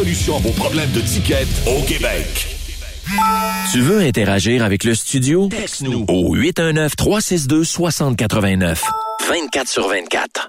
à vos problèmes de ticket au Québec. Tu veux interagir avec le studio? Texte-nous au 819-362-6089. 24 sur 24.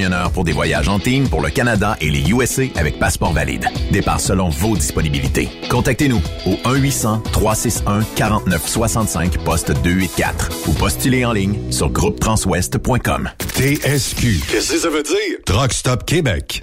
camionneurs pour des voyages en team pour le Canada et les USA avec passeport valide. Départ selon vos disponibilités. Contactez-nous au 1-800-361-4965 poste 284 ou postulez en ligne sur groupetranswest.com. TSQ. Qu'est-ce que ça veut dire? Truck Stop Québec.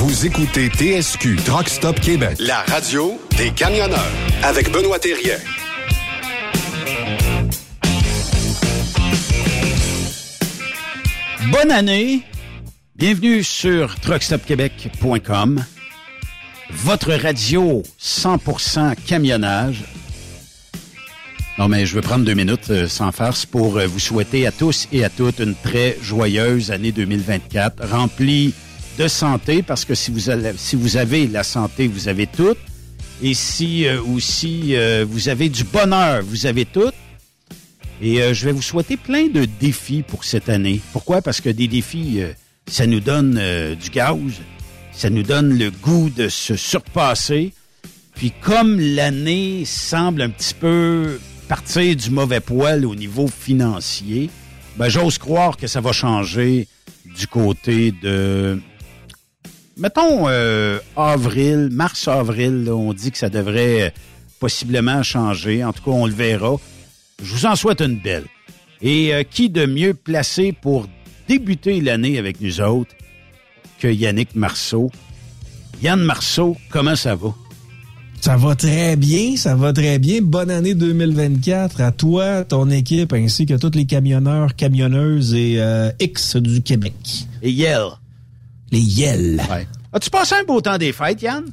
Vous écoutez TSQ Truck Stop Québec, la radio des camionneurs avec Benoît Thérien. Bonne année. Bienvenue sur truckstopquebec.com. Votre radio 100% camionnage. Non, mais je veux prendre deux minutes euh, sans farce pour euh, vous souhaiter à tous et à toutes une très joyeuse année 2024, remplie de santé, parce que si vous, avez, la santé, vous avez tout. Et si euh, aussi vous avez du bonheur, vous avez tout. Et je vais vous souhaiter plein de défis pour cette année. Pourquoi? Parce que des défis, ça nous donne du gaz, ça nous donne le goût de se surpasser. Puis comme l'année semble un petit peu partir du mauvais poil au niveau financier, ben, j'ose croire que ça va changer du côté de, mettons, euh, avril, mars-avril, on dit que ça devrait possiblement changer. En tout cas, on le verra. Je vous en souhaite une belle. Et euh, qui de mieux placé pour débuter l'année avec nous autres que Yannick Marceau? Yann Marceau, comment ça va? Ça va très bien, ça va très bien. Bonne année 2024 à toi, ton équipe, ainsi que tous les camionneurs, camionneuses et euh, X du Québec. Et Yell. Les Yell. As-tu passé un beau temps des fêtes, Yann?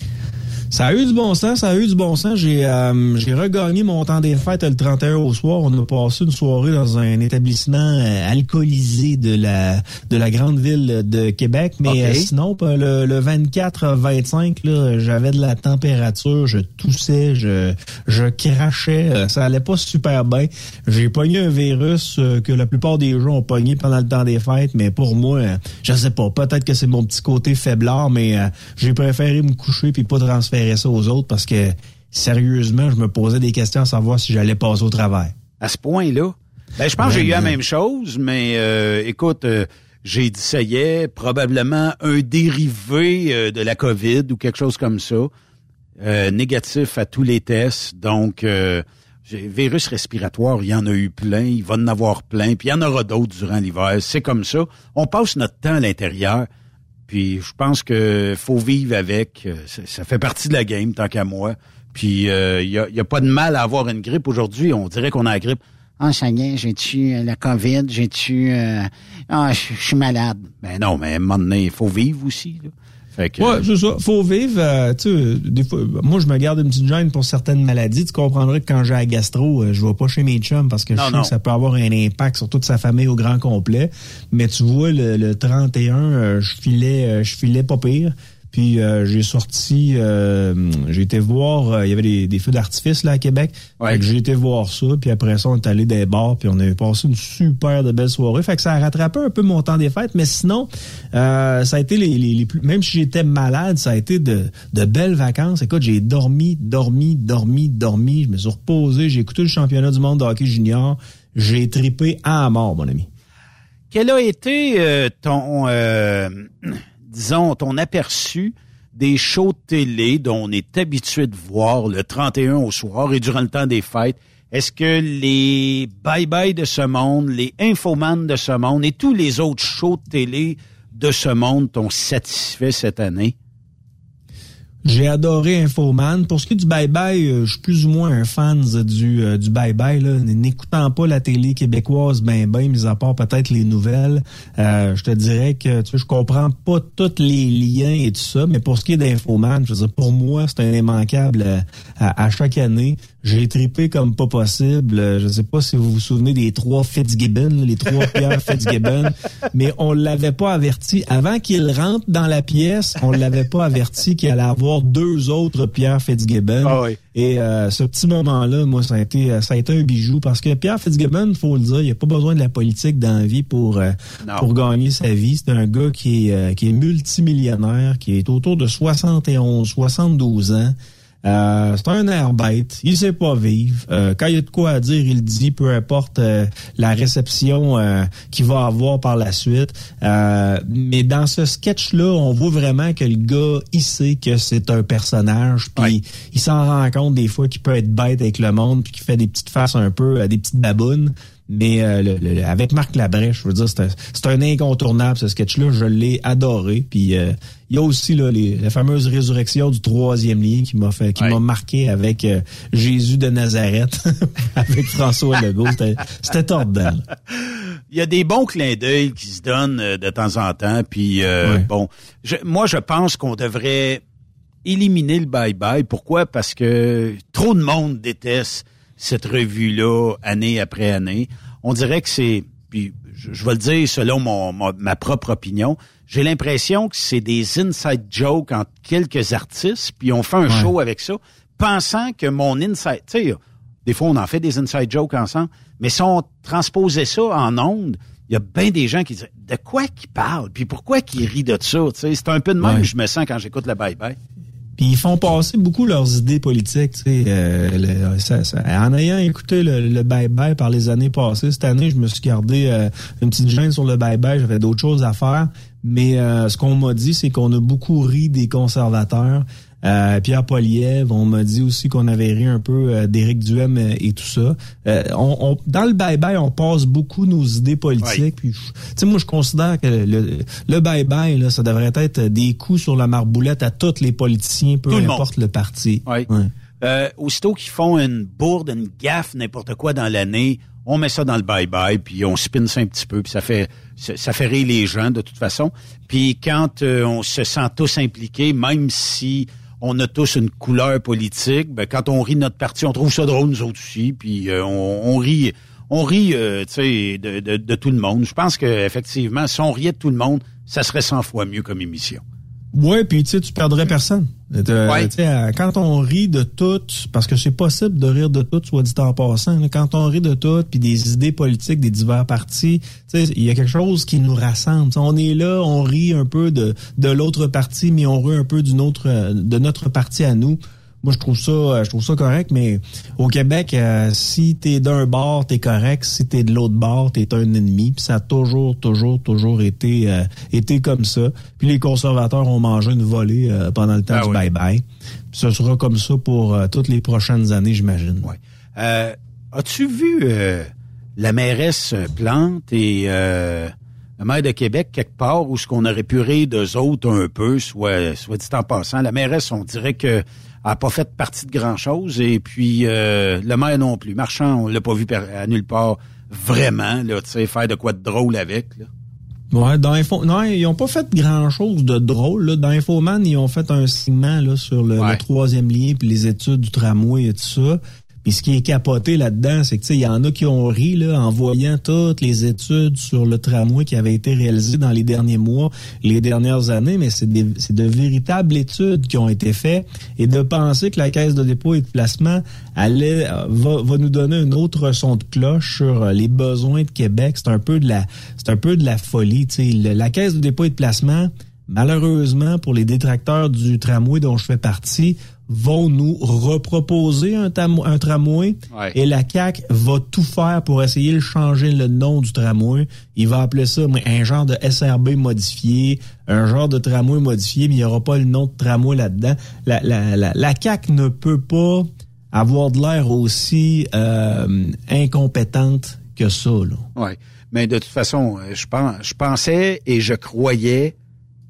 Ça a eu du bon sens, ça a eu du bon sens. J'ai euh, j'ai regagné mon temps des fêtes le 31 au soir. On a passé une soirée dans un établissement euh, alcoolisé de la de la grande ville de Québec. Mais euh, sinon, le, le 24-25, là, j'avais de la température, je toussais, je je crachais. Ça allait pas super bien. J'ai pogné un virus que la plupart des gens ont pogné pendant le temps des fêtes, mais pour moi, je sais pas. Peut-être que c'est mon petit côté faiblard, mais j'ai préféré me coucher puis pas transférer ça aux autres parce que sérieusement, je me posais des questions à savoir si j'allais passer au travail. À ce point-là? Ben, je pense que j'ai eu la même chose, mais euh, écoute, euh, j'ai dit ça y est, probablement un dérivé euh, de la COVID ou quelque chose comme ça. négatif à tous les tests. Donc, virus respiratoire, il y en a eu plein, il va en avoir plein, puis il y en aura d'autres durant l'hiver. C'est comme ça. On passe notre temps à l'intérieur. Puis je pense que faut vivre avec. Euh, ça fait partie de la game, tant qu'à moi. Puis il euh, y, a, pas de mal à avoir une grippe aujourd'hui. On dirait qu'on a la grippe. Ah, ça y est, j'ai-tu euh, la COVID, j'ai-tu... ah, je suis malade. Ben non, mais à un moment donné, il faut vivre aussi. Là. Fait que, ouais, c'est ça. Faut vivre. Euh, tu des fois, moi, je me garde une petite gêne pour certaines maladies. Tu comprendrais que quand j'ai la gastro, euh, je vais pas chez mes chums parce que je sais que ça peut avoir un impact sur toute sa famille au grand complet. Mais tu vois, le, le 31, euh, je filais, je filais pas pire. Puis euh, j'ai sorti, euh, j'ai été voir, euh, il y avait des, feux d'artifice là à Québec. Ouais. J'ai été voir ça, puis après ça, on est allé des bars, puis on a passé une super de belle soirée. Fait que ça a rattrapé un peu mon temps des fêtes, mais sinon, ça a été les, les, plus... Même si j'étais malade, ça a été de, de belles vacances. Écoute, j'ai dormi, dormi, dormi, dormi. Je me suis reposé, j'ai écouté le championnat du monde de hockey junior. J'ai tripé à mort, mon ami. Quel a été ton disons, ton aperçu des shows de télé dont on est habitué de voir le 31 au soir et durant le temps des fêtes. Est-ce que les bye-bye de ce monde, les infoman de ce monde et tous les autres shows de télé de ce monde t'ont satisfait cette année? J'ai adoré Infoman. Pour ce qui est du bye-bye, euh, je suis plus ou moins un fan du, euh, du bye-bye. N'écoutant pas la télé québécoise, ben ben, mis à part peut-être les nouvelles, euh, je te dirais que tu sais, je comprends pas tous les liens et tout ça, mais pour ce qui est d'Infoman, je veux dire, pour moi, c'est un immanquable à, chaque année. J'ai tripé comme pas possible. Je sais pas si vous vous souvenez des trois Fitzgibbon, les trois Pierre Fitzgibbon, mais on l'avait pas averti. Avant qu'il rentre dans la pièce, on l'avait pas averti qu'il allait avoir deux autres Pierre Fitzgibbon. Ah Et euh, ce petit moment-là, moi, ça a été ça a été un bijou parce que Pierre Fitzgibbon, faut le dire, il a pas besoin de la politique dans la vie pour euh, pour gagner sa vie. C'est un gars qui est euh, qui est multimillionnaire, qui est autour de 71, 72 ans. Euh, c'est un air bête. Il sait pas vivre. Euh, quand il y a de quoi à dire, il dit, peu importe euh, la réception qu'il va avoir par la suite. mais dans ce sketch-là, on voit vraiment que le gars, il sait que c'est un personnage. Puis il s'en rend compte des fois qu'il peut être bête avec le monde, puis qu'il fait des petites faces un peu, des petites babounes. Mais euh, avec Marc Labrèche, je veux dire, c'est un, incontournable ce sketch-là. Je l'ai adoré. Puis euh, il y a aussi là, les, la fameuse résurrection du troisième lien qui m'a fait, qui m'a marqué avec euh, Jésus de Nazareth, avec François Legault. C'était tordant. Il y a des bons clins d'œil qui se donnent de temps en temps. Puis bon, moi je pense qu'on devrait éliminer le bye-bye. Pourquoi? Parce que trop de monde déteste cette revue-là année après année. On dirait que c'est, puis je, vais le dire selon mon, ma propre opinion, j'ai l'impression que c'est des inside jokes entre quelques artistes, puis on fait un show avec ça, pensant que mon inside, tu sais, des fois on en fait des inside jokes ensemble, mais si on transposait ça en ondes, il y a bien des gens qui disent de quoi qu'ils parlent, puis pourquoi qu'ils rient de ça. C'est un peu de même que je me sens quand j'écoute le bye-bye. Puis ils font passer beaucoup leurs idées politiques. Tu sais, euh, en ayant écouté le bye-bye par les années passées, cette année, je me suis gardé euh, une petite gêne sur le bye-bye. J'avais d'autres choses à faire. Mais euh, ce qu'on m'a dit, c'est qu'on a beaucoup ri des conservateurs. Euh, Pierre Poliev, on m'a dit aussi qu'on avait ri un peu euh, d'Éric Duhem euh, et tout ça. On, dans le bye-bye, on passe beaucoup nos idées politiques. Puis, moi, je considère que le bye-bye, ça devrait être des coups sur la marboulette à tous les politiciens, peu importe le, parti. Oui. aussitôt qu'ils font une bourde, une gaffe, n'importe quoi dans l'année, on met ça dans le bye-bye, puis on spinne ça un petit peu, puis ça fait ça fait rire les gens de toute façon. Puis quand on se sent tous impliqués, même si on a tous une couleur politique. Ben, quand on rit de notre parti, on trouve ça drôle, nous autres aussi. Puis euh, on, rit, on rit euh, de, tout le monde. Je pense qu'effectivement, si on riait de tout le monde, ça serait 100 fois mieux comme émission. Oui, puis tu sais, tu perdrais personne. Euh, quand on rit de tout, parce que c'est possible de rire de tout, soit dit en passant, quand on rit de tout, puis des idées politiques des divers partis, il y a quelque chose qui nous rassemble. on est là, on rit un peu de, de l'autre parti, mais on rit un peu d'une autre de notre parti à nous. Moi, je trouve ça, euh, je trouve ça correct, mais au Québec, euh, si t'es d'un bord, t'es correct. Si t'es de l'autre bord, t'es un ennemi. Puis ça a toujours, toujours, toujours été, euh, été comme ça. Puis les conservateurs ont mangé une volée pendant le temps ah du bye-bye. Ce sera comme ça pour toutes les prochaines années, j'imagine. Ouais. As-tu vu la mairesse Plante et le maire de Québec, quelque part, où ce qu'on aurait pu rire d'eux autres un peu, soit, soit dit en passant, la mairesse, on dirait que a pas fait partie de grand-chose. Et puis, euh, le maire non plus. Marchand, on l'a pas vu à nulle part vraiment, là, tu sais, faire de quoi de drôle avec, là. Ouais, dans Info... Non, ils ont pas fait grand-chose de drôle. Là. Dans Infoman, ils ont fait un segment là, sur le, le troisième lien puis les études du tramway et tout ça. Puis ce qui est capoté là-dedans, c'est que il y en a qui ont ri là, en voyant toutes les études sur le tramway qui avaient été réalisées dans les derniers mois, les dernières années, mais c'est de véritables études qui ont été faites. Et de penser que la Caisse de dépôt et de placement allait euh, va, va nous donner une autre son de cloche sur euh, les besoins de Québec, c'est un peu de la c'est un peu de la folie. sais, La Caisse de dépôt et de placement, malheureusement pour les détracteurs du tramway dont je fais partie, vont nous reproposer un, un tramway et la CAC va tout faire pour essayer de changer le nom du tramway. Il va appeler ça un genre de SRB modifié, un genre de tramway modifié, mais il n'y aura pas le nom de tramway là-dedans. La, la, la, la, CAC ne peut pas avoir de l'air aussi euh, incompétente que ça. Oui, mais de toute façon, euh, je, pense, je pensais et je croyais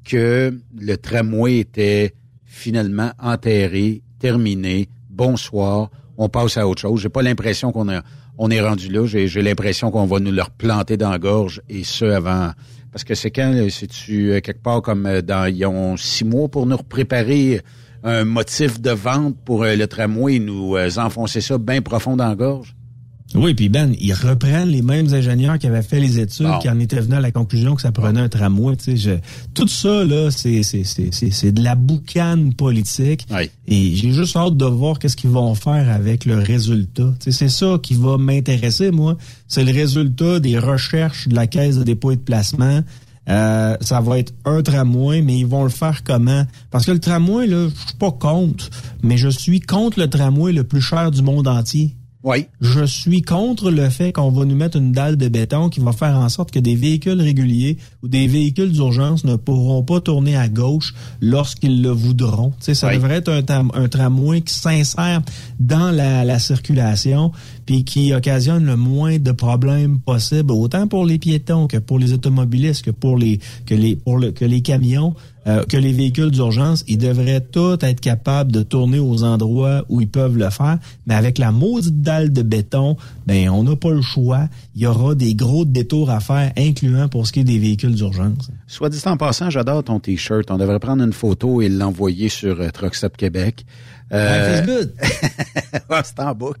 que le tramway était finalement enterré, terminé, bonsoir, on passe à autre chose. J'ai pas l'impression qu'on on est rendu là. J'ai l'impression qu'on va nous leur planter dans la gorge et ce avant. Parce que c'est quand, c'est-tu euh, quelque part comme euh, dans, ils ont six mois pour nous préparer un motif de vente pour euh, le tramway et nous enfoncer ça bien profond dans la gorge? Oui, puis Ben, ils reprennent les mêmes ingénieurs qui avaient fait les études, qui en étaient venus à la conclusion que ça prenait un tramway. Tu sais, tout ça là, c'est c'est c'est de la boucane politique. Et j'ai juste hâte de voir qu'est-ce qu'ils vont faire avec le résultat. Tu sais, c'est ça qui va m'intéresser moi. C'est le résultat des recherches de la caisse de dépôt et de placement. Euh, ça va être un tramway, mais ils vont le faire comment? Parce que le tramway, là, je suis pas contre, mais je suis contre le tramway le plus cher du monde entier. Oui. Je suis contre le fait qu'on va nous mettre une dalle de béton qui va faire en sorte que des véhicules réguliers ou des véhicules d'urgence ne pourront pas tourner à gauche lorsqu'ils le voudront. Ça devrait être un, un, tramway qui s'insère dans la, la circulation puis qui occasionne le moins de problèmes possible, autant pour les piétons que pour les automobilistes, que pour les que les pour le, que les camions. Euh, que les véhicules d'urgence, ils devraient tous être capables de tourner aux endroits où ils peuvent le faire. Mais avec la maudite dalle de béton, ben on n'a pas le choix. Il y aura des gros détours à faire, incluant pour ce qui est des véhicules d'urgence. Soit dit en passant, j'adore ton t-shirt. On devrait prendre une photo et l'envoyer sur euh, Québec. Euh... good. c'est en bas.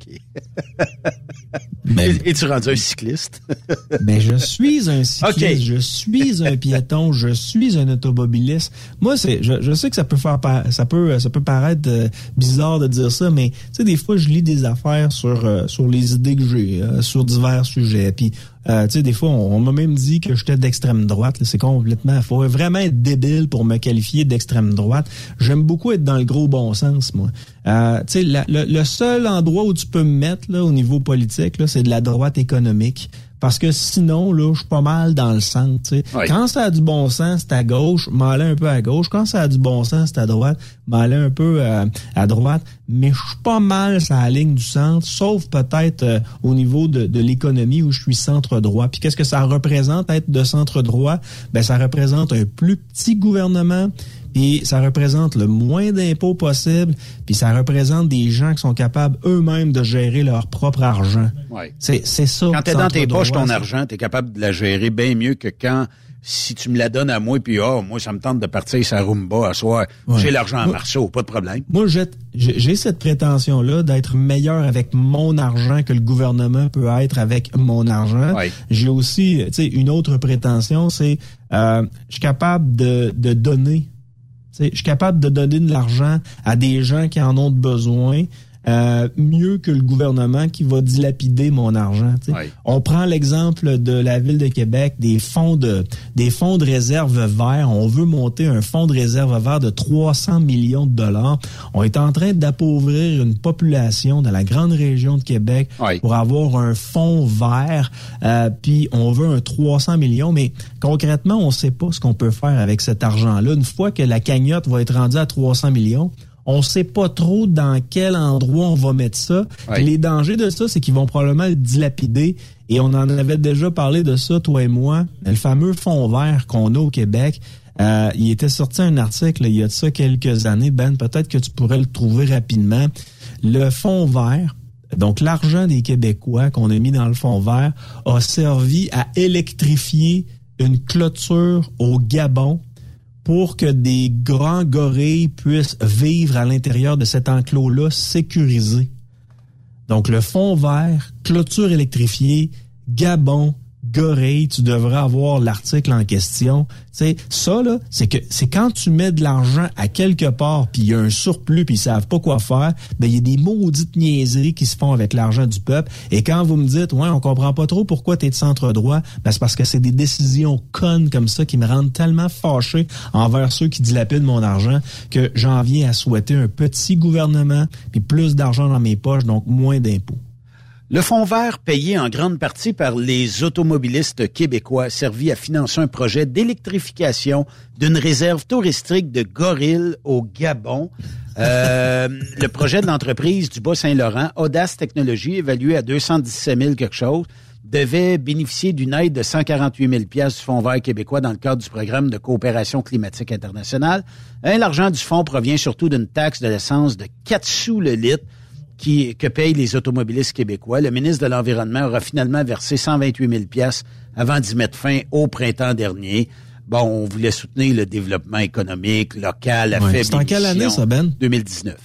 Mais... Et, tu rendu un cycliste? mais je suis un cycliste, je suis un piéton, je suis un automobiliste. Moi, c'est, je, je, sais que ça peut faire, ça peut, ça peut paraître euh, bizarre de dire ça, mais tu sais, des fois, je lis des affaires sur, euh, sur les idées que j'ai, euh, sur divers sujets. Puis euh, tu sais, des fois, on, m'a même dit que j'étais d'extrême droite. C'est complètement faut vraiment être débile pour me qualifier d'extrême droite. J'aime beaucoup être dans le gros bon sens, moi. Euh, tu sais, le, seul endroit où tu peux me mettre là, au niveau politique, c'est de la droite économique. Parce que sinon, là, je suis pas mal dans le centre. Quand ça a du bon sens, c'est à gauche, m'aller un peu à gauche. Quand ça a du bon sens, c'est à droite, m'aller un peu euh, à, droite. Mais je suis pas mal sur la ligne du centre, sauf peut-être euh, au niveau de, de l'économie où je suis centre-droit. Puis qu'est-ce que ça représente être de centre-droit? Ben, ça représente un plus petit gouvernement, puis ça représente le moins d'impôts possible, puis ça représente des gens qui sont capables eux-mêmes de gérer leur propre argent. Ouais. C'est, c'est ça. Quand tu es dans tes poches, ton argent, tu es capable de la gérer bien mieux que quand si tu me la donnes à moi, puis oh, moi, ça me tente de partir sa Roomba à soir, j'ai l'argent à Marceau, pas de problème. Moi, j'ai, cette prétention-là d'être meilleur avec mon argent que le gouvernement peut être avec mon argent. J'ai aussi, tu sais, une autre prétention, c'est euh, je suis capable de, de donner je suis capable de donner de l'argent à des gens qui en ont besoin. Euh, mieux que le gouvernement qui va dilapider mon argent. On prend l'exemple de la ville de Québec, des fonds de des fonds de réserve verts. On veut monter un fonds de réserve vert de 300 millions de dollars. On est en train d'appauvrir une population dans la grande région de Québec pour avoir un fonds vert. Euh, puis on veut un 300 millions, mais concrètement, on ne sait pas ce qu'on peut faire avec cet argent-là. Une fois que la cagnotte va être rendue à 300 millions, on sait pas trop dans quel endroit on va mettre ça. Les dangers de ça, c'est qu'ils vont probablement le dilapider. Et on en avait déjà parlé de ça, toi et moi. Le fameux fond vert qu'on a au Québec. Euh, il était sorti un article il y a de ça quelques années, Ben. Peut-être que tu pourrais le trouver rapidement. Le fond vert, donc l'argent des Québécois qu'on a mis dans le fond vert, a servi à électrifier une clôture au Gabon pour que des grands gorilles puissent vivre à l'intérieur de cet enclos-là sécurisé. Donc le fond vert, clôture électrifiée, Gabon, Gorille, tu devrais avoir l'article en question. sais, ça, là, c'est que c'est quand tu mets de l'argent à quelque part, puis il y a un surplus, puis ils savent pas quoi faire, ben il y a des maudites niaiseries qui se font avec l'argent du peuple. Et quand vous me dites, ouais, on comprend pas trop pourquoi tu es de centre droit, ben c'est parce que c'est des décisions connes comme ça qui me rendent tellement fâché envers ceux qui dilapident mon argent que j'en viens à souhaiter un petit gouvernement, puis plus d'argent dans mes poches, donc moins d'impôts. Le fonds vert, payé en grande partie par les automobilistes québécois, servi à financer un projet d'électrification d'une réserve touristique de gorilles au Gabon. Euh, le projet de l'entreprise du Bas-Saint-Laurent, Audace Technologies, évalué à 217 000 quelque chose, devait bénéficier d'une aide de 148 000 pièces du Fonds vert québécois dans le cadre du programme de coopération climatique internationale. L'argent du fonds provient surtout d'une taxe de l'essence de 4 sous le litre qui, que payent les automobilistes québécois. Le ministre de l'Environnement aura finalement versé 128 000 pièces avant d'y mettre fin au printemps dernier. Bon, on voulait soutenir le développement économique local, la ouais, C'est en quelle année, ça, Ben? 2019.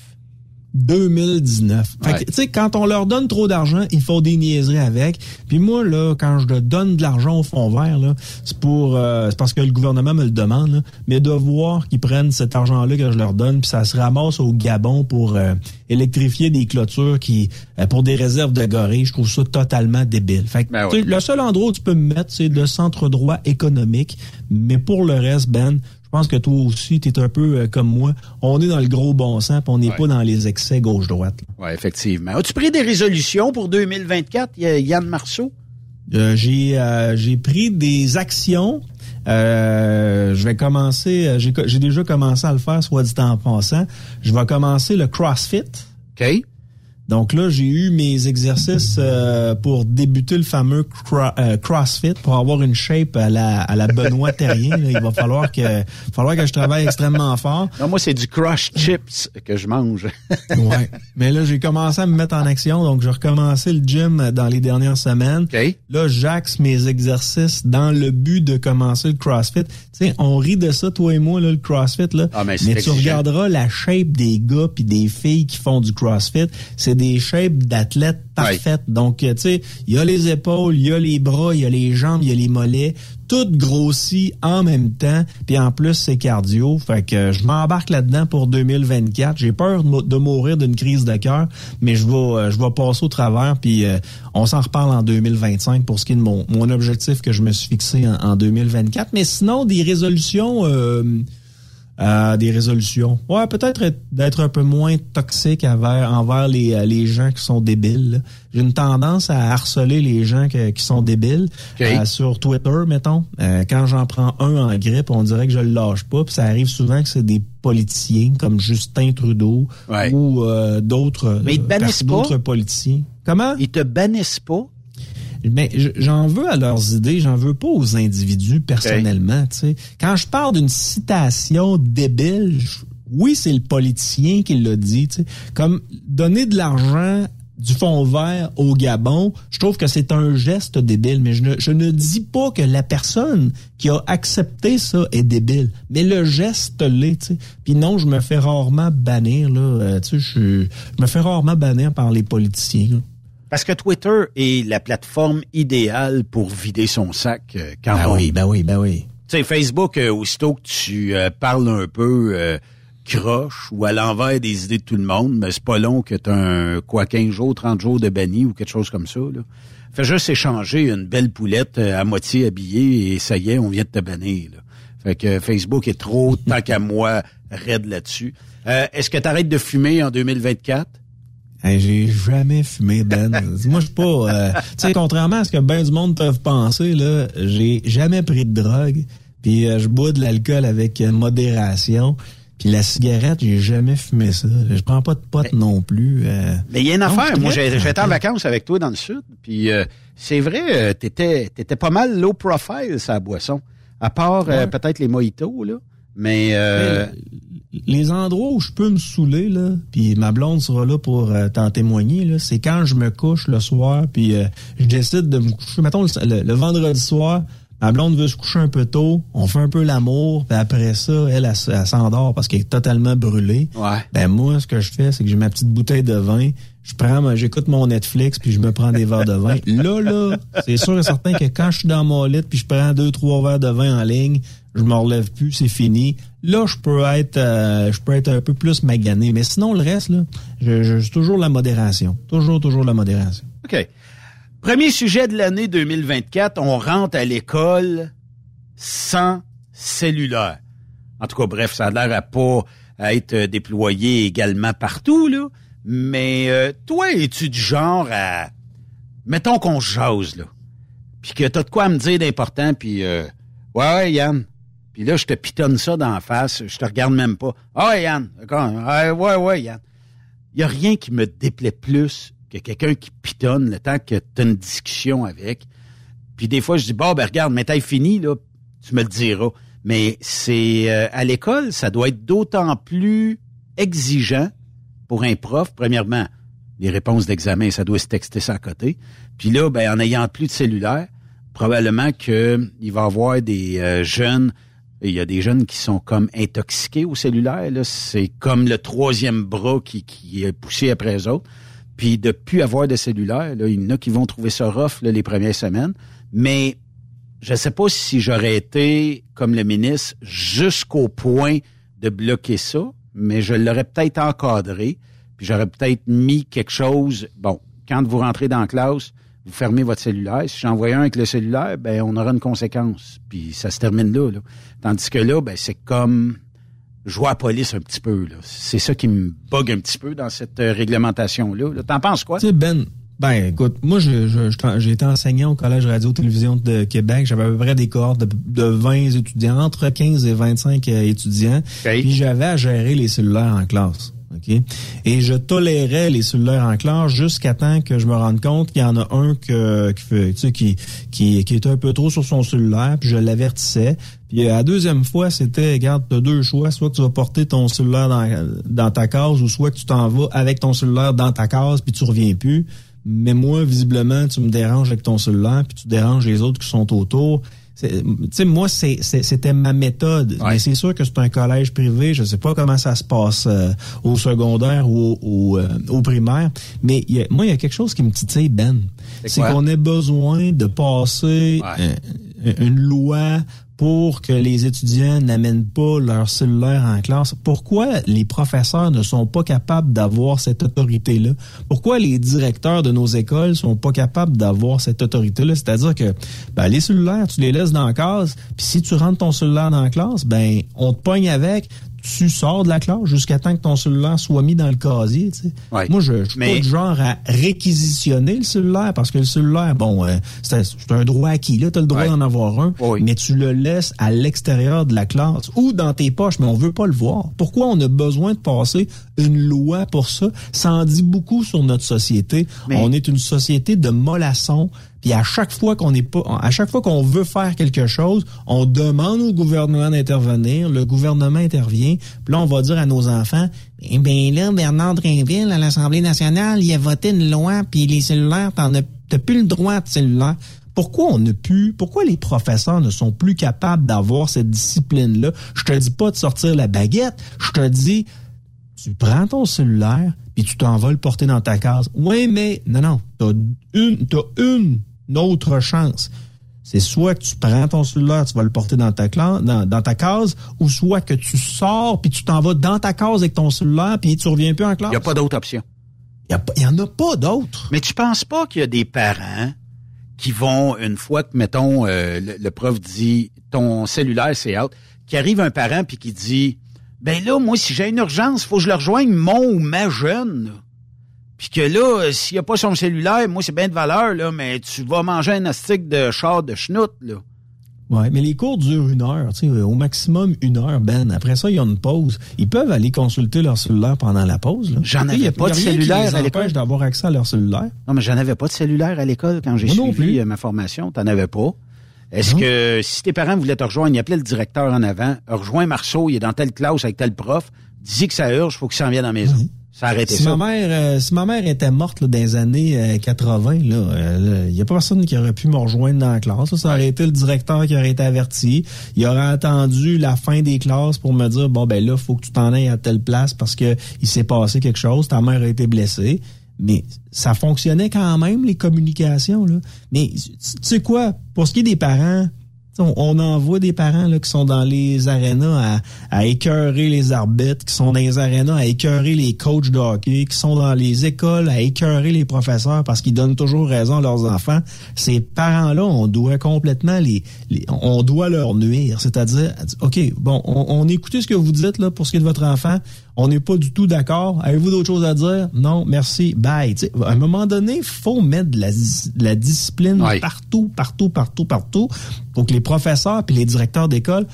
2019. Fait tu sais, quand on leur donne trop d'argent, il faut des niaiseries avec. Puis moi, là, quand je donne de l'argent au fond vert, là, c'est pour euh, c'est parce que le gouvernement me le demande, mais de voir qu'ils prennent cet argent-là que je leur donne, puis ça se ramasse au Gabon pour euh, électrifier des clôtures qui euh, pour des réserves de gorilles, je trouve ça totalement débile. Fait que, ben le seul endroit où tu peux me mettre, c'est de centre droit économique. Mais pour le reste, Ben, pense que toi aussi, tu es un peu euh, comme moi. On est dans le gros bon sens, puis on n'est pas dans les excès gauche-droite. Oui, effectivement. As-tu pris des résolutions pour 2024, Yann Marceau? Euh, j'ai euh, j'ai pris des actions. je vais commencer. J'ai déjà commencé à le faire, soit dit en passant. Je vais commencer le CrossFit. OK. Donc là, j'ai eu mes exercices euh, pour débuter le fameux euh, CrossFit pour avoir une shape à la, à la Benoît Terrien. Il va falloir que falloir que je travaille extrêmement fort. Non, moi, c'est du crush chips que je mange. ouais. Mais là, j'ai commencé à me mettre en action. Donc, j'ai recommencé le gym dans les dernières semaines. Okay. Là, j'axe mes exercices dans le but de commencer le CrossFit. Tu sais, on rit de ça, toi et moi, là, le CrossFit. Là. Ah, mais, mais tu regarderas la shape des gars puis des filles qui font du CrossFit. C'est des shapes d'athlètes parfaites. Donc, euh, tu sais, il y a les épaules, il y a les bras, il y a les jambes, il y a les mollets. Tout grossit en même temps. Puis en plus, c'est cardio. Fait que je m'embarque là-dedans pour 2024. J'ai peur de mourir d'une crise de cœur, mais je vais, euh, je vais passer au travers. Puis euh, on s'en reparle en 2025 pour ce qui est de mon, mon objectif que je me suis fixé en, 2024. Mais sinon, des résolutions... Euh, des résolutions. Ouais, peut-être d'être un peu moins toxique envers, envers les, euh, les gens qui sont débiles. J'ai une tendance à harceler les gens qui sont débiles euh, sur Twitter, mettons. quand j'en prends un en grippe, on dirait que je le lâche pas. Puis ça arrive souvent que c'est des politiciens comme Justin Trudeau ou d'autres d'autres politiciens. Comment? Ils te bannissent pas? Mais j'en veux à leurs idées, j'en veux pas aux individus personnellement. sais. Quand je parle d'une citation débile, oui, c'est le politicien qui l'a dit. sais. Comme donner de l'argent du fond vert au Gabon, je trouve que c'est un geste débile, mais je ne, je ne dis pas que la personne qui a accepté ça est débile, mais le geste l'est. Puis non, je me fais rarement bannir là, euh, je, je me fais rarement bannir par les politiciens. Parce que Twitter est la plateforme idéale pour vider son sac euh, quand ben oui, ben oui, ben oui. Tu sais, Facebook, euh, aussitôt que tu euh, parles un peu euh, croche ou à l'envers des idées de tout le monde, mais c'est pas long que tu un quoi 15 jours, 30 jours de banni ou quelque chose comme ça. Là. Fais juste échanger une belle poulette à moitié habillée et ça y est, on vient de te bannir. Là. Fait que Facebook est trop, tant qu'à moi, raide là-dessus. Est-ce que tu arrêtes de fumer en 2024? J'ai jamais fumé, Ben. Moi, je suis pas... Euh, tu sais, contrairement à ce que ben du monde peuvent penser, là, j'ai jamais pris de drogue. Puis euh, je bois de l'alcool avec modération. Puis la cigarette, j'ai jamais fumé ça. Je prends pas de potes non plus. Euh. mais il y a une affaire. Moi, j'étais en vacances avec toi dans le sud. Puis c'est vrai, t'étais étais pas mal low profile, sa boisson. À part peut-être les mojitos, là. Mais, les endroits où je peux me saouler, là, puis ma blonde sera là pour euh, t'en témoigner, là, c'est quand je me couche le soir, puis euh, je décide de me coucher. Mettons, le, vendredi soir, ma blonde veut se coucher un peu tôt, on fait un peu l'amour, puis après ça, elle, elle, s'endort parce qu'elle est totalement brûlée. Ouais. Ben moi, ce que je fais, c'est que j'ai ma petite bouteille de vin, je prends, j'écoute mon Netflix, puis je me prends des verres de vin. Là, là, c'est sûr et certain que quand je suis dans mon lit, puis je prends deux, trois verres de vin en ligne, je me relève plus, c'est fini. Là, je peux être, euh, je peux être un peu plus magané. Mais sinon, le reste, là, je, je, toujours la modération. Toujours, toujours la modération. OK. Premier sujet de l'année 2024, on rentre à l'école sans cellulaire. En tout cas, bref, ça a l'air à pas être déployé également partout, là. Mais euh, toi, es-tu du genre à... Mettons qu'on jase, là. Puis que t'as de quoi me dire d'important, puis... Euh, ouais, ouais, Yann, puis là, je te pitonne ça d'en face, je te regarde même pas. Ah Yann, d'accord. ouais, ouais, Yann. Il a rien qui me déplaît plus que quelqu'un qui pitonne le temps que tu as une discussion avec. Puis des fois, je dis, bon, ben regarde, mais t'as fini, là, tu me le diras. Mais c'est euh, à l'école, ça doit être d'autant plus exigeant pour un prof, premièrement, les réponses d'examen, ça doit se texter ça à côté. Puis là, ben, en ayant plus de cellulaire, probablement qu'il va y avoir des euh, jeunes il y a des jeunes qui sont comme intoxiqués au cellulaire. C'est comme le troisième bras qui, est poussé après eux autres. Puis de plus avoir de cellulaire, là, il y en a qui vont trouver ça rough les premières semaines. Mais je ne sais pas si j'aurais été comme le ministre jusqu'au point de bloquer ça, mais je l'aurais peut-être encadré. Puis j'aurais peut-être mis quelque chose. Bon, quand vous rentrez dans la classe, vous fermez votre cellulaire. Si j'en un avec le cellulaire, ben on aura une conséquence. Puis ça se termine là. Tandis que là, ben c'est comme jouer à police un petit peu. C'est ça qui me bug un petit peu dans cette euh, réglementation-là. T'en penses quoi? Tu sais, Ben, ben écoute, moi j'ai je, été enseignant au Collège Radio-Télévision de Québec. J'avais à peu près des cohortes de, de, 20 étudiants, entre 15 et 25 euh, étudiants. Puis j'avais à gérer les cellulaires en classe. OK? Et je tolérais les cellulaires en classe jusqu'à temps que je me rende compte qu'il y en a un que, tu sais, qui, qui, qui était un peu trop sur son cellulaire, puis je l'avertissais. Puis la deuxième fois, c'était, regarde, tu as deux choix, soit tu vas porter ton cellulaire dans, dans ta case, ou soit tu t'en vas avec ton cellulaire dans ta case, puis tu reviens plus. Mais moi, visiblement, tu me déranges avec ton cellulaire, puis tu déranges les autres qui sont autour tu sais, moi, c'était ma méthode. Mais c'est sûr que c'est un collège privé. Je sais pas comment ça se passe euh, au secondaire ou au, euh, au primaire. Mais moi, il y a quelque chose qui me titille, Ben. C'est qu'on a besoin de passer euh, une loi pour que les étudiants n'amènent pas leur cellulaire en classe. Pourquoi les professeurs ne sont pas capables d'avoir cette autorité-là? Pourquoi les directeurs de nos écoles sont pas capables d'avoir cette autorité-là? C'est-à-dire que ben, les cellulaires, tu les laisses dans la classe, puis si tu rentres ton cellulaire dans la classe, ben on te pogne avec, tu sors de la classe jusqu'à temps que ton cellulaire soit mis dans le casier. Tu sais. Moi, je, je suis pas du genre à réquisitionner le cellulaire parce que le cellulaire, bon, euh, c'est un droit acquis. Là, tu as le droit d'en avoir un, mais tu le laisses à l'extérieur de la classe ou dans tes poches, mais on veut pas le voir. Pourquoi on a besoin de passer une loi pour ça? Ça en dit beaucoup sur notre société. On est une société de mollassons puis à chaque fois qu'on est pas, à chaque fois qu'on veut faire quelque chose, on demande au gouvernement d'intervenir. Le gouvernement intervient. Puis là, on va dire à nos enfants, eh bien là, Bernard Drinville, à l'Assemblée nationale, il a voté une loi, puis les cellulaires, t'en as, plus le droit de cellulaire. Pourquoi on ne pu, pourquoi les professeurs ne sont plus capables d'avoir cette discipline-là? Je te dis pas de sortir la baguette, je te dis, tu prends ton cellulaire, puis tu t'en vas le porter dans ta case. Oui, mais non, non, t'as une, t'as une autre chance. C'est soit que tu prends ton cellulaire, tu vas le porter dans ta dans, ta case, ou soit que tu sors puis tu t'en vas dans ta case avec ton cellulaire puis tu reviens plus en classe. Il n'y a pas d'autre option. Il n'y en a pas d'autres. Mais tu penses pas qu'il y a des parents qui vont, une fois que, mettons, euh, le, prof dit ton cellulaire, c'est out, qui arrive un parent puis qui dit Ben là, moi, si j'ai une urgence, il faut que je le rejoigne mon ou ma jeune. Puis que là, euh, s'il a pas son cellulaire, moi, c'est bien de valeur, là, mais tu vas manger un astic de char de schnout, là. Oui, mais les cours durent une heure, tu sais, au maximum une heure, Ben. Après ça, il y a une pause. Ils peuvent aller consulter leur cellulaire pendant la pause. J'en avais pas de cellulaire à l'école. d'avoir accès à leur cellulaire. Non, mais j'en avais pas de cellulaire à l'école quand j'ai suivi euh, ma formation. T'en avais pas. Est-ce que si tes parents voulaient te rejoindre, ils appelaient le directeur en avant, rejoins Marceau, il est dans telle classe avec tel prof, dis que ça urge, faut qu'il s'en vienne à la maison. Ça si Ma mère, euh, si ma mère était morte là, dans les années 80, il euh, n'y a pas personne qui aurait pu me rejoindre dans la classe. Ça aurait été le directeur qui aurait été averti. Il aurait attendu la fin des classes pour me dire bon ben là, faut que tu t'en ailles à telle place parce que il s'est passé quelque chose, ta mère a été blessée. Mais ça fonctionnait quand même, les communications. Là. Mais tu sais quoi, pour ce qui est des parents, on, en voit des parents là, qui sont dans les arénas à, à écœurer les arbitres, qui sont dans les arénas à écœurer les coachs de hockey, qui sont dans les écoles à écœurer les professeurs parce qu'ils donnent toujours raison à leurs enfants. Ces parents-là, on doit complètement les, on doit leur nuire. C'est-à-dire, OK, bon, on, on ce que vous dites là pour ce qui est de votre enfant, on n'est pas du tout d'accord. Avez-vous d'autres choses à dire? Non, merci, bye. à un moment donné, il faut mettre de la, discipline partout, partout, partout, partout, pour que les professeurs et les directeurs d'école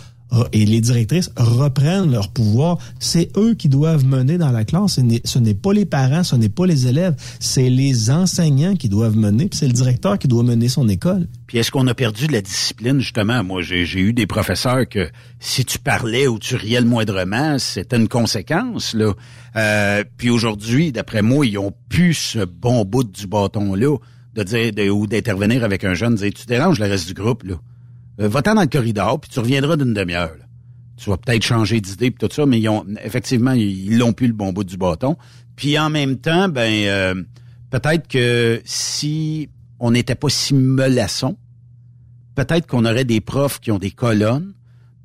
et les directrices reprennent leur pouvoir. C'est eux qui doivent mener dans la classe. Ce n'est pas les parents, ce n'est pas les élèves, c'est les enseignants qui doivent mener, puis c'est le directeur qui doit mener son école. Puis est-ce qu'on a perdu de la discipline, justement? Moi, j'ai eu des professeurs que si tu parlais ou tu riais le moindrement, c'était une conséquence, là. Euh, puis aujourd'hui, d'après moi, ils ont plus ce bon bout du bâton-là de dire ou d'intervenir avec un jeune, dire tu déranges le reste du groupe, là. Euh, va-t'en dans le corridor, puis tu reviendras d'une demi-heure. Tu vas peut-être changer d'idée puis tout ça, mais ils ont effectivement ils l'ont plus le bon bout du bâton. Puis en même temps, ben euh, peut-être que si on n'était pas si mellaçon, peut-être qu'on aurait des profs qui ont des colonnes.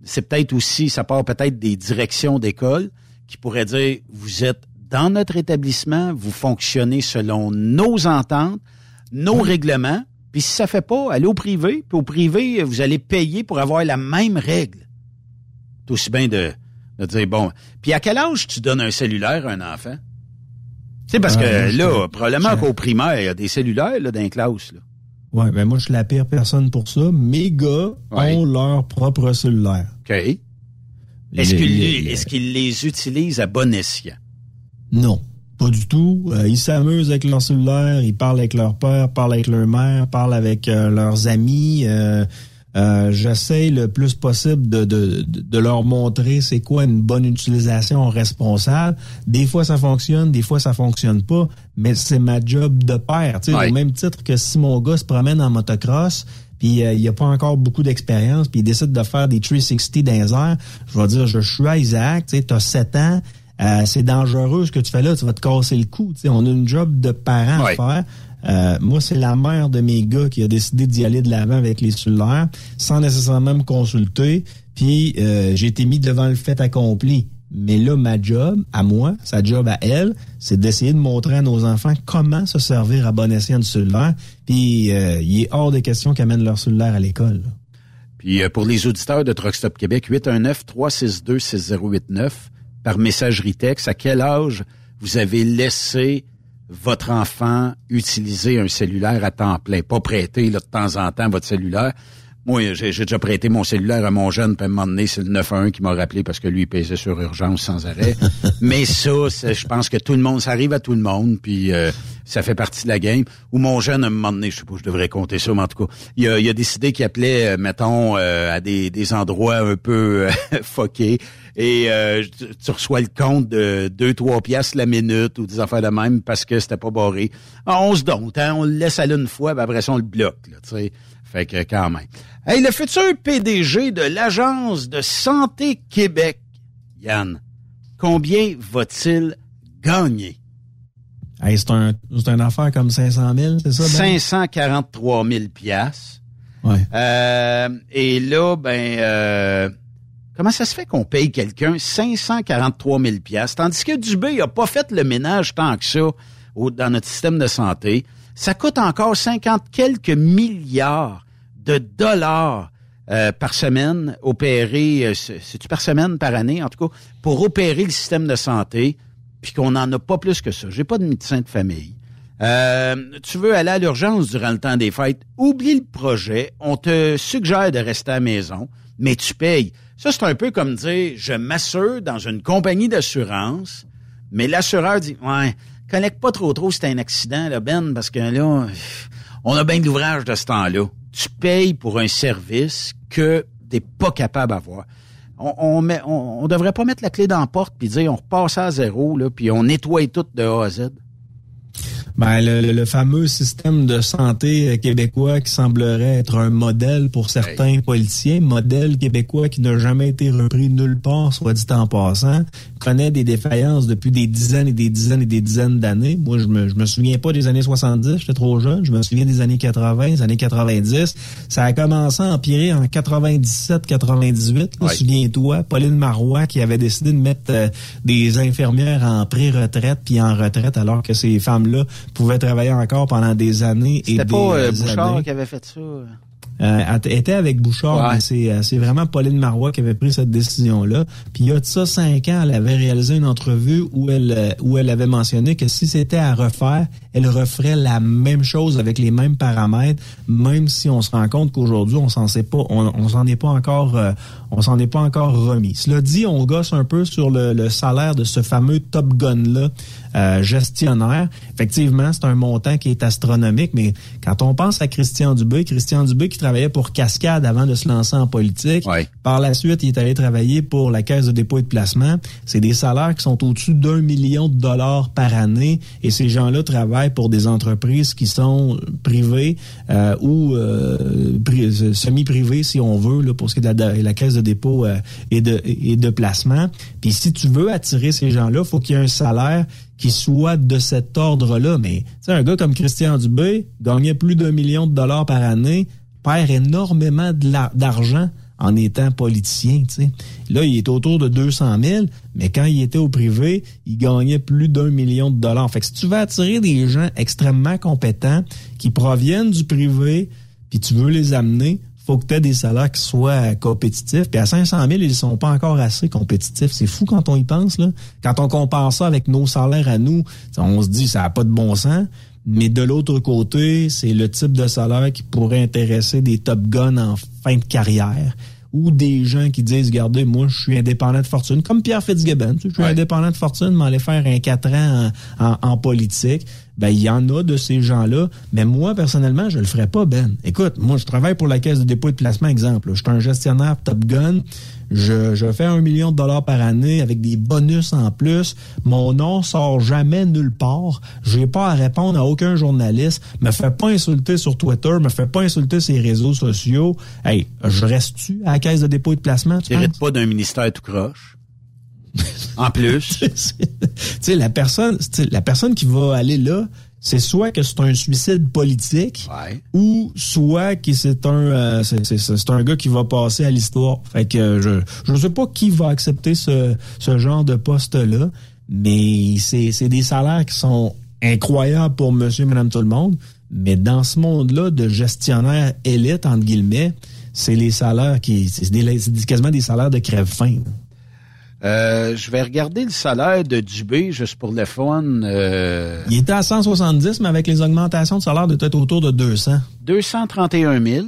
C'est peut-être aussi, ça part peut-être des directions d'école qui pourraient dire vous êtes dans notre établissement, vous fonctionnez selon nos ententes, nos règlements, puis si ça fait pas, allez au privé. Puis au privé, vous allez payer pour avoir la même règle. C'est aussi bien de, de dire, bon. Puis à quel âge tu donnes un cellulaire à un enfant? Tu sais, parce que là, probablement qu'au primaire, il y a des cellulaires là, dans les classes. Là. Ouais, ben moi, je suis la pire personne pour ça. Mes gars ont leur propre cellulaire. OK. Est-ce qu'ils est les utilisent à bon escient? Non. Pas du tout. Euh, ils s'amusent avec leur cellulaire, ils parlent avec leur père, parlent avec leur mère, parlent avec euh, leurs amis. Euh, J'essaie le plus possible de, de, de leur montrer c'est quoi une bonne utilisation responsable. Des fois ça fonctionne, des fois ça fonctionne pas, mais c'est ma job de père. Tu sais, Au même titre que si mon gars se promène en motocross, puis il il a pas encore beaucoup d'expérience, puis il décide de faire des 360 dans les airs, je vais dire, je suis à Isaac, tu sais, as 7 ans, euh, c'est dangereux ce que tu fais là, tu vas te casser le cou. on a une job de parent à faire. Euh, moi, c'est la mère de mes gars qui a décidé d'y aller de l'avant avec les cellulaires, sans nécessairement me consulter. Puis euh, j'ai été mis devant le fait accompli. Mais là, ma job, à moi, sa job à elle, c'est d'essayer de montrer à nos enfants comment se servir à bon escient du cellulaire. Puis il est hors de question qu'ils amènent leur cellulaire à l'école. Puis pour les auditeurs de Truck Stop Québec, 819 362 6089 par messagerie texte, à quel âge vous avez laissé votre enfant utiliser un cellulaire à temps plein, pas prêter là, de temps en temps votre cellulaire. Moi, j'ai déjà prêté mon cellulaire à mon jeune, puis à un moment donné, c'est le 911 qui m'a rappelé parce que lui, il pesait sur urgence sans arrêt. Mais ça, je pense que tout le monde, ça arrive à tout le monde, puis euh, ça fait partie de la game. Ou mon jeune, à un moment donné, je sais pas, je devrais compter ça, mais en tout cas, il a, il a décidé qu'il appelait, euh, mettons, euh, à des, des endroits un peu foqués et euh, tu, reçois le compte de 2-3 piastres la minute ou des affaires de même parce que c'était pas barré. Ah, on se donne, hein, on le laisse aller une fois, ben après ça, on le bloque. Là, sais. fait que quand même. Hey, le futur PDG de l'Agence de santé Québec, Yann, combien va-t-il gagner? Hey, c'est un, une affaire comme 500 000, c'est ça? Ben? 543 000 piastres. Ouais. Euh, et là, ben... Euh, Comment ça se fait qu'on paye quelqu'un 543 000 tandis que Dubé n'a pas fait le ménage tant que ça dans notre système de santé? Ça coûte encore 50 quelques milliards de dollars euh, par semaine, opérer, euh, c'est-tu par semaine, par année, en tout cas, pour opérer le système de santé, puis qu'on n'en a pas plus que ça. J'ai pas de médecin de famille. Euh, tu veux aller à l'urgence durant le temps des fêtes, oublie le projet, on te suggère de rester à la maison, mais tu payes. Ça, c'est un peu comme dire, je m'assure dans une compagnie d'assurance, mais l'assureur dit, ouais, connecte pas trop trop, c'est un accident, là, Ben, parce que là, on a bien de l'ouvrage de ce temps-là. Tu payes pour un service que t'es pas capable d'avoir. On, on, met, on, devrait pas mettre la clé dans la porte puis dire on repasse à zéro là puis on nettoie tout de A à Z. Ben, le, fameux système de santé québécois qui semblerait être un modèle pour certains politiciens, modèle québécois qui n'a jamais été repris nulle part, soit dit en passant, connaît des défaillances depuis des dizaines et des dizaines et des dizaines d'années. Moi, je me, je me souviens pas des années 70, j'étais trop jeune. Je me souviens des années 80, des années 90. Ça a commencé à empirer en 97, 98. Souviens-toi, Pauline Marois qui avait décidé de mettre euh, des infirmières en pré-retraite puis en retraite alors que ces femmes-là pouvaient travailler encore pendant des années et des C'était pas euh, Bouchard qui avait fait ça. Euh, était avec Bouchard, mais euh, c'est vraiment Pauline Marois qui avait pris cette décision-là. Puis il y a de ça cinq ans, elle avait réalisé une entrevue où elle euh, où elle avait mentionné que si c'était à refaire, elle referait la même chose avec les mêmes paramètres, même si on se rend compte qu'aujourd'hui on s'en sait pas, on, s'en est pas encore, euh, on s'en est pas encore remis. Cela dit, on gosse un peu sur le, le salaire de ce fameux Top Gun là euh, gestionnaire. Effectivement, c'est un montant qui est astronomique, mais quand on pense à Christian Dubé, Christian Dubé qui travaillait pour Cascade avant de se lancer en politique, par la suite, il est allé travailler pour la Caisse de dépôt et de placement. C'est des salaires qui sont au-dessus d'un million de dollars par année et ces gens-là travaillent pour des entreprises qui sont privées euh, ou euh, semi-privées, si on veut, là, pour ce qui est de la, Caisse de dépôt et, de, et de placement. Puis si tu veux attirer ces gens-là, il faut qu'il y ait un salaire qui soit de cet ordre-là. Mais tu un gars comme Christian Dubé gagnait plus d'un million de dollars par année, perd énormément d'argent en étant politicien. sais. Là, il est autour de 200 000, mais quand il était au privé, il gagnait plus d'un million de dollars. Fait que si tu veux attirer des gens extrêmement compétents qui proviennent du privé, puis tu veux les amener, faut que tu aies des salaires qui soient compétitifs. Puis à 500 000, ils sont pas encore assez compétitifs. C'est fou quand on y pense. Là. Quand on compare ça avec nos salaires à nous, on se dit ça n'a pas de bon sens. Mais de l'autre côté, c'est le type de salaire qui pourrait intéresser des top guns en fin de carrière ou des gens qui disent, regardez, moi, je suis indépendant de fortune, comme Pierre Fitzgibbon, je suis indépendant de fortune, m'aller faire un quatre ans en, en politique. Ben il y en a de ces gens-là, mais moi personnellement, je le ferais pas Ben. Écoute, moi je travaille pour la caisse de dépôt et de placement exemple, je suis un gestionnaire Top Gun, je, je fais un million de dollars par année avec des bonus en plus, mon nom sort jamais nulle part, j'ai pas à répondre à aucun journaliste, me fais pas insulter sur Twitter, me fais pas insulter sur les réseaux sociaux. Hey, je reste-tu à la caisse de dépôt et de placement Tu n'hérites pas d'un ministère tout croche. En plus. tu sais, la personne, la personne qui va aller là, c'est soit que c'est un suicide politique ou soit que c'est un euh, c'est un gars qui va passer à l'histoire. Fait que je je sais pas qui va accepter ce ce genre de poste là, mais c'est c'est des salaires qui sont incroyables pour monsieur madame tout le monde, mais dans ce monde-là de gestionnaire élite entre guillemets, c'est les salaires qui c'est quasiment des salaires de crève-faim. Euh, je vais regarder le salaire de Dubé juste pour le fun. Euh... Il était à 170, mais avec les augmentations de salaire, il était autour de 200. 231 000.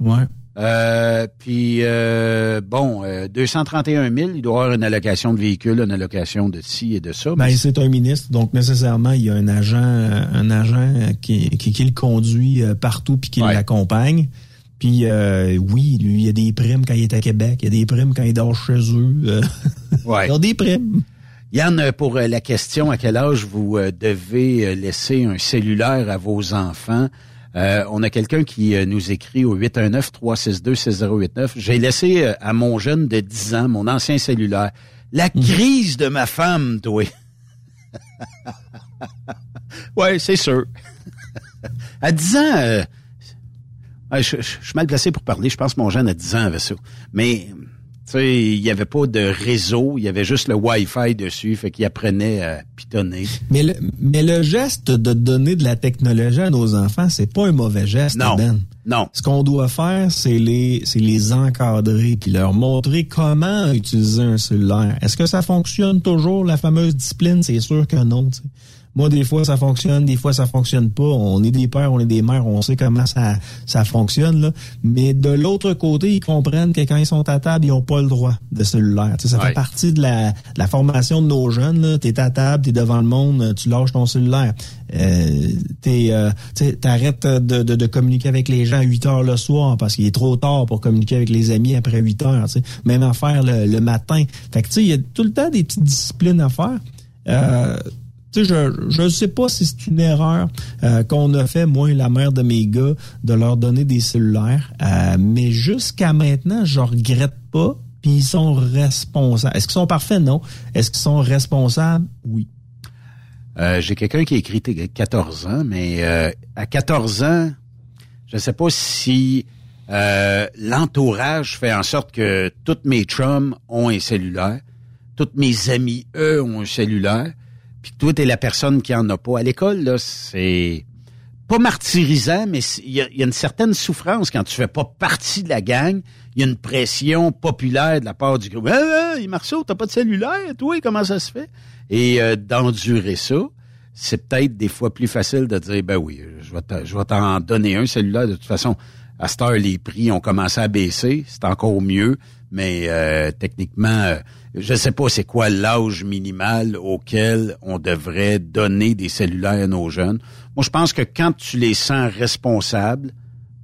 Ouais. Euh, puis euh, bon, 231 000, il doit avoir une allocation de véhicule, une allocation de ci et de ça. Ben, c'est un ministre, donc nécessairement, il y a un agent, un agent qui, qui, qui le conduit partout puis qui l'accompagne. Puis euh, oui, lui, il y a des primes quand il est à Québec, il y a des primes quand il dort chez eux. Euh. ouais. il y a des primes. Yann, pour euh, la question à quel âge vous devez laisser un cellulaire à vos enfants, on a quelqu'un qui nous écrit au 819-362-6089. J'ai laissé à mon jeune de 10 ans mon ancien cellulaire. La mhm. crise de ma femme, toi. ouais, c'est sûr. à 10 ans je, je, suis mal placé pour parler. Je pense que mon jeune a 10 ans avec ça. Mais tu sais, il n'y avait pas de réseau, il y avait juste le Wi-Fi dessus, fait qu'il apprenait à pitonner. Mais le, mais le geste de donner de la technologie à nos enfants, c'est pas un mauvais geste, non, Ben. Non. Ce qu'on doit faire, c'est les, c'est les encadrer puis leur montrer comment utiliser un cellulaire. Est-ce que ça fonctionne toujours, la fameuse discipline? C'est sûr que non. Moi, des fois, ça fonctionne, des fois, ça fonctionne pas. On est des pères, on est des mères, on sait comment ça, ça fonctionne. Là. Mais de l'autre côté, ils comprennent que quand ils sont à table, ils n'ont pas le droit de cellulaire. ça fait partie de la, la, formation de nos jeunes. Tu es à table, tu es devant le monde, tu lâches ton cellulaire. Euh, euh, t'arrêtes de, de, de, communiquer avec les gens à 8 heures le soir parce qu'il est trop tard pour communiquer avec les amis après 8 heures. T'sais. Même affaire le, le matin. Fait que tu sais, il y a tout le temps des petites disciplines à faire. Euh, je ne sais pas si c'est une erreur euh, qu'on a fait, moi et la mère de mes gars, de leur donner des cellulaires. Euh, mais jusqu'à maintenant, je regrette pas. Puis ils sont responsables. Est-ce qu'ils sont parfaits? Non. Est-ce qu'ils sont responsables? Oui. Euh, j'ai quelqu'un qui a écrit 14 ans, mais à 14 ans, je ne sais pas si l'entourage fait en sorte que tous mes chums ont un cellulaire, tous mes amis, eux, ont un cellulaire puis toi, t'es la personne qui en a pas. À l'école, là, c'est pas martyrisant, mais il y, a une certaine souffrance quand tu fais pas partie de la gang. Il y a une pression populaire de la part du groupe. Ah, hey, Marceau, t'as pas de cellulaire, toi, comment ça se fait? Et euh, d'endurer ça, c'est peut-être des fois plus facile de dire, ben oui, je vais t'en donner un cellulaire. De toute façon, à cette heure, les prix ont commencé à baisser. C'est encore mieux, mais euh, techniquement... Euh, je sais pas c'est quoi l'âge minimal auquel on devrait donner des cellulaires à nos jeunes. Moi, je pense que quand tu les sens responsables,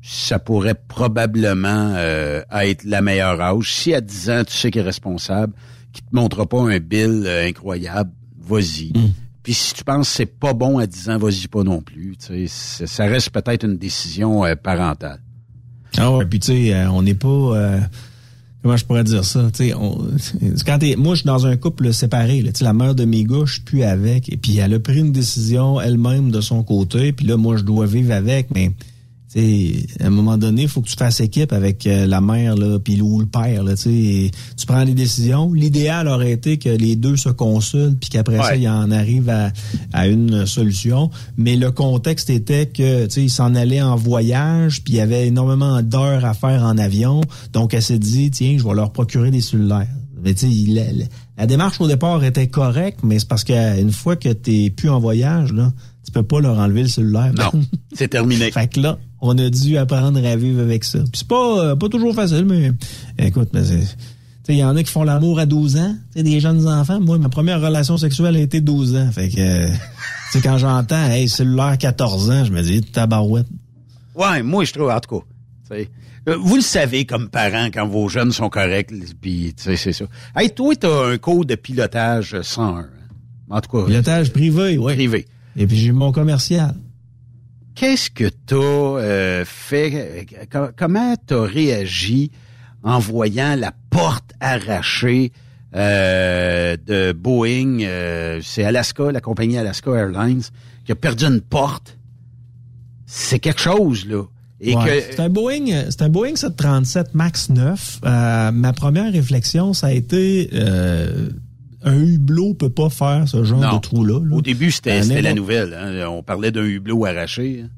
ça pourrait probablement euh, être la meilleure âge. Si à 10 ans, tu sais qu'il est responsable, qu'il te montre pas un bill euh, incroyable, vas-y. Mm. Puis si tu penses que c'est pas bon à 10 ans, vas-y pas non plus. Ça reste peut-être une décision euh, parentale. Ah ouais, puis tu sais, on n'est pas comment je pourrais dire ça? Tu sais quand moi je suis dans un couple séparé là, la mère de mes gars je suis avec. Et puis elle a pris une décision elle-même de son côté. Puis là moi je dois vivre avec. Mais à un moment donné, il faut que tu fasses équipe avec euh, la mère là, puis ou le père. Là, tu prends des décisions. L'idéal aurait été que les deux se consultent, puis qu'après ça, il en arrive à, à, une solution. Mais le contexte était que il s'en allait en voyage, puis il y avait énormément d'heures à faire en avion. Donc, elle s'est dit, tiens, je vais leur procurer des cellulaires. Mais tu la, la, démarche au départ était correcte, mais c'est parce qu'une fois que tu plus en voyage, là, tu peux pas leur enlever le cellulaire. Non, c'est terminé. fait que là, on a dû apprendre à vivre avec ça. Puis c'est pas, pas toujours facile, mais écoute, mais il y en a qui font l'amour à 12 ans, des jeunes enfants. Moi, ma première relation sexuelle a été 12 ans. Fait que, c'est quand j'entends, hey, cellulaire 14 ans, je me dis, tabarouette. Ouais, moi, je trouve, en tout cas, euh, vous le savez comme parent quand vos jeunes sont corrects, puis c'est ça. Hey, toi, t'as un cours de pilotage 101. Hein? En tout cas. Pilotage privé, oui. Privé. Et puis j'ai mon commercial. Qu'est-ce que t'as euh, fait? Comment t'as réagi en voyant la porte arrachée euh, de Boeing, euh, c'est Alaska, la compagnie Alaska Airlines, qui a perdu une porte? C'est quelque chose, là. Que... C'est un Boeing, c'est un Boeing 737 Max 9. Euh, ma première réflexion, ça a été un hublot peut pas faire ce genre de trou-là. Au début, c'était la nouvelle. Hein. On parlait d'un hublot arraché. Hein.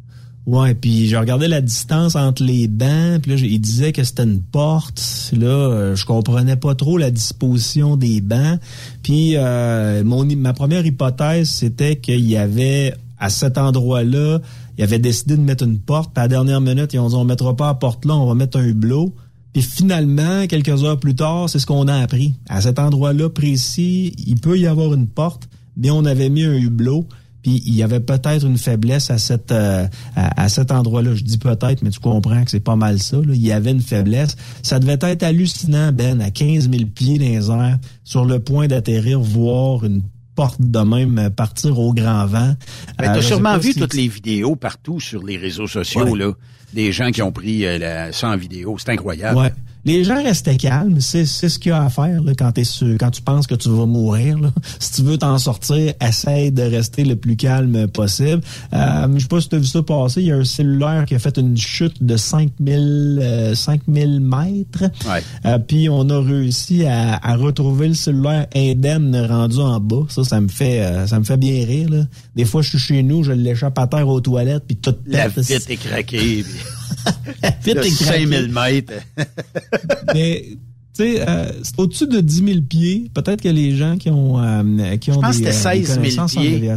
Ouais, puis je regardais la distance entre les bancs, puis là, il disait que c'était une porte. Là, euh, je comprenais pas trop la disposition des bancs. Puis euh, mon ma première hypothèse, c'était qu'il y avait à cet endroit-là, il avait décidé de mettre une porte. Puis à la dernière minute, ils ont dit on mettra pas la porte là, on va mettre un hublot. Puis finalement, quelques heures plus tard, c'est ce qu'on a appris. À cet endroit-là précis, il peut y avoir une porte, mais on avait mis un hublot. Puis il y avait peut-être une faiblesse à cette euh, à, cet endroit-là. Je dis peut-être, mais tu comprends que c'est pas mal ça. Il y avait une faiblesse. Ça devait être hallucinant, Ben, à 15 000 pieds dans les airs, sur le point d'atterrir, voir une porte de même partir au grand vent. Tu as sûrement vu toutes les vidéos partout sur les réseaux sociaux, là, des gens qui ont pris euh, la, ça en vidéo. C'est incroyable. Les gens restaient calmes. C'est, c'est ce qu'il y a à faire là, quand, quand tu penses que tu vas mourir. Là. Si tu veux t'en sortir, essaye de rester le plus calme possible. Euh, je sais pas si tu as vu ça passer. Il y a un cellulaire qui a fait une chute de 5000, euh, 5000 mètres. Ouais. Euh, puis on a réussi à, à, retrouver le cellulaire indemne rendu en bas. Ça, ça me fait euh, ça me fait bien rire. Là. Des fois, je suis chez nous, je l'échappe à terre aux toilettes, puis tout La vitre est craquée. Vite 5000 mètres. Mais, tu sais, euh, c'est au-dessus de 10 000 pieds. Peut-être que les gens qui ont, euh, qui ont Je pense des, que c'était 16 000 pieds.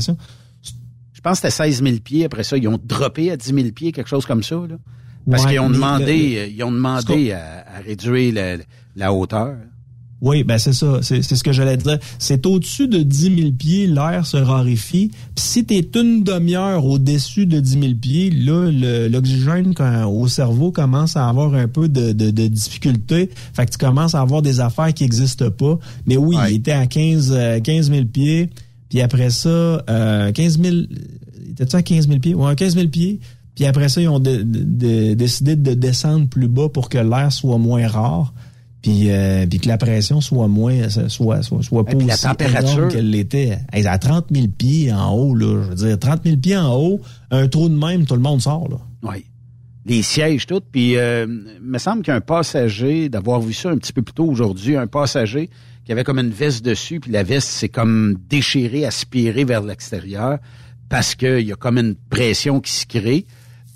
Je pense que c'était 16 000 pieds. Après ça, ils ont droppé à 10 000 pieds, quelque chose comme ça. Là. Parce qu'ils ont demandé, ils ont demandé à, à réduire la, la hauteur. Oui, ben c'est ça. C'est ce que j'allais dire. C'est au-dessus de 10 000 pieds, l'air se raréfie. Puis si tu es une demi-heure au-dessus de 10 000 pieds, là, l'oxygène au cerveau commence à avoir un peu de, de, de, difficulté. Fait que tu commences à avoir des affaires qui n'existent pas. Mais oui, il était à 15, 15 000 pieds. Puis après ça, euh, 15 000... Était-tu à 15 000 pieds? Ouais, 15 000 pieds. Puis après ça, ils ont décidé de descendre plus bas pour que l'air soit moins rare puis, euh, puis que la pression soit moins, soit, soit, soit pas aussi la température qu'elle l'était. à 30 000 pieds en haut, là, je veux dire, 30 000 pieds en haut, un trou de même, tout le monde sort, là. Oui. Les sièges, tout. Puis, euh, il me semble qu'un passager, d'avoir vu ça un petit peu plus tôt aujourd'hui, un passager qui avait comme une veste dessus, puis la veste s'est comme déchirée, aspirée vers l'extérieur, parce qu'il y a comme une pression qui se crée.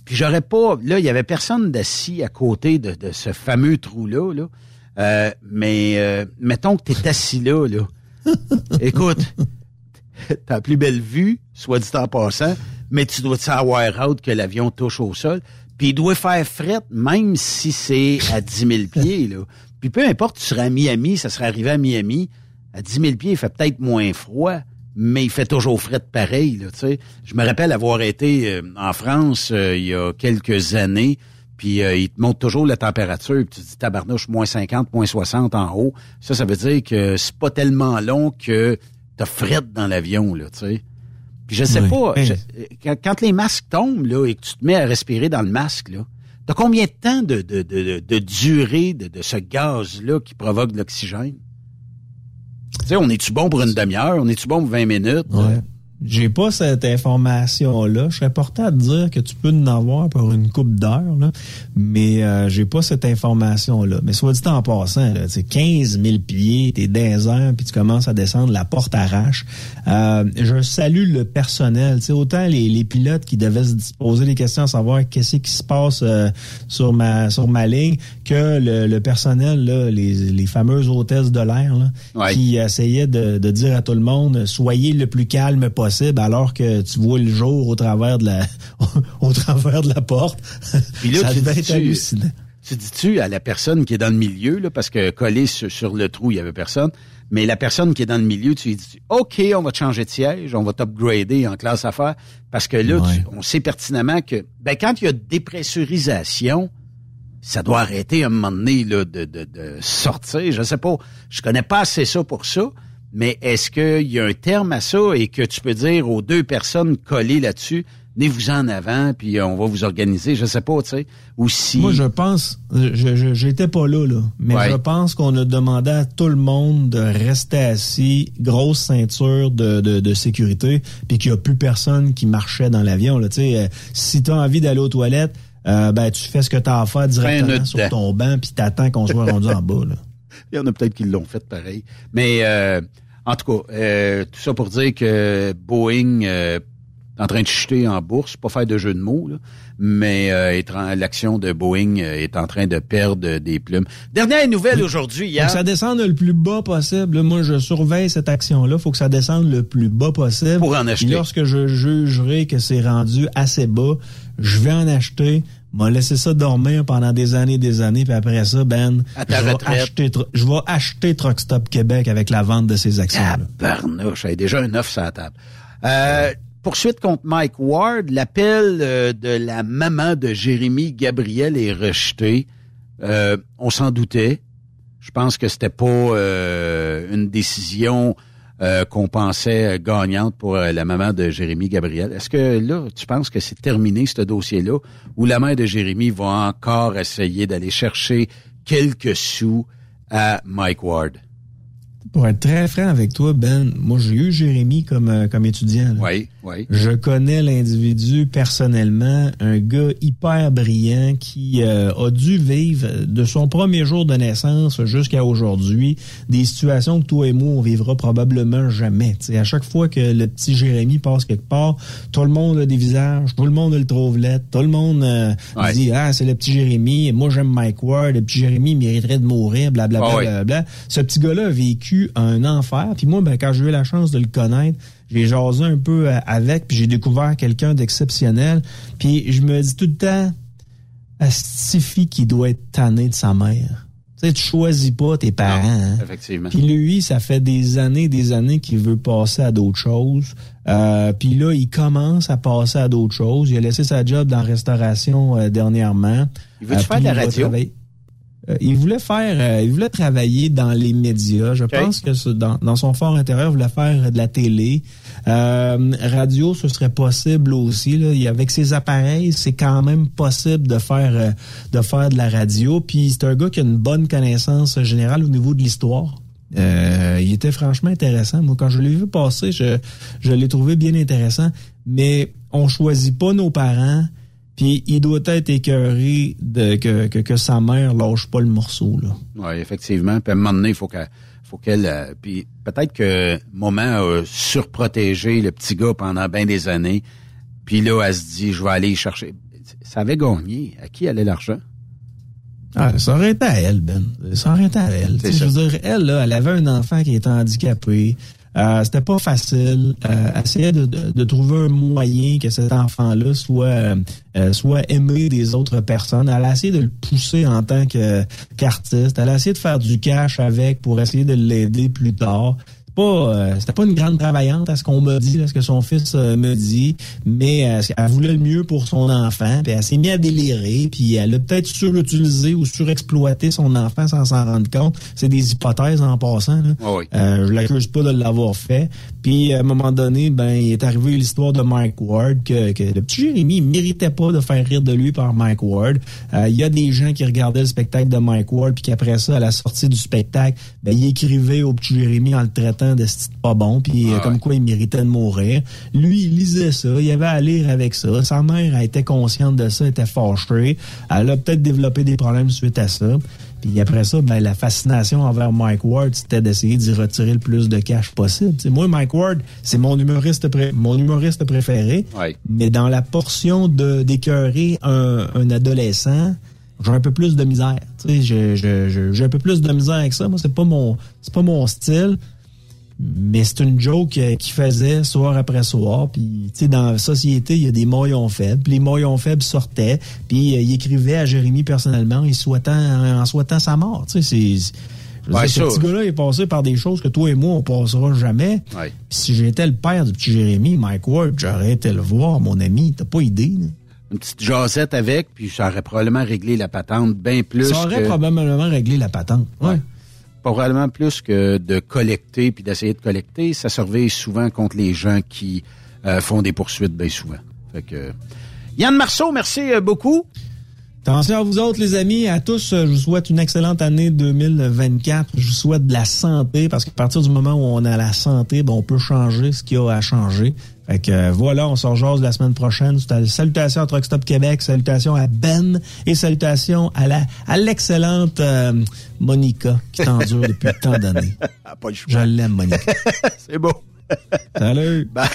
Puis j'aurais pas, là, il y avait personne d'assis à côté de, de ce fameux trou-là, là. Euh, mais euh, mettons que tu es assis là, là. Écoute, ta plus belle vue, soit dit en passant, mais tu dois savoir out que l'avion touche au sol. Puis il doit faire fret, même si c'est à 10 000 pieds. Là. Puis peu importe, tu seras à Miami, ça serait arrivé à Miami. À 10 000 pieds, il fait peut-être moins froid, mais il fait toujours fret pareil. Là, Je me rappelle avoir été euh, en France il y a quelques années puis euh, il te montre toujours la température, puis tu te dis tabarnouche, moins 50, moins 60 en haut. Ça, ça veut dire que c'est pas tellement long que t'as frette dans l'avion, là, tu sais. Puis je sais pas, quand, les masques tombent, là, et que tu te mets à respirer dans le masque, là, t'as combien de temps de, de, de, de durée de, de ce gaz-là qui provoque de l'oxygène? Tu sais, on est-tu bon pour une demi-heure? On est-tu bon pour 20 minutes? J'ai pas cette information-là. Je serais porté à te dire que tu peux en avoir pour une coupe d'heure, mais euh, j'ai pas cette information-là. Mais soit dit en passant, c'est 15 000 pieds, t'es dans puis tu commences à descendre, la porte arrache. Euh, je salue le personnel. autant les, les, pilotes qui devaient se poser des questions à savoir qu'est-ce qui se passe euh, sur ma sur ma ligne, que le, le personnel, là, les, les fameuses hôtesses de l'air, qui essayaient de, de dire à tout le monde, soyez le plus calme possible possible alors que tu vois le jour au travers de la au travers de la porte. Puis là, ça tu devait être hallucinant. Tu dis-tu à la personne qui est dans le milieu, là, parce que collé sur, le trou, il y avait personne, mais la personne qui est dans le milieu, tu lui dis OK, on va te changer de siège, on va t'upgrader en classe affaires, parce que là, on sait pertinemment que ben, quand il y a dépressurisation, ça doit arrêter à un moment donné là, de, de, de sortir. Je sais pas, je connais pas assez ça pour ça, mais est-ce qu'il y a un terme à ça et que tu peux dire aux deux personnes collées là-dessus, venez-vous en avant, puis on va vous organiser, je sais pas, tu sais, ou si... Moi, je pense, je j'étais pas là, là, mais je pense qu'on a demandé à tout le monde de rester assis, grosse ceinture de, de, de sécurité, puis qu'il y a plus personne qui marchait dans l'avion, là, tu sais. Euh, si tu as envie d'aller aux toilettes, euh, ben, tu fais ce que tu as à faire directement sur ton banc, puis t'attends qu'on soit rendu en bas, là. Il y en a peut-être qui l'ont fait pareil. Mais... Euh, en tout cas, euh, tout ça pour dire que Boeing euh, est en train de chuter en bourse, pas faire de jeu de mots, mais euh, l'action de Boeing euh, est en train de perdre des plumes. Dernière nouvelle aujourd'hui, hier. Faut que ça descende le plus bas possible. Moi, je surveille cette action-là. faut que ça descende le plus bas possible. Pour en acheter. lorsque je jugerai que c'est rendu assez bas, je vais en acheter m'a laissé ça dormir pendant des années et des années, puis après ça, Ben, je vais, acheter, je vais acheter Truck Stop Québec avec la vente de ces actions. Ah, barnouche, j'ai déjà un œuf sur la table. Euh, poursuite contre Mike Ward, l'appel euh, de la maman de Jérémy Gabriel est rejeté. Euh, on s'en doutait. Je pense que c'était pas euh, une décision euh, qu'on pensait gagnante pour euh, la maman de Jérémy Gabriel. Est-ce que là, tu penses que c'est terminé ce dossier-là, ou la mère de Jérémy va encore essayer d'aller chercher quelques sous à Mike Ward? Pour être très franc avec toi, Ben, moi j'ai eu Jérémy comme euh, comme étudiant. Oui, oui. Je connais l'individu personnellement, un gars hyper brillant qui euh, a dû vivre de son premier jour de naissance jusqu'à aujourd'hui des situations que toi et moi on vivra probablement jamais. T'sais, à chaque fois que le petit Jérémy passe quelque part, tout le monde a des visages, tout le monde le trouve lettre, tout le monde euh, dit ah c'est le petit Jérémy, moi j'aime Mike Ward, le petit Jérémy mériterait de mourir, blablabla. Bla, bla, bla, Ce petit gars-là a vécu un enfer. Puis moi, ben, quand j'ai eu la chance de le connaître, j'ai jasé un peu euh, avec, puis j'ai découvert quelqu'un d'exceptionnel. Puis je me dis tout le temps, Astifi qui doit être tanné de sa mère. Tu sais, tu choisis pas tes parents. hein? Effectivement. Puis lui, ça fait des années, des années qu'il veut passer à d'autres choses. Euh, puis là, il commence à passer à d'autres choses. Il a laissé sa job dans la restauration euh, dernièrement. Il veut faire de la radio? Euh, il voulait faire, euh, il voulait travailler dans les médias. Je pense que dans, dans, son fort intérieur, il voulait faire de la télé. Euh, radio, ce serait possible aussi. Là. Avec ses appareils, c'est quand même possible de faire, de faire de la radio. Puis c'est un gars qui a une bonne connaissance générale au niveau de l'histoire. il était franchement intéressant. Moi, quand je l'ai vu passer, je, je l'ai trouvé bien intéressant. Mais on choisit pas nos parents puis il doit être écœuré de que, que, que, sa mère lâche pas le morceau. Là. Oui, effectivement. Puis à un moment donné, il faut qu'elle faut qu'elle euh, puis peut-être que moment a surprotégé le petit gars pendant bien des années. Puis là, elle se dit je vais aller chercher. Ça avait gagné. À qui allait l'argent? Ah, ça aurait été à elle, Ben. Ça aurait été à elle. Je veux dire, elle, là, elle avait un enfant qui était handicapé. Euh, c'était pas facile. Euh, essayer de, de, trouver un moyen que cet enfant-là soit euh, soit aimé des autres personnes. Elle a essayé de le pousser en tant que qu'artiste. Elle a essayé de faire du cash avec pour essayer de l'aider plus tard pas, euh, c'était pas une grande travaillante à ce qu'on m'a dit, à ce que son fils euh, me dit, mais euh, elle voulait le mieux pour son enfant, puis elle s'est mise à délirer, puis elle a peut-être surutilisé ou surexploité son enfant sans s'en rendre compte. C'est des hypothèses en passant. Là. Oh je l'accuse pas de l'avoir fait. Puis à un moment donné, ben il est arrivé l'histoire de Mike Ward que, que le petit Jérémy il méritait pas de faire rire de lui par Mike Ward. Il y a des gens qui regardaient le spectacle de Mike Ward, puis qu'après ça, à la sortie du spectacle, ben il écrivait au petit Jérémy en le traitant de ce pas bon, puis euh, comme quoi il méritait de mourir. Lui, il lisait ça, il avait à lire avec ça. Sa mère a été consciente de ça, était fâchée. Elle a peut-être développé des problèmes suite à ça. Puis après ça, ben, la fascination envers Mike Ward, c'était d'essayer d'y retirer le plus de cash possible. moi, Mike Ward, c'est mon humoriste mon humoriste préféré. Mais dans la portion de d'écœurer un, un adolescent, j'ai un peu plus de misère. J'ai un peu plus de misère avec ça. Moi, c'est pas mon c'est pas mon style. Mais c'est une joke euh, qu'il faisait soir après soir. Puis, tu sais, dans la société, il y a des maillons faibles. Puis les maillons faibles sortaient. Puis il écrivait à Jérémy personnellement en souhaitant, en souhaitant sa mort. Tu sais, c'est Ouais, ce petit gars-là est passé par des choses que toi et moi, on passera jamais. Si j'étais le père du petit Jérémy, Mike Ward, j'aurais été le voir, mon ami. T'as pas idée, Une petite jasette avec, puis ça aurait probablement réglé la patente bien plus. Ça aurait probablement réglé la patente. Ouais. Probablement plus que de collecter puis d'essayer de collecter. Ça surveille souvent contre les gens qui euh, font des poursuites bien souvent. Fait que... Yann Marceau, merci euh, beaucoup. Attention à vous autres, les amis, à tous, je vous souhaite une excellente année 2024. Je vous souhaite de la santé, parce qu'à partir du moment où on a la santé, ben, on peut changer ce qu'il y a à changer. Fait que euh, voilà, on sort jase la semaine prochaine. Salutations à Truck Stop Québec, salutations à Ben et salutations à la à l'excellente euh, Monica qui t'endure depuis tant d'années. Je l'aime, Monica. C'est beau. Salut. Ben,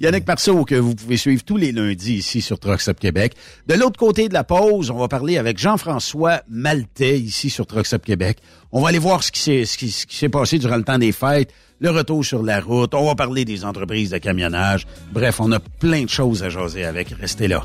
Yannick Marceau, que vous pouvez suivre tous les lundis ici sur Truckstop Québec. De l'autre côté de la pause, on va parler avec Jean-François Maltais ici sur Truckstop Québec. On va aller voir ce qui s'est ce qui, s'est passé durant le temps des fêtes, le retour sur la route. On va parler des entreprises de camionnage. Bref, on a plein de choses à jaser avec. Restez là.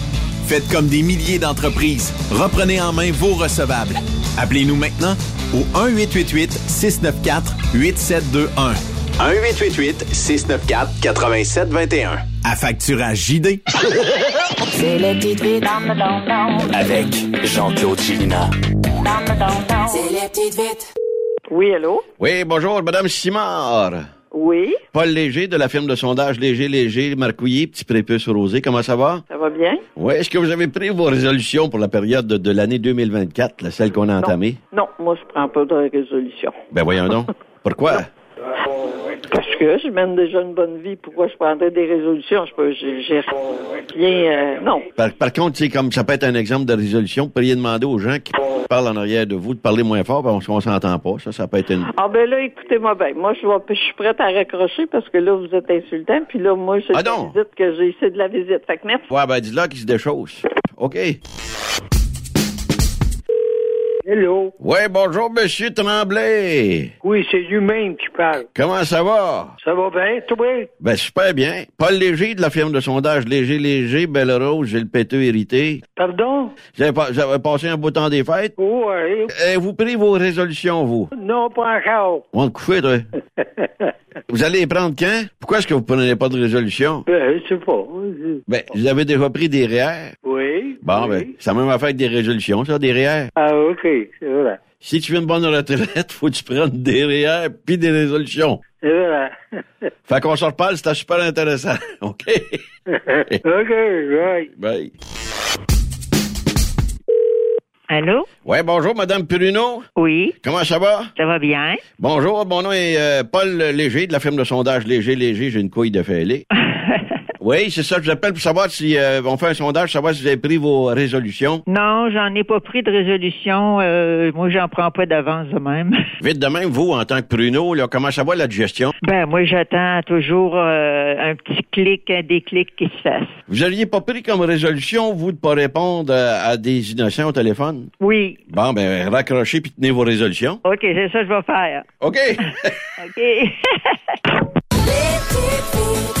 Faites comme des milliers d'entreprises. Reprenez en main vos recevables. Appelez-nous maintenant au 1-888-694-8721. 1-888-694-8721. À facturage JD. C'est vites Avec Jean-Claude Chilina. C'est les petites vites. Oui, allô? Oui, bonjour, Madame Simard. Oui. Paul Léger de la firme de sondage Léger, Léger, Marcouillet, petit prépuce rosé. Comment ça va? Ça va bien. Oui. Est-ce que vous avez pris vos résolutions pour la période de, l'année 2024, la celle qu'on a entamée? Non, moi, je prends pas de résolution. Ben, voyons donc. Pourquoi? Parce que je mène déjà une bonne vie. Pourquoi je prendrais des résolutions? Je peux, j'ai rien, euh, non. Par, contre, c'est comme ça peut être un exemple de résolution. Vous pourriez demander aux gens qui parlent en arrière de vous de parler moins fort parce qu'on s'entend pas. Ça, ça peut être une... Ah, ben là, écoutez-moi bien. Moi, je, je suis prête à raccrocher parce que là, vous êtes insultant. Puis là, moi, c'est ah que j'ai. C'est de la visite. Fait que merci. Ouais, ben, dis-là qu'il se déchausse. OK. Hello. Oui, bonjour, Monsieur Tremblay. Oui, c'est lui-même qui parle. Comment ça va? Ça va bien, toi? Ben, super bien. Paul Léger de la firme de sondage Léger Léger, Belle Rose, j'ai le péteux hérité. Pardon? J'avais passé un beau temps des fêtes? Oui. Et vous pris vos résolutions, vous? Non, pas encore. On coucher, toi. vous allez les prendre quand? Pourquoi est-ce que vous prenez pas de résolution? Ben, je sais pas. Ben, vous avez déjà pris des REER? Oui. Bon, oui. ben, ça même affaire avec des résolutions, ça, des REER. Ah, OK. C'est vrai. Si tu veux une bonne retraite, faut que tu prennes des REER puis des résolutions. C'est vrai. fait qu'on se reparle, c'était super intéressant. OK? OK, right. Bye. Allô? Ouais, bonjour, Madame Pruneau. Oui. Comment ça va? Ça va bien? Bonjour, mon nom est euh, Paul Léger, de la firme de sondage Léger Léger, j'ai une couille de fêlé. Oui, c'est ça, je vous appelle pour savoir si euh, on fait un sondage, savoir si vous avez pris vos résolutions. Non, j'en ai pas pris de résolution. Euh, moi, j'en prends pas d'avance de même. Vite de même, vous, en tant que Pruneau, là, comment ça va la digestion? Ben, moi, j'attends toujours euh, un petit clic, un déclic qui se fasse. Vous aviez pas pris comme résolution, vous, de pas répondre euh, à des innocents au téléphone? Oui. Bon, ben, raccrochez puis tenez vos résolutions. OK, c'est ça que je vais faire. OK. OK.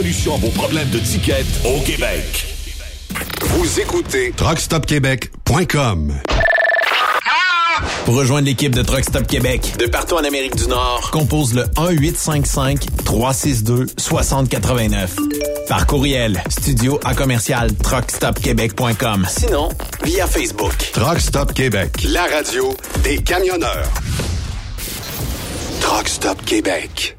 à vos problèmes de ticket au Québec. Vous écoutez truckstopquebec.com. Pour rejoindre l'équipe de Truck Stop Québec, de partout en Amérique du Nord, compose le 1-855-362-6089. Par courriel, studio à commercial truckstopquebec.com. Sinon, via Facebook. Truck Stop Québec, la radio des camionneurs. Truck Stop Québec.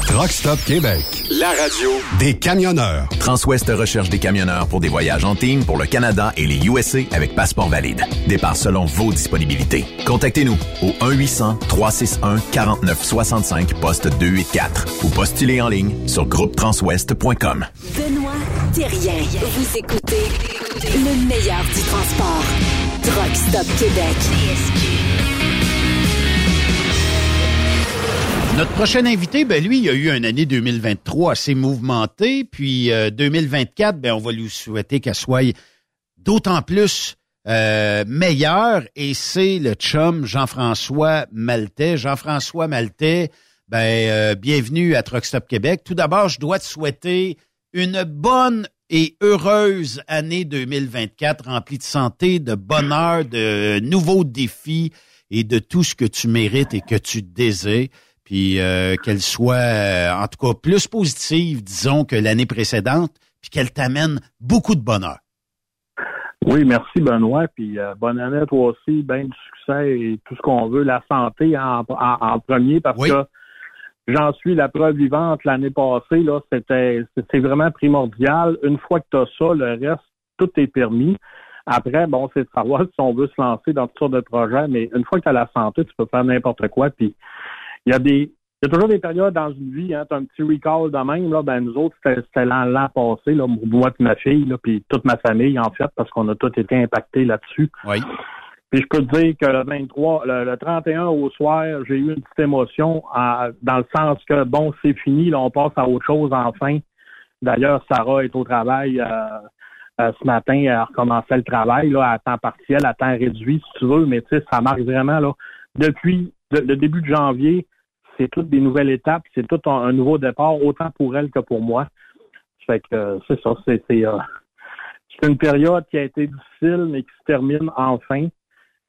Truck Stop Québec, la radio des camionneurs. Transwest recherche des camionneurs pour des voyages en team pour le Canada et les USA avec passeport valide. Départ selon vos disponibilités. Contactez-nous au 1-800-361-4965, poste 284 ou postulez en ligne sur groupetranswest.com. Benoît Thérien. Vous écoutez le meilleur du transport. Truck Stop Québec. Notre prochain invité, ben lui, il a eu une année 2023 assez mouvementée, puis euh, 2024, ben on va lui souhaiter qu'elle soit d'autant plus euh, meilleure, et c'est le chum Jean-François Maltais. Jean-François Maltais, ben euh, bienvenue à Truck Stop Québec. Tout d'abord, je dois te souhaiter une bonne et heureuse année 2024 remplie de santé, de bonheur, de nouveaux défis et de tout ce que tu mérites et que tu désires puis euh, qu'elle soit euh, en tout cas plus positive, disons, que l'année précédente, puis qu'elle t'amène beaucoup de bonheur. Oui, merci Benoît, puis euh, bonne année à toi aussi, bien du succès et tout ce qu'on veut, la santé en, en, en premier, parce que j'en suis la preuve vivante l'année passée, là, c'était c'était vraiment primordial. Une fois que tu as ça, le reste, tout est permis. Après, bon, c'est de savoir si on veut se lancer dans toutes sortes de projets, mais une fois que tu as la santé, tu peux faire n'importe quoi, puis il y a des il y a toujours des périodes dans une vie, hein, tu as un petit recall de même, là, ben nous autres, c'était l'an, l'an passé, là, moi et ma fille, là, puis toute ma famille, en fait, parce qu'on a tous été impactés là-dessus. Oui. Puis je peux te dire que le 23, le, le 31 au soir, j'ai eu une petite émotion à- dans le sens que, bon, c'est fini, là, on passe à autre chose enfin. D'ailleurs, Sarah est au travail euh, ce matin, elle recommençait le travail là, à temps partiel, à temps réduit, si tu veux, mais tu sais, ça marche vraiment là. Depuis le début de janvier, c'est toutes des nouvelles étapes, c'est tout un, nouveau départ, autant pour elle que pour moi. Fait que c'est ça, c'est c'est une période qui a été difficile, mais qui se termine enfin.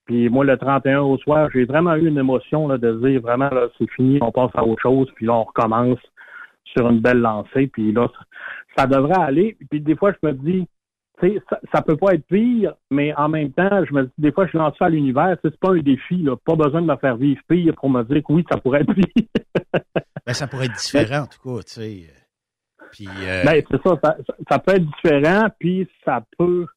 Puis moi, le 31 au soir, j'ai vraiment eu une émotion là, de dire vraiment là, c'est fini, on passe à autre chose, puis là, on recommence sur une belle lancée, puis là, ça, devrait aller. Puis des fois, je me dis, ça, ça peut pas être pire, mais en même temps, je me dis, des fois, je lance ça à l'univers, c'est pas un défi, là, pas besoin de me faire vivre pire pour me dire que oui, ça pourrait être pire. ben, ça pourrait être différent, en tout cas, tu sais. Puis, euh... ben, c'est ça, ça, ça, peut être différent, puis ça peut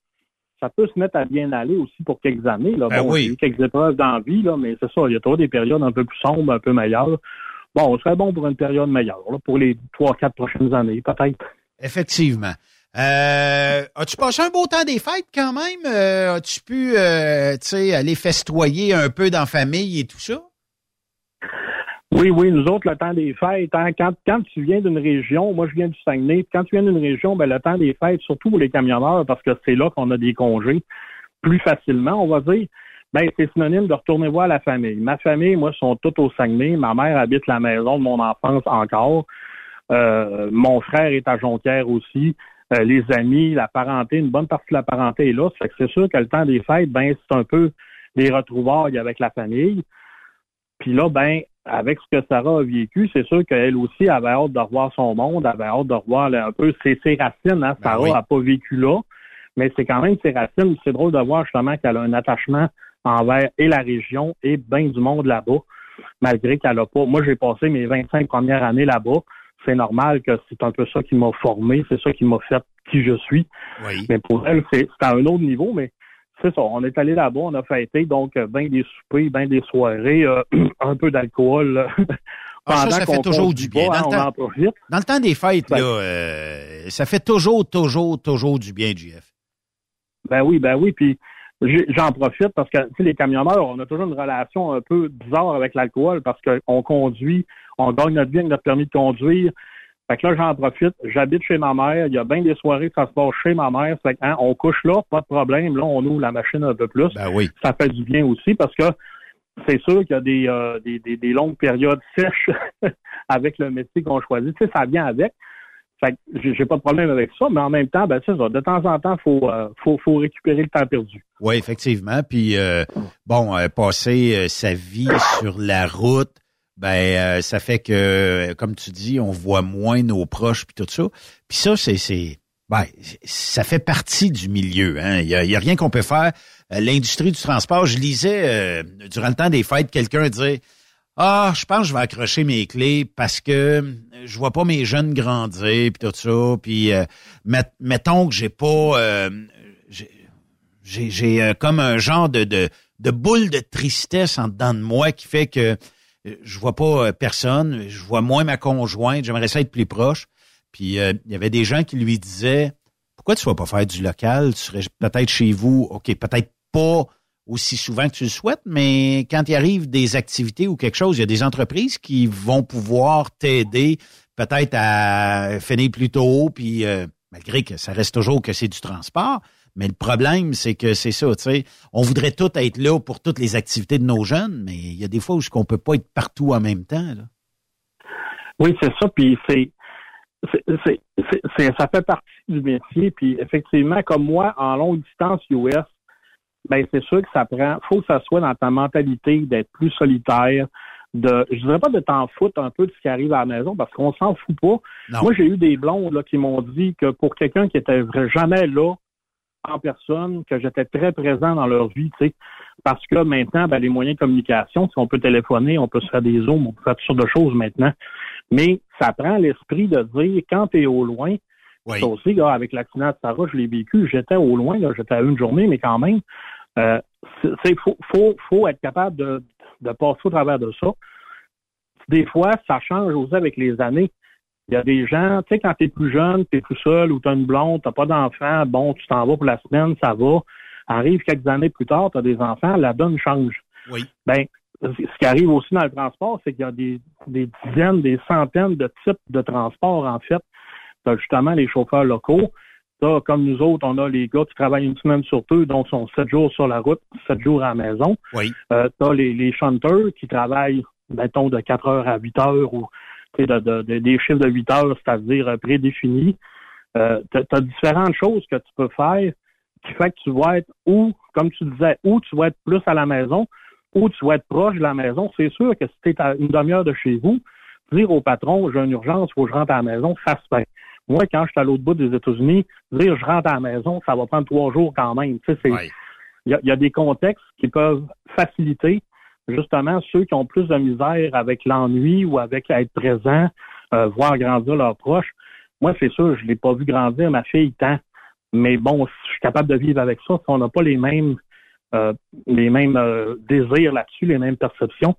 ça peut se mettre à bien aller aussi pour quelques années. Là. Ben bon, oui. Eu quelques épreuves d'envie, là, mais c'est ça, il y a toujours des périodes un peu plus sombres, un peu meilleures. Bon, on serait bon pour une période meilleure, là, pour les trois, quatre prochaines années, peut-être. Effectivement. Euh, as-tu passé un beau temps des fêtes quand même? Euh, as-tu pu euh, aller festoyer un peu dans la famille et tout ça? Oui, oui, nous autres, le temps des fêtes, hein, quand, quand tu viens d'une région, moi je viens du Saguenay, quand tu viens d'une région, ben, le temps des fêtes, surtout pour les camionneurs, parce que c'est là qu'on a des congés plus facilement, on va dire, ben, c'est synonyme de retourner voir la famille. Ma famille, moi, sont toutes au Saguenay. Ma mère habite la maison de mon enfance encore. Mon frère est à Jonquière aussi. Euh, les amis, la parenté, une bonne partie de la parenté est là. Ça fait que c'est sûr que le temps des fêtes, ben, c'est un peu des retrouvailles avec la famille. Puis là, ben, avec ce que Sarah a vécu, c'est sûr qu'elle aussi avait hâte de revoir son monde, avait hâte de revoir un peu ses, ses racines. Hein. Ben Sarah n'a pas vécu là, mais c'est quand même ses racines. C'est drôle de voir justement qu'elle a un attachement envers et la région et bien du monde là-bas, malgré qu'elle a pas. Moi, j'ai passé mes 25 premières années là-bas. C'est normal que c'est un peu ça qui m'a formé, c'est ça qui m'a fait qui je suis. Oui. Mais pour elle, c'est à un autre niveau, mais c'est ça. On est allé là-bas, on a fêté, donc euh, bien des soupers, bien des soirées, euh, un peu d'alcool. Ah, ça, ça fait toujours du bien. pas, Dans, hein, le temps, en dans le temps des fêtes, Ben- là, euh, ça fait toujours, toujours, toujours du bien, JF. Ben oui, ben oui, puis j'en profite parce que tu sais, les camionneurs, on a toujours une relation un peu bizarre avec l'alcool parce qu'on conduit, on gagne notre vie avec notre permis de conduire. Fait que là, j'en profite. J'habite chez ma mère. Il y a bien des soirées que ça se passe chez ma mère. Fait que, hein, on couche là, pas de problème. Là, on ouvre la machine un peu plus. Ben oui. Ça fait du bien aussi parce que c'est sûr qu'il y a des, euh, des, des, des longues périodes sèches avec le métier qu'on choisit. Tu sais, ça vient avec. Fait que j'ai pas de problème avec ça, mais en même temps, ben c'est ça. De temps en temps, faut, euh, faut, faut récupérer le temps perdu. Oui, effectivement. Puis, euh, bon, passer sa vie sur la route, ben, euh, ça fait que, euh, comme tu dis, on voit moins nos proches puis tout ça. Puis ça, c'est, ben, ça fait partie du milieu. Hein. Il y a, y a rien qu'on peut faire. Euh, L'industrie du transport, je lisais euh, durant le temps des fêtes quelqu'un dire. Ah, je pense que je vais accrocher mes clés parce que je vois pas mes jeunes grandir puis tout ça. Puis euh, met- mettons que j'ai pas, euh, j'ai- euh, comme un genre de, de de boule de tristesse en dedans de moi qui fait que euh, je vois pas euh, personne, je vois moins ma conjointe, j'aimerais ça être plus proche. Puis euh, il y avait des gens qui lui disaient pourquoi tu vas pas faire du local, tu serais peut-être chez vous, OK, peut-être pas aussi souvent que tu le souhaites, mais quand il arrive des activités ou quelque chose, il y a des entreprises qui vont pouvoir t'aider peut-être à finir plus tôt, puis euh, malgré que ça reste toujours que c'est du transport, mais le problème, c'est que c'est ça, tu sais, on voudrait tout être là pour toutes les activités de nos jeunes, mais il y a des fois où on peut pas être partout en même temps. Là. Oui, c'est ça. Puis c'est, ça fait partie du métier. Puis effectivement, comme moi, en longue distance US, ben c'est sûr que ça prend. Faut que ça soit dans ta mentalité d'être plus solitaire. De, je dirais pas de t'en foutre un peu de ce qui arrive à la maison parce qu'on s'en fout pas. Non. Moi, j'ai eu des blondes là, qui m'ont dit que pour quelqu'un qui était jamais là en personne, que j'étais très présent dans leur vie, tu sais, parce que maintenant, ben, les moyens de communication, si on peut téléphoner, on peut se faire des zooms, on peut faire toutes sortes de choses maintenant. Mais ça prend l'esprit de dire quand tu es au loin, Oui. ça aussi, là, avec l'accident de Sarah, je l'ai vécu, j'étais au loin, là, j'étais à une journée, mais quand même, euh, c'est- faut, faut, faut être capable de, de passer au travers de ça. Des fois, ça change aussi avec les années. Il y a des gens, tu sais, quand tu es plus jeune, tu es tout seul ou tu as une blonde, tu pas d'enfant, bon, tu t'en vas pour la semaine, ça va. Arrive quelques années plus tard, tu as des enfants, la donne change. Oui. Ben, ce qui arrive aussi dans le transport, c'est qu'il y a des, des dizaines, des centaines de types de transports, en fait. Tu as justement les chauffeurs locaux. comme nous autres, on a les gars qui travaillent une semaine sur deux, donc sont sept jours sur la route, sept jours à la maison. Oui. Euh, tu as les, les chanteurs qui travaillent, mettons, de 4 heures à 8 heures ou de, des chiffres de 8 heures, c'est-à-dire euh, prédéfinis. Euh, tu as, différentes choses que tu peux faire qui fait que tu vas être ou, comme tu disais, ou tu vas être plus à la maison, ou tu vas être proche de la maison. C'est sûr que si tu es à une demi-heure de chez vous, dire au patron, j'ai une urgence, il faut que je rentre à la maison, ça se fait. Moi, quand je suis à l'autre bout des États-Unis, dire je rentre à la maison, ça va prendre trois jours quand même. Tu sais, il y, a, des contextes qui peuvent faciliter justement ceux qui ont plus de misère avec l'ennui ou avec être présent, euh, voir grandir leurs proches. Moi, c'est sûr, je l'ai pas vu grandir, ma fille tant. Mais bon, je suis capable de vivre avec ça. Si on n'a pas les mêmes euh, les mêmes euh, désirs là-dessus, les mêmes perceptions.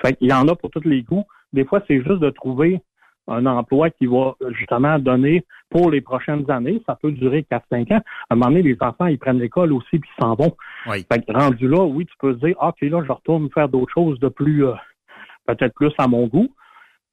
Fait qu'il y en a pour tous les goûts. Des fois, c'est juste de trouver un emploi qui va justement donner pour les prochaines années. Ça peut durer 4-5 ans. À un moment donné, les enfants, ils prennent l'école aussi puis ils s'en vont. Oui. Fait que rendu là, oui, tu peux dire, ah, OK, là, je retourne faire d'autres choses de plus, euh, peut-être plus à mon goût.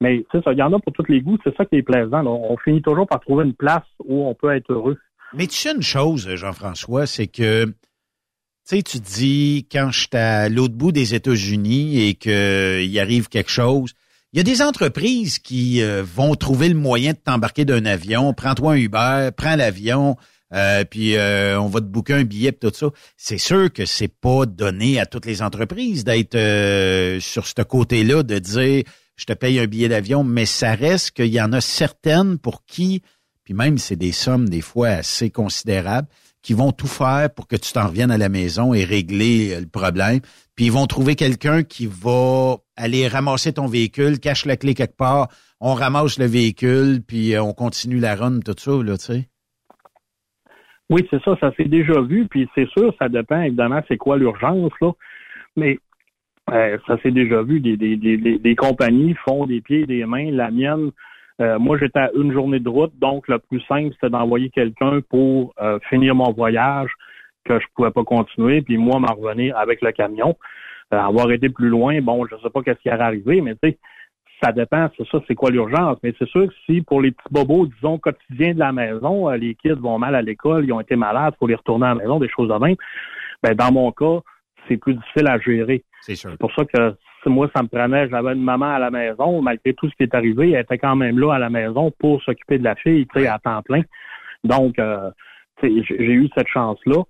Mais c'est ça, il y en a pour tous les goûts. C'est ça qui est plaisant. On finit toujours par trouver une place où on peut être heureux. Mais tu sais une chose, Jean-François, c'est que tu sais, tu dis, quand je suis à l'autre bout des États-Unis et qu'il arrive quelque chose, il y a des entreprises qui euh, vont trouver le moyen de t'embarquer d'un avion. Prends-toi un Uber, prends l'avion, euh, puis euh, on va te booker un billet, tout ça. C'est sûr que c'est pas donné à toutes les entreprises d'être sur ce côté-là, de dire, je te paye un billet d'avion, mais ça reste qu'il y en a certaines pour qui, puis même c'est des sommes des fois assez considérables, qui vont tout faire pour que tu t'en reviennes à la maison et régler euh, le problème. Puis ils vont trouver quelqu'un qui va aller ramasser ton véhicule, cache la clé quelque part, on ramasse le véhicule, puis euh, on continue la run, tout ça, là, tu sais. Oui, c'est ça, ça s'est déjà vu, puis c'est sûr, ça dépend évidemment c'est quoi l'urgence, là. Mais euh, ça s'est déjà vu, des, des, des, des, compagnies font des pieds et des mains. La mienne, euh, moi, j'étais à une journée de route, donc le plus simple, c'était d'envoyer quelqu'un pour finir mon voyage que je pouvais pas continuer, puis moi m'en revenir avec le camion. Euh, avoir été plus loin, bon, je sais pas qu'est-ce qui allait arriver, mais tu sais, ça dépend, c'est ça, c'est quoi l'urgence. Mais c'est sûr que si pour les petits bobos, disons, quotidiens de la maison, les kids vont mal à l'école, ils ont été malades, faut les retourner à la maison, des choses de même, ben dans mon cas, c'est plus difficile à gérer. C'est sûr. C'est pour ça que moi, ça me prenait, j'avais une maman à la maison, malgré tout ce qui est arrivé, elle était quand même là à la maison pour s'occuper de la fille, tu sais, à temps plein. Donc, euh, j'ai eu cette chance-là.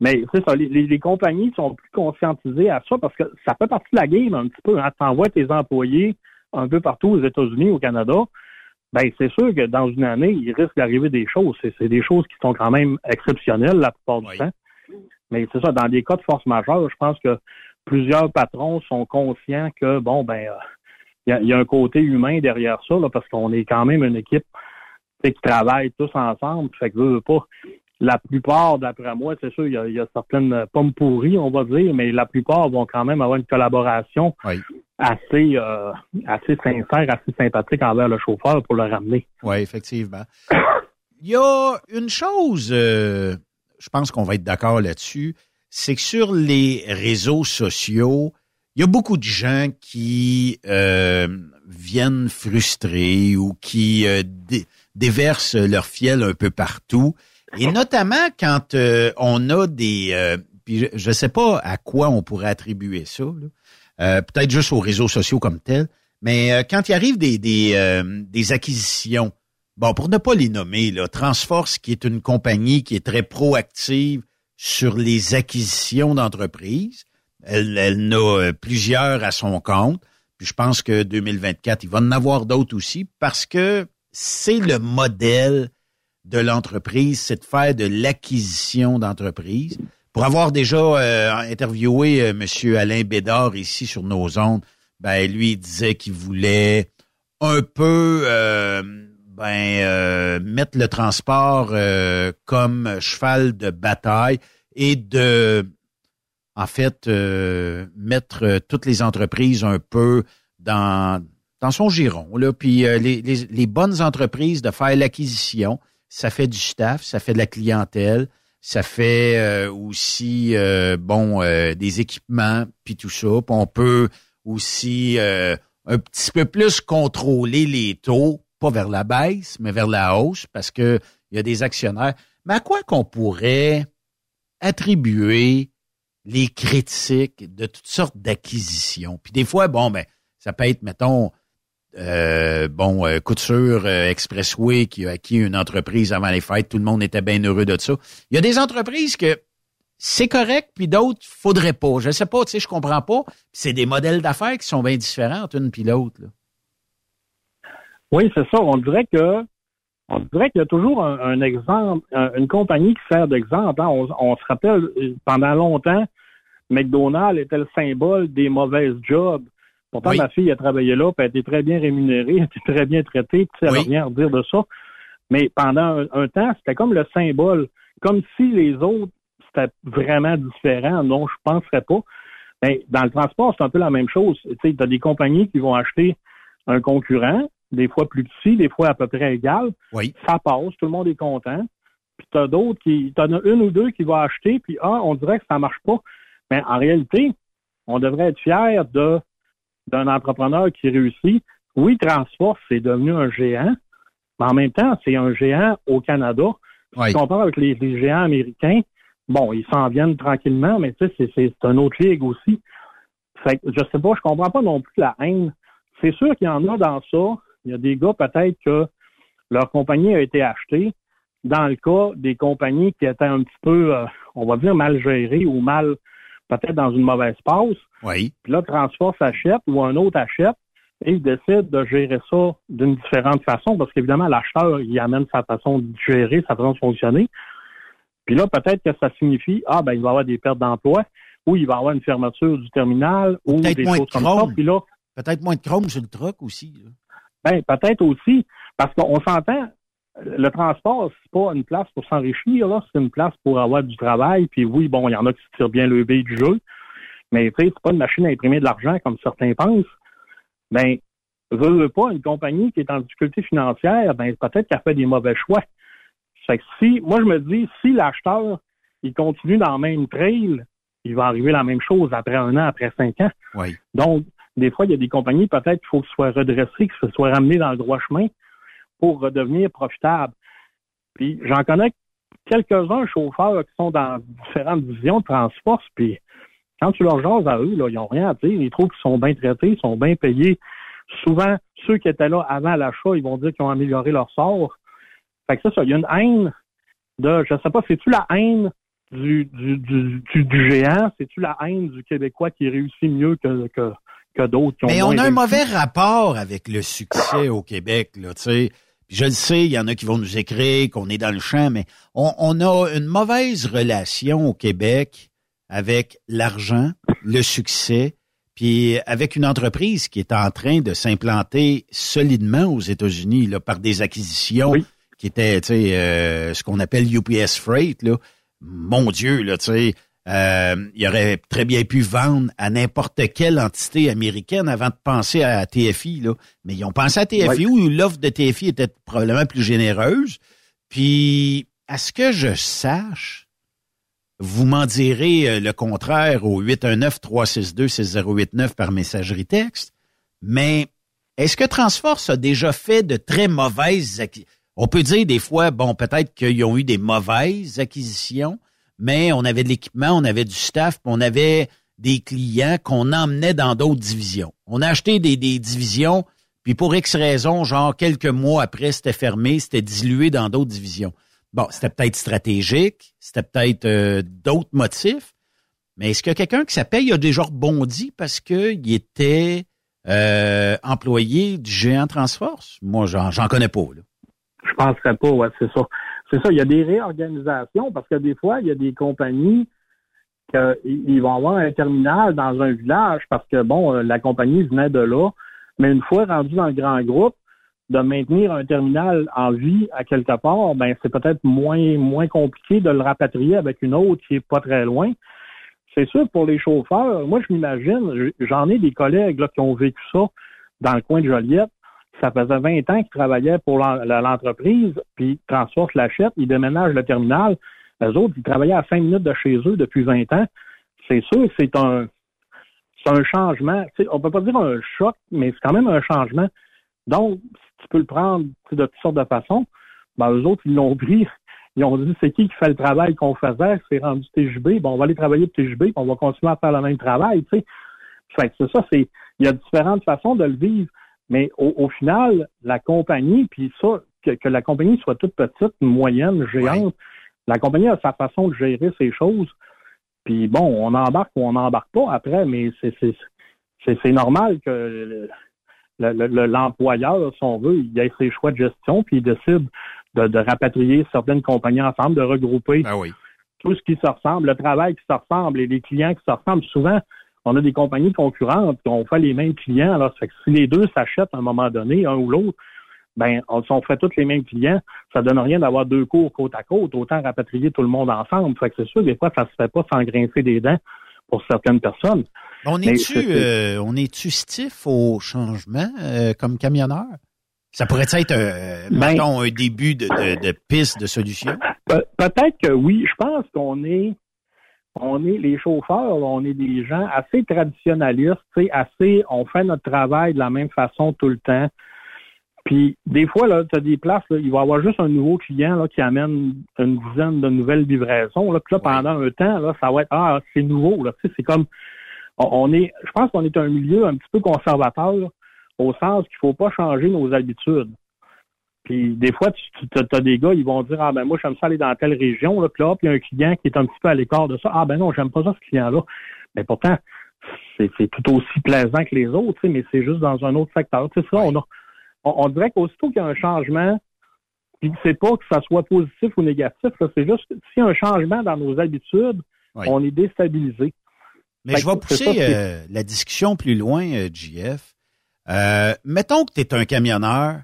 Mais c'est ça, les, compagnies sont plus conscientisées à ça parce que ça fait partie de la game un petit peu. Hein. Tu envoies tes employés un peu partout aux États-Unis, au Canada, ben c'est sûr que dans une année, il risque d'arriver des choses. C'est des choses qui sont quand même exceptionnelles la plupart du temps. Mais c'est ça, dans des cas de force majeure, je pense que plusieurs patrons sont conscients que, bon, ben, il y, a un côté humain derrière ça, là, parce qu'on est quand même une équipe qui travaille tous ensemble. Fait que, veux, pas, la plupart, d'après moi, c'est sûr, il y, a, certaines pommes pourries, on va dire, mais la plupart vont quand même avoir une collaboration assez, euh, assez sincère, assez sympathique envers le chauffeur pour le ramener. Oui, effectivement. Il y a une chose, euh, je pense qu'on va être d'accord là-dessus, c'est que sur les réseaux sociaux, il y a beaucoup de gens qui euh, viennent frustrés ou qui déversent leur fiel un peu partout. Et notamment quand euh, on a des... puis je ne sais pas à quoi on pourrait attribuer ça. Peut-être juste aux réseaux sociaux comme tels. Mais quand il arrive des, des, des acquisitions, bon, pour ne pas les nommer, là, Transforce, qui est une compagnie qui est très proactive sur les acquisitions d'entreprises. Elle, elle en a euh, plusieurs à son compte. Puis je pense que 2024, il va en avoir d'autres aussi parce que c'est le modèle de l'entreprise, c'est de faire de l'acquisition d'entreprise. Pour avoir déjà euh, interviewé euh, M. Alain Bédard ici sur nos ondes, ben lui il disait qu'il voulait un peu ben euh, mettre le transport euh, comme cheval de bataille et de en fait euh, mettre toutes les entreprises un peu dans dans son giron là puis les, les, bonnes entreprises de faire l'acquisition ça fait du staff ça fait de la clientèle ça fait aussi bon des équipements puis tout ça on peut aussi un petit peu plus contrôler les taux pas vers la baisse, mais vers la hausse, parce que il y a des actionnaires. Mais à quoi qu'on pourrait attribuer les critiques de toutes sortes d'acquisitions? Puis des fois, bon, ben, ça peut être, mettons, euh, bon, euh, Couture euh, Expressway qui a acquis une entreprise avant les fêtes, tout le monde était bien heureux de ça. Il y a des entreprises que c'est correct, puis d'autres, faudrait pas. Je sais pas, tu sais, je comprends pas. C'est des modèles d'affaires qui sont bien différents une puis l'autre. Oui, c'est ça. On dirait que on dirait qu'il y a toujours un, exemple, une compagnie qui sert d'exemple. Hein. On, se rappelle, pendant longtemps, McDonald's était le symbole des mauvaises jobs. Pourtant, ma fille a travaillé là, puis elle était très bien rémunérée, elle était très bien traitée, puis elle n'a rien à dire de ça. Mais pendant un, temps, c'était comme le symbole, comme si les autres, c'était vraiment différent. Non, je ne penserais pas. Mais dans le transport, c'est un peu la même chose. Tu sais, as des compagnies qui vont acheter un concurrent, des fois plus petit, des fois à peu près égal. Oui. Ça passe, tout le monde est content. Puis tu as d'autres qui, t'en as une ou deux qui vont acheter, puis ah, on dirait que ça marche pas. Mais en réalité, on devrait être fier de d'un entrepreneur qui réussit. Oui, Transforce, c'est devenu un géant, mais en même temps, c'est un géant au Canada. Si on compare avec les, géants américains, bon, ils s'en viennent tranquillement, mais tu sais, c'est une autre ligue aussi. Fait que, je sais pas, je comprends pas non plus la haine. C'est sûr qu'il y en a dans ça. Il y a des gars, peut-être que leur compagnie a été achetée. Dans le cas des compagnies qui étaient un petit peu, euh, on va dire, mal gérées ou mal peut-être dans une mauvaise passe. Oui. Puis là, Transforce achète ou un autre achète et il décide de gérer ça d'une différente façon parce qu'évidemment, l'acheteur, il amène sa façon de gérer, sa façon de fonctionner. Puis là, peut-être que ça signifie, ah, ben, il va y avoir des pertes d'emploi ou il va y avoir une fermeture du terminal ou, des choses comme ça. Puis là, peut-être moins de chrome sur le truck aussi. Ben, peut-être aussi. Parce qu'on s'entend, le transport, c'est pas une place pour s'enrichir, là, c'est une place pour avoir du travail. Puis oui, bon, il y en a qui tirent bien le B du jeu, mais tu sais, c'est pas une machine à imprimer de l'argent comme certains pensent. Ben, veut, pas une compagnie qui est en difficulté financière, ben peut-être qu'elle fait des mauvais choix. Fait que si, moi je me dis, si l'acheteur il continue dans le même trail, il va arriver la même chose après un an, après cinq ans. Oui. Donc, des fois, il y a des compagnies, peut-être qu'il faut que ce soit redressé, que ce soit ramené dans le droit chemin pour redevenir profitable. Puis j'en connais quelques-uns chauffeurs qui sont dans différentes divisions de transport, puis quand tu leur jases à eux, là, ils n'ont rien à dire. Ils trouvent qu'ils sont bien traités, ils sont bien payés. Souvent, ceux qui étaient là avant l'achat, ils vont dire qu'ils ont amélioré leur sort. Fait que ça, ça, il y a une haine de, je sais pas, c'est-tu la haine du, du, du, géant? C'est-tu la haine du Québécois qui réussit mieux que, que, que d'autres Mais on a un mauvais rapport avec le succès au Québec, là, tu sais je le sais, il y en a qui vont nous écrire qu'on est dans le champ, mais on, a une mauvaise relation au Québec avec l'argent, le succès, puis avec une entreprise qui est en train de s'implanter solidement aux États-Unis là, par des acquisitions qui étaient, tu sais, euh, ce qu'on appelle UPS Freight. Là. Mon Dieu, là, tu sais, euh, il aurait très bien pu vendre à n'importe quelle entité américaine avant de penser à TFI. Là. Mais ils ont pensé à TFI où l'offre de TFI était probablement plus généreuse. Puis, à ce que je sache, vous m'en direz euh, le contraire au 819-362-6089 par messagerie texte. Mais est-ce que Transforce a déjà fait de très mauvaises acquisitions? On peut dire des fois, bon, peut-être qu'ils ont eu des mauvaises acquisitions, mais on avait de l'équipement, on avait du staff, on avait des clients qu'on emmenait dans d'autres divisions. On a acheté des, divisions, puis pour X raisons, genre quelques mois après, c'était fermé, c'était dilué dans d'autres divisions. Bon, c'était peut-être stratégique, c'était peut-être euh, d'autres motifs, mais est-ce que quelqu'un qui s'appelle, il a déjà rebondi parce qu'il était euh, employé du géant Transforce? Moi, j'en connais pas. Là. Je penserais pas, ouais, c'est ça c'est ça, il y a des réorganisations parce que des fois, il y a des compagnies qui vont avoir un terminal dans un village parce que, bon, euh, la compagnie venait de là. Mais une fois rendu dans le grand groupe, de maintenir un terminal en vie à quelque part, ben c'est peut-être moins moins compliqué de le rapatrier avec une autre qui est pas très loin. C'est sûr pour les chauffeurs, moi je m'imagine, j'en ai des collègues qui ont vécu ça dans le coin de Joliette ça faisait 20 ans qu'ils travaillaient pour l'entreprise, puis Transport l'achète, ils déménagent le terminal. Les autres, ils travaillaient à 5 minutes de chez eux depuis 20 ans. C'est sûr, c'est un, un changement. On on peut pas dire un choc, mais c'est quand même un changement. Donc, tu peux le prendre de toutes sortes de façons, ben, eux autres, ils l'ont pris, Ils ont dit, c'est qui qui fait le travail qu'on faisait? C'est rendu TJB. Bon, on va aller travailler pour TJB, puis on va continuer à faire le même travail, que c'est ça, c'est, il y a différentes façons de le vivre. Mais au, final, la compagnie, puis ça, que, la compagnie soit toute petite, moyenne, géante, la compagnie a sa façon de gérer ses choses. Puis bon, on embarque ou on n'embarque pas après, mais c'est normal que l'employeur, si on veut, il ait ses choix de gestion, puis il décide de, rapatrier certaines compagnies ensemble, de regrouper ben tout ce qui se ressemble, le travail qui se ressemble et les clients qui se ressemblent. Souvent, on a des compagnies concurrentes qui ont fait les mêmes clients. Alors, fait que si les deux s'achètent à un moment donné, un ou l'autre, ben, si on fait tous les mêmes clients, ça donne rien d'avoir deux cours côte à côte, autant rapatrier tout le monde ensemble. Fait que c'est sûr, des fois, ça se fait pas sans grincer des dents pour certaines personnes. On est-tu, euh, on est-tu stiff au changement euh, comme camionneur? Ça pourrait être, euh, ben, un début de, de, de piste de solution? peut-être que oui. Je pense qu'on est, on est les chauffeurs, on est des gens assez traditionnalistes, assez, on fait notre travail de la même façon tout le temps. Puis des fois, là, tu as des places, il va y avoir juste un nouveau client là, qui amène une dizaine de nouvelles livraisons. Là, puis là, pendant un temps, là, ça va être Ah, c'est nouveau. Là. C'est comme on est je pense qu'on est un milieu un petit peu conservateur au sens qu'il faut pas changer nos habitudes. Puis des fois, tu, as des gars, ils vont dire Ah ben moi, j'aime ça aller dans telle région, là, puis là, puis il y a un client qui est un petit peu à l'écart de ça. Ah ben non, j'aime pas ça, ce client-là. Mais pourtant, c'est tout aussi plaisant que les autres, mais c'est juste dans un autre secteur. Tu sais, ça, on, a, on, dirait qu'aussitôt qu'il y a un changement, puis c'est pas que ça soit positif ou négatif, c'est juste que s'il y a un changement dans nos habitudes, on est déstabilisé. Mais je vais pousser euh, la discussion plus loin, euh, JF. Euh, mettons que tu es un camionneur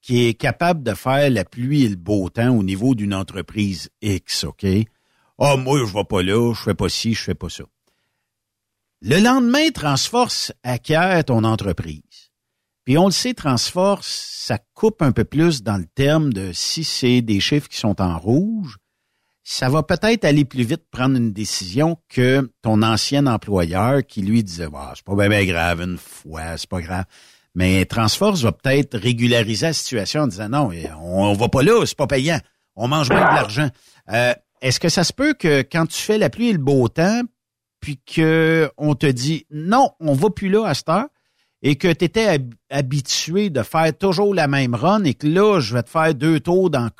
qui est capable de faire la pluie et le beau temps au niveau d'une entreprise X, OK? Ah, moi, je vais pas là, je fais pas ci, je fais pas ça. Le lendemain, Transforce acquiert ton entreprise. Puis on le sait, Transforce, ça coupe un peu plus dans le terme de si c'est des chiffres qui sont en rouge, ça va peut-être aller plus vite prendre une décision que ton ancien employeur qui lui disait bah, c'est pas bien, grave une fois, c'est pas grave. Mais Transforce va peut-être régulariser la situation en disant non, on, va pas là, c'est pas payant. On mange bien de l'argent. Euh, est-ce que ça se peut que quand tu fais la pluie et le beau temps, puis que on te dit non, on va plus là à cette heure, et que tu étais habitué de faire toujours la même run et que là, je vais te faire deux tours dans,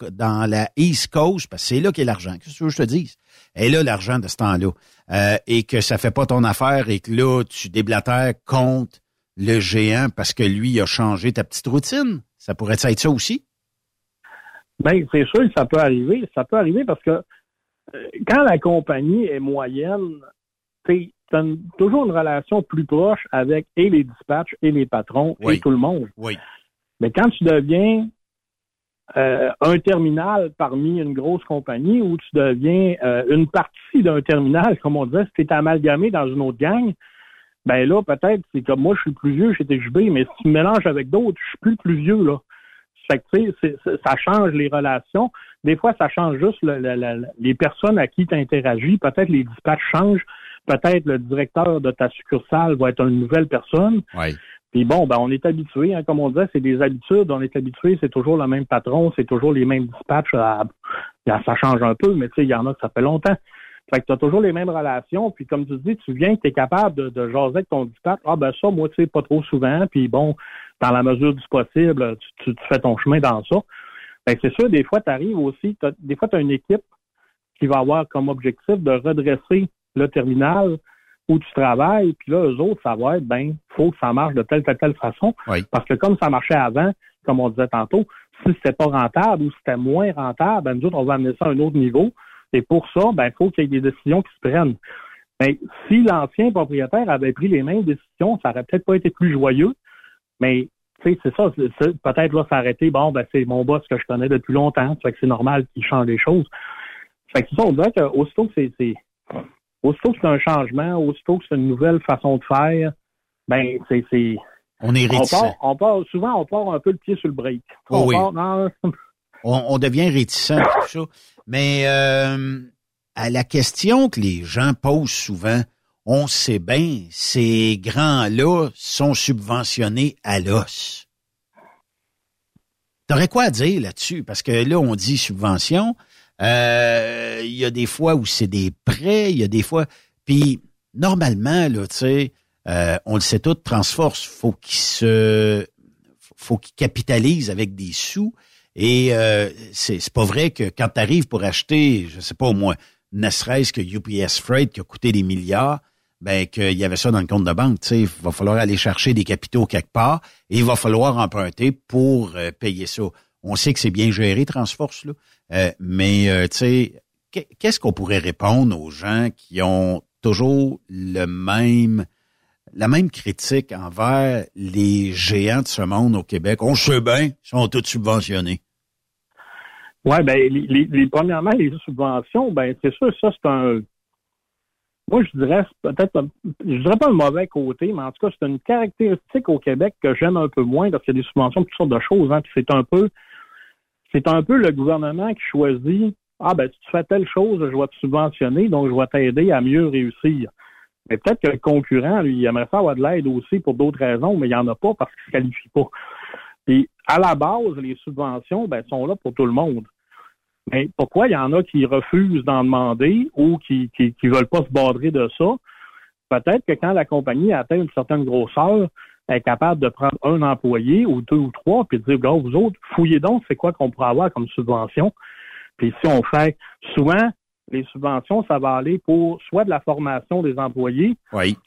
la East Coast, parce que c'est là qu'est l'argent. Qu'est-ce que je te dise? Et là, l'argent de ce temps-là. Euh, et que ça fait pas ton affaire et que là, tu déblatères contre le géant parce que lui a changé ta petite routine? Ça pourrait être ça aussi? Bien, c'est sûr que ça peut arriver. Ça peut arriver parce que euh, quand la compagnie est moyenne, tu as toujours une relation plus proche avec et les dispatchs et les patrons et tout le monde. Oui. Mais quand tu deviens euh, un terminal parmi une grosse compagnie ou tu deviens euh, une partie d'un terminal, comme on disait, si tu es amalgamé dans une autre gang, ben là, peut-être, c'est comme moi, je suis plus vieux chez TGB, mais si tu me mélanges avec d'autres, je suis plus plus vieux, là. Fait que, tu sais, ça change les relations. Des fois, ça change juste les personnes à qui tu interagis. Peut-être les dispatchs changent peut-être le directeur de ta succursale va être une nouvelle personne. Oui. Puis bon, ben on est habitué, hein, comme on disait, c'est des habitudes, on est habitué, c'est toujours le même patron, c'est toujours les mêmes dispatchs. ça change un peu, mais tu sais, il y en a que ça fait longtemps. Fait que tu as toujours les mêmes relations, puis comme tu dis, tu viens, tu es capable de, de jaser avec ton dispatch. Ah ben ça, moi, tu sais, pas trop souvent, puis bon, dans la mesure du possible, tu, tu, fais ton chemin dans ça. Ben, c'est sûr, des fois, tu arrives aussi, des fois, tu as une équipe qui va avoir comme objectif de redresser le terminal où tu travailles, puis là, eux autres, ça va être, ben, faut que ça marche de telle, telle, telle façon. Parce que comme ça marchait avant, comme on disait tantôt, si c'était pas rentable ou c'était moins rentable, ben, nous autres, on va amener ça à un autre niveau. Et pour ça, ben, il faut qu'il y ait des décisions qui se prennent. Mais si l'ancien propriétaire avait pris les mêmes décisions, ça aurait peut-être pas été plus joyeux. Mais, c'est ça, peut-être là, s'arrêter, bon, ben, c'est mon boss que je connais depuis longtemps, fait que c'est normal qu'il change les choses. Fait que c'est ça, on dirait qu'aussitôt que c'est, aussitôt que c'est un changement, aussitôt que c'est une nouvelle façon de faire, ben c'est on est réticent. On part, souvent on part un peu le pied sur le break. Oh oui. on, devient réticent tout ça. Mais euh, à la question que les gens posent souvent, on sait bien, ces grands-là sont subventionnés à l'os. T'aurais quoi à dire là-dessus? Parce que là, on dit subvention. Euh, il y a des fois où c'est des prêts, il y a des fois... Puis, normalement, là, tu sais, euh, on le sait tout, Transforce, faut qu'il se... faut qu'il capitalise avec des sous. Et euh, c'est pas vrai que quand tu arrives pour acheter, je sais pas au moins, ne serait-ce que UPS Freight qui a coûté des milliards, ben qu'il y avait ça dans le compte de banque. Il va falloir aller chercher des capitaux quelque part et il va falloir emprunter pour euh, payer ça. On sait que c'est bien géré, Transforce, là. Euh, mais, euh, tu sais, qu'est-ce qu'on pourrait répondre aux gens qui ont toujours le même la même critique envers les géants de ce monde au Québec? On sait bien, ils sont tous subventionnés. Oui, ben les, premièrement, les subventions, ben c'est sûr, ça, c'est un moi, je dirais peut-être, je dirais pas un mauvais côté, mais en tout cas, c'est une caractéristique au Québec que j'aime un peu moins parce qu'il y a des subventions toutes sortes de choses. Hein, c'est un peu, c'est un peu le gouvernement qui choisit, ah ben, si tu fais telle chose, je vais te subventionner, donc je vais t'aider à mieux réussir. Mais peut-être que le concurrent, lui, il aimerait ça avoir de l'aide aussi pour d'autres raisons, mais il n'y en a pas parce qu'il ne se qualifie pas. Et à la base, les subventions, ben, sont là pour tout le monde. Mais pourquoi il y en a qui refusent d'en demander ou qui qui, veulent pas se bordrer de ça? Peut-être que quand la compagnie atteint une certaine grosseur, elle est capable de prendre un employé ou deux ou trois, puis de dire, gars, vous autres, fouillez donc, c'est quoi qu'on pourrait avoir comme subvention? Puis si on fait souvent, les subventions, ça va aller pour soit de la formation des employés,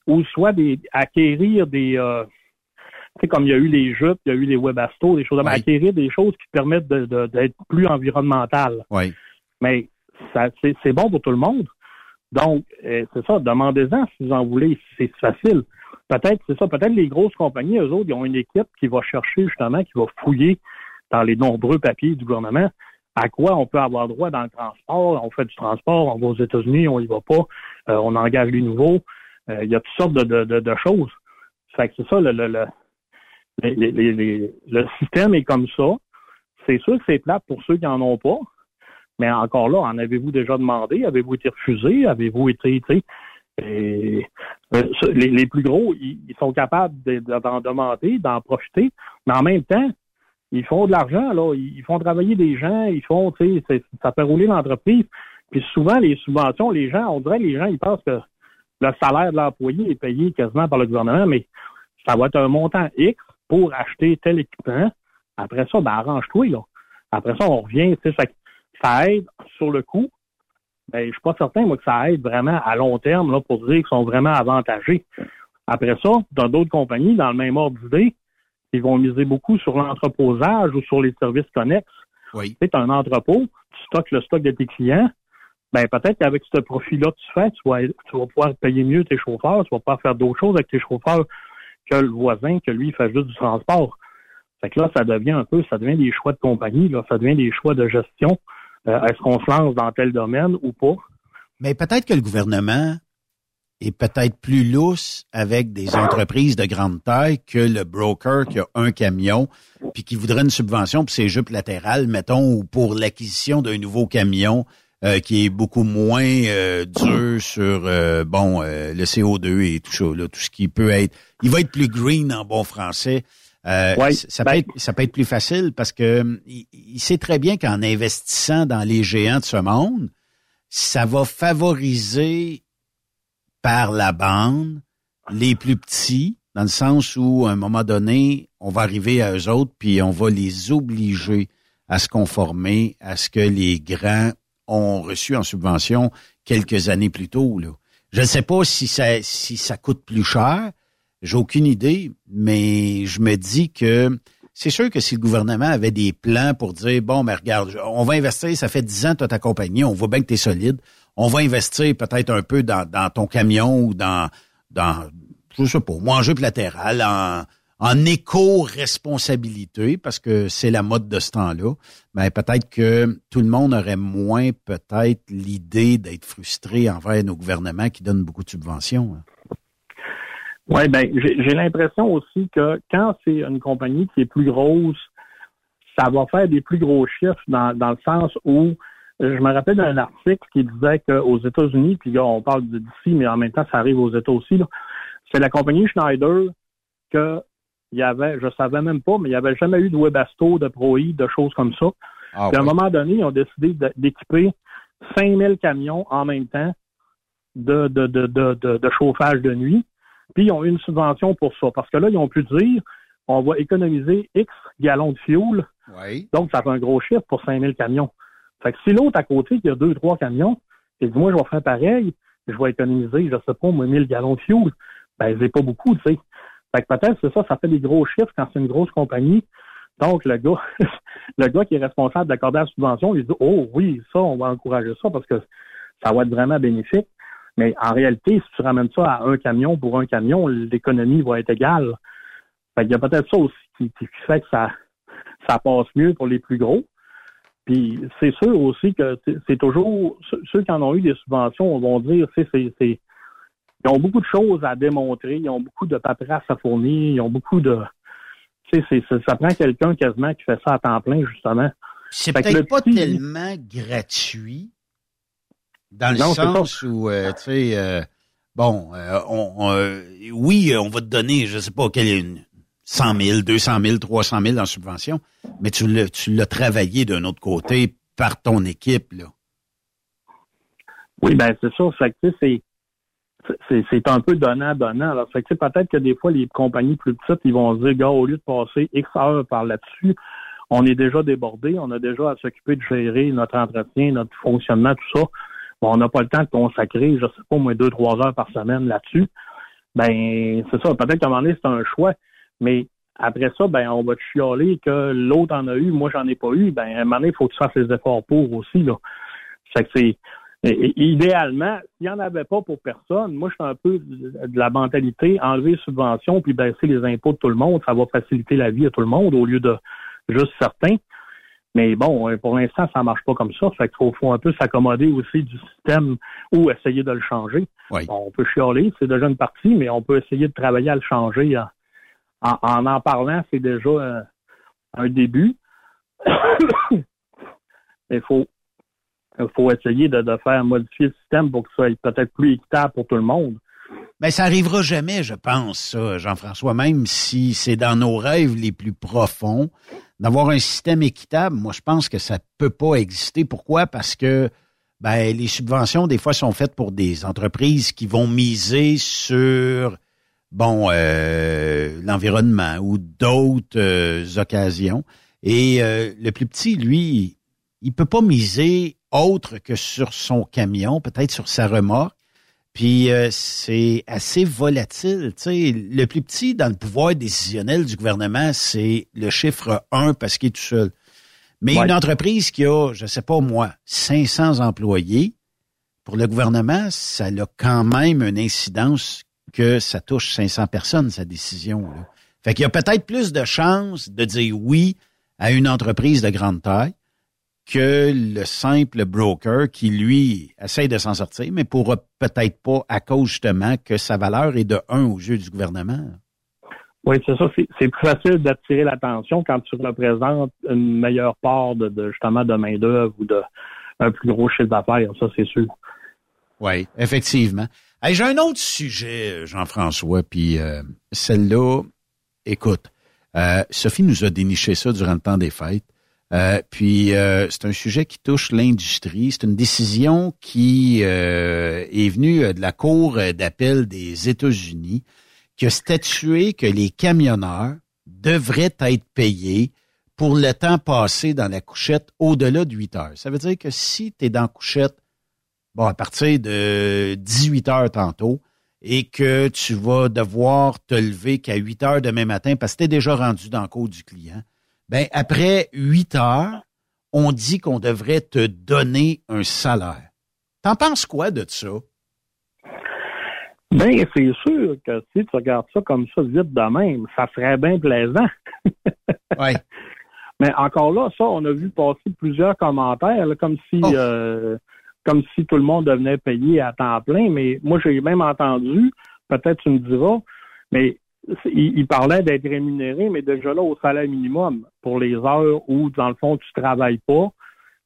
ou soit des acquérir des, euh, sais, comme il y a eu les jupes, il y a eu les webastos, des choses comme acquérir des choses qui permettent d'être plus environnementales. Oui. Mais ça, c'est bon pour tout le monde. Donc, euh, c'est ça, demandez-en si vous en voulez, c'est facile. Peut-être, c'est ça, peut-être les grosses compagnies, eux autres, ils ont une équipe qui va chercher justement, qui va fouiller dans les nombreux papiers du gouvernement à quoi on peut avoir droit dans le transport? On fait du transport, on va aux États-Unis, on y va pas, euh, on engage les nouveaux. Euh, il y a toutes sortes de, de, de, choses. Fait que c'est ça le, le, le système est comme ça. C'est sûr que c'est plate pour ceux qui n'en ont pas. Mais encore là, en avez-vous déjà demandé? Avez-vous été refusé? Avez-vous été, sais, euh, les, plus gros, ils, sont capables d'en demander, d'en profiter, mais en même temps, ils font de l'argent, là, ils font travailler des gens, ils font, tu sais, ça fait rouler l'entreprise. Puis souvent, les subventions, les gens, on dirait les gens, ils pensent que le salaire de l'employé est payé quasiment par le gouvernement, mais ça va être un montant X, pour acheter tel équipement. Après ça, ben, arrange-toi, là. Après ça, on revient, tu sais, ça, aide sur le coup. Ben, je suis pas certain, moi, que ça aide vraiment à long terme, là, pour dire qu'ils sont vraiment avantagés. Après ça, dans d'autres compagnies, dans le même ordre d'idée, ils vont miser beaucoup sur l'entreposage ou sur les services connexes. Oui. Tu sais, un entrepôt, tu stockes le stock de tes clients, ben peut-être qu'avec ce profit-là que tu fais, tu vas, tu vas pouvoir payer mieux tes chauffeurs, tu vas pouvoir faire d'autres choses avec tes chauffeurs que le voisin, que lui, il fait juste du transport. Fait que là, ça devient un peu, ça devient des choix de compagnie, là, ça devient des choix de gestion. Euh, est-ce qu'on se lance dans tel domaine ou pas? Mais peut-être que le gouvernement est peut-être plus lousse avec des entreprises de grande taille que le broker qui a un camion puis qui voudrait une subvention pour ses jupes latérales, mettons, ou pour l'acquisition d'un nouveau camion euh, qui est beaucoup moins euh, dur sur euh, bon le CO2 et tout ça, là, tout ce qui peut être. Il va être plus green en bon français. ça, peut ben être, ça peut être plus facile parce que il, sait très bien qu'en investissant dans les géants de ce monde, ça va favoriser par la bande les plus petits, dans le sens où à un moment donné, on va arriver à eux autres, puis on va les obliger à se conformer à ce que les grands ont reçu en subvention quelques années plus tôt. Je ne sais pas si ça, si ça coûte plus cher. J'ai aucune idée, mais je me dis que c'est sûr que si le gouvernement avait des plans pour dire, bon, mais regarde, on va investir, ça fait dix ans que tu as ta compagnie, on voit bien que tu es solide, on va investir peut-être un peu dans, ton camion ou dans, dans, je sais pas, manger latéral, en, en éco-responsabilité, parce que c'est la mode de ce temps-là, mais peut-être que tout le monde aurait moins peut-être l'idée d'être frustré envers nos gouvernements qui donnent beaucoup de subventions. Hein. Oui, ben j'ai l'impression aussi que quand c'est une compagnie qui est plus grosse, ça va faire des plus gros chiffres dans, dans le sens où je me rappelle d'un article qui disait qu'aux États-Unis, puis là, on parle d'ici, mais en même temps, ça arrive aux États aussi, c'est la compagnie Schneider que il y avait, je savais même pas, mais il n'y avait jamais eu de Webasto, de ProI, de choses comme ça. Ah, à un moment donné, ils ont décidé d'équiper 5000 camions en même temps de, de, de, de, de chauffage de nuit. Puis ils ont eu une subvention pour ça. Parce que là, ils ont pu dire on va économiser X gallons de fuel. Donc, ça fait un gros chiffre pour 5000 camions. Fait que si l'autre à côté, qui a deux, trois camions, et dit, moi, je vais faire pareil, je vais économiser, je sais pas, moi, 1000 gallons de fuel, ben, c'est pas beaucoup, tu sais. Fait que peut-être, c'est ça, ça fait des gros chiffres quand c'est une grosse compagnie. Donc, le gars, le gars qui est responsable d'accorder la subvention, il dit, oh oui, ça, on va encourager ça parce que ça va être vraiment bénéfique. Mais en réalité, si tu ramènes ça à un camion pour un camion, l'économie va être égale. Fait qu'il y a peut-être ça aussi qui, fait que ça, ça passe mieux pour les plus gros. Puis c'est sûr aussi que c'est toujours ceux qui en ont eu des subventions vont dire c'est c'est ils ont beaucoup de choses à démontrer, ils ont beaucoup de paperasse à fournir, ils ont beaucoup de tu sais ça prend quelqu'un quasiment qui fait ça à temps plein justement. C'est peut-être pas tellement gratuit dans le sens où euh, tu sais euh, bon euh, on, oui on va te donner je sais pas quelle une 100 000, 200 000, 300 000 en subvention, mais tu l'as, tu travaillé d'un autre côté par ton équipe, là. Oui, ben c'est ça. c'est, c'est, c'est un peu donnant-donnant. Alors, fait que, peut-être que des fois, les compagnies plus petites, ils vont se dire, gars, au lieu de passer X heures par là-dessus, on est déjà débordé, on a déjà à s'occuper de gérer notre entretien, notre fonctionnement, tout ça. Bon, on n'a pas le temps de consacrer, je sais pas, au moins deux, trois heures par semaine là-dessus. Ben, c'est ça. Peut-être qu'à un moment donné, c'est un choix. Mais après ça, ben, on va te chialer que l'autre en a eu, moi, j'en ai pas eu. Ben, à un moment donné, il faut que tu fasses les efforts pour aussi, là. C'est idéalement, s'il n'y en avait pas pour personne, moi, je suis un peu de la mentalité, enlever les subventions puis baisser les impôts de tout le monde, ça va faciliter la vie à tout le monde au lieu de juste certains. Mais bon, pour l'instant, ça marche pas comme ça. Fait qu'il faut, un peu s'accommoder aussi du système ou essayer de le changer. on peut chialer, c'est déjà une partie, mais on peut essayer de travailler à le changer en en, parlant, c'est déjà euh, un début. Il faut, faut essayer de, faire modifier le système pour que ce soit peut-être plus équitable pour tout le monde. Mais ça arrivera jamais, je pense, ça, Jean-François, même si c'est dans nos rêves les plus profonds, d'avoir un système équitable, moi je pense que ça peut pas exister. Pourquoi? Parce que ben, les subventions, des fois, sont faites pour des entreprises qui vont miser sur bon, euh, l'environnement ou d'autres euh, occasions. Et euh, le plus petit, lui, il peut pas miser autre que sur son camion, peut-être sur sa remorque. Puis c'est assez volatile. Tu sais, le plus petit dans le pouvoir décisionnel du gouvernement, c'est le chiffre 1 parce qu'il est tout seul. Mais une entreprise qui a, je sais pas moi, 500 employés, pour le gouvernement, ça a quand même une incidence que ça touche 500 personnes, sa décision. Là. Fait qu'il y a peut-être plus de chances de dire oui à une entreprise de grande taille que le simple broker qui, lui, essaye de s'en sortir, mais pourra peut-être pas à cause justement que sa valeur est de un au jeu du gouvernement. Oui, c'est ça. C'est plus facile d'attirer l'attention quand tu représentes une meilleure part de, justement de main-d'œuvre ou de un plus gros chiffre d'affaires, ça c'est sûr. Oui, effectivement. J'ai un autre sujet, Jean-François, puis euh, celle-là, écoute, euh, Sophie nous a déniché ça durant le temps des fêtes. Euh, puis c'est un sujet qui touche l'industrie. C'est une décision qui est venue de la Cour d'appel des États-Unis qui a statué que les camionneurs devraient être payés pour le temps passé dans la couchette au-delà de 8 heures. Ça veut dire que si tu es dans la couchette bon, à partir de 18 heures tantôt, et que tu vas devoir te lever qu'à 8 heures demain matin parce que tu es déjà rendu dans le cours du client, ben après 8 heures, on dit qu'on devrait te donner un salaire. T'en penses quoi de ça? Ben, c'est sûr que si tu regardes ça comme ça vite de même, ça serait bien plaisant. oui. Mais encore là, ça, on a vu passer plusieurs commentaires, comme si oh. euh, comme si tout le monde devenait payé à temps plein, mais moi, j'ai même entendu, peut-être tu me diras, mais il, parlait d'être rémunéré, mais déjà là, au salaire minimum, pour les heures où, dans le fond, tu travailles pas,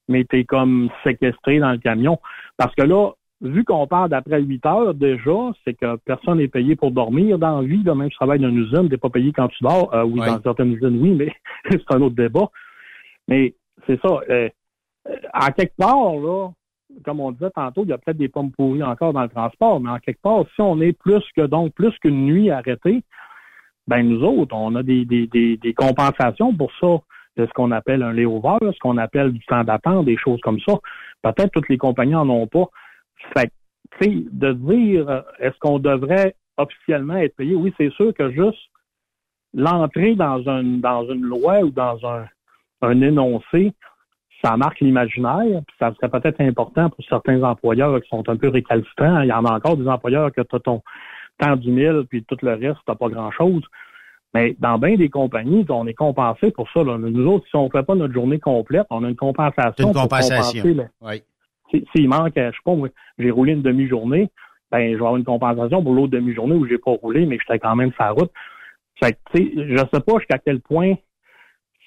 mais tu es comme séquestré dans le camion. Parce que là, vu qu'on parle d'après 8 heures déjà, c'est que personne n'est payé pour dormir dans la vie. Là, même si tu travailles dans une usine, tu n'es pas payé quand tu dors. Euh, oui, dans certaines usines, oui, mais c'est un autre débat. Mais c'est ça. Euh, à quelque part, là, comme on disait tantôt, il y a peut-être des pommes pourries encore dans le transport, mais en quelque part, si on est plus que donc plus qu'une nuit arrêtée, ben nous autres, on a des, des, des, compensations pour ça, de ce qu'on appelle un layover, ce qu'on appelle du temps d'attente, des choses comme ça. Peut-être toutes les compagnies en ont pas. Fait de dire est-ce qu'on devrait officiellement être payé, oui, c'est sûr que juste l'entrée dans une dans une loi ou dans un, un énoncé, ça marque l'imaginaire, puis ça serait peut-être important pour certains employeurs qui sont un peu récalcitrants. Il y en a encore des employeurs que tu as ton temps du mille, puis tout le reste, tu pas grand-chose. Mais dans bien des compagnies, on est compensé pour ça. Nous autres, si on ne fait pas notre journée complète, on a une compensation. Une compensation. oui. S'il manque, je sais pas, j'ai roulé une demi-journée, ben, je vais avoir une compensation pour l'autre demi-journée où j'ai pas roulé, mais j'étais quand même sur la route. Fait que, je sais pas jusqu'à quel point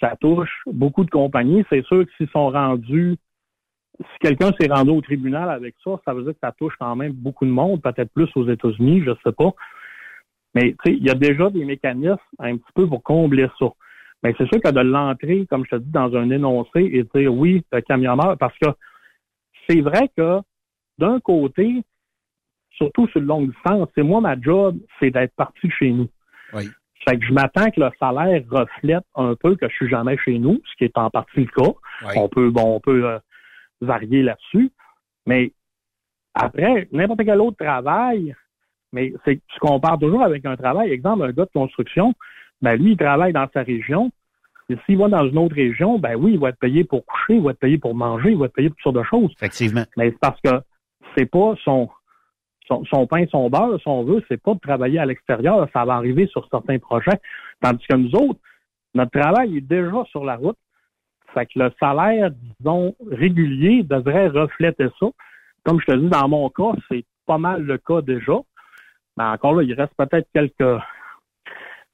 ça touche beaucoup de compagnies. C'est sûr que s'ils sont rendus, si quelqu'un s'est rendu au tribunal avec ça, ça veut dire que ça touche quand même beaucoup de monde, peut-être plus aux États-Unis, je sais pas. Mais il y a déjà des mécanismes un petit peu pour combler ça. Mais c'est sûr que de l'entrée, comme je te dis, dans un énoncé et dire oui, le camionneur, parce que c'est vrai que d'un côté, surtout sur le long distance, c'est moi ma job, c'est d'être parti chez nous. Oui. Fait que je m'attends que le salaire reflète un peu que je suis jamais chez nous, ce qui est en partie le cas. On peut, bon, on peut euh, varier là-dessus. Mais après, n'importe quel autre travail, mais c'est tu compares toujours avec un travail. Exemple, un gars de construction, ben lui, il travaille dans sa région. Et s'il va dans une autre région, ben oui, il va être payé pour coucher, il va être payé pour manger, il va être payé pour toutes sortes de choses. Effectivement. Mais c'est parce que c'est pas son son, pain, son beurre, si on veut, c'est pas de travailler à l'extérieur. Ça va arriver sur certains projets. Tandis que nous autres, notre travail est déjà sur la route. Fait que le salaire, disons, régulier devrait refléter ça. Comme je te dis, dans mon cas, c'est pas mal le cas déjà. Mais encore là, il reste peut-être quelques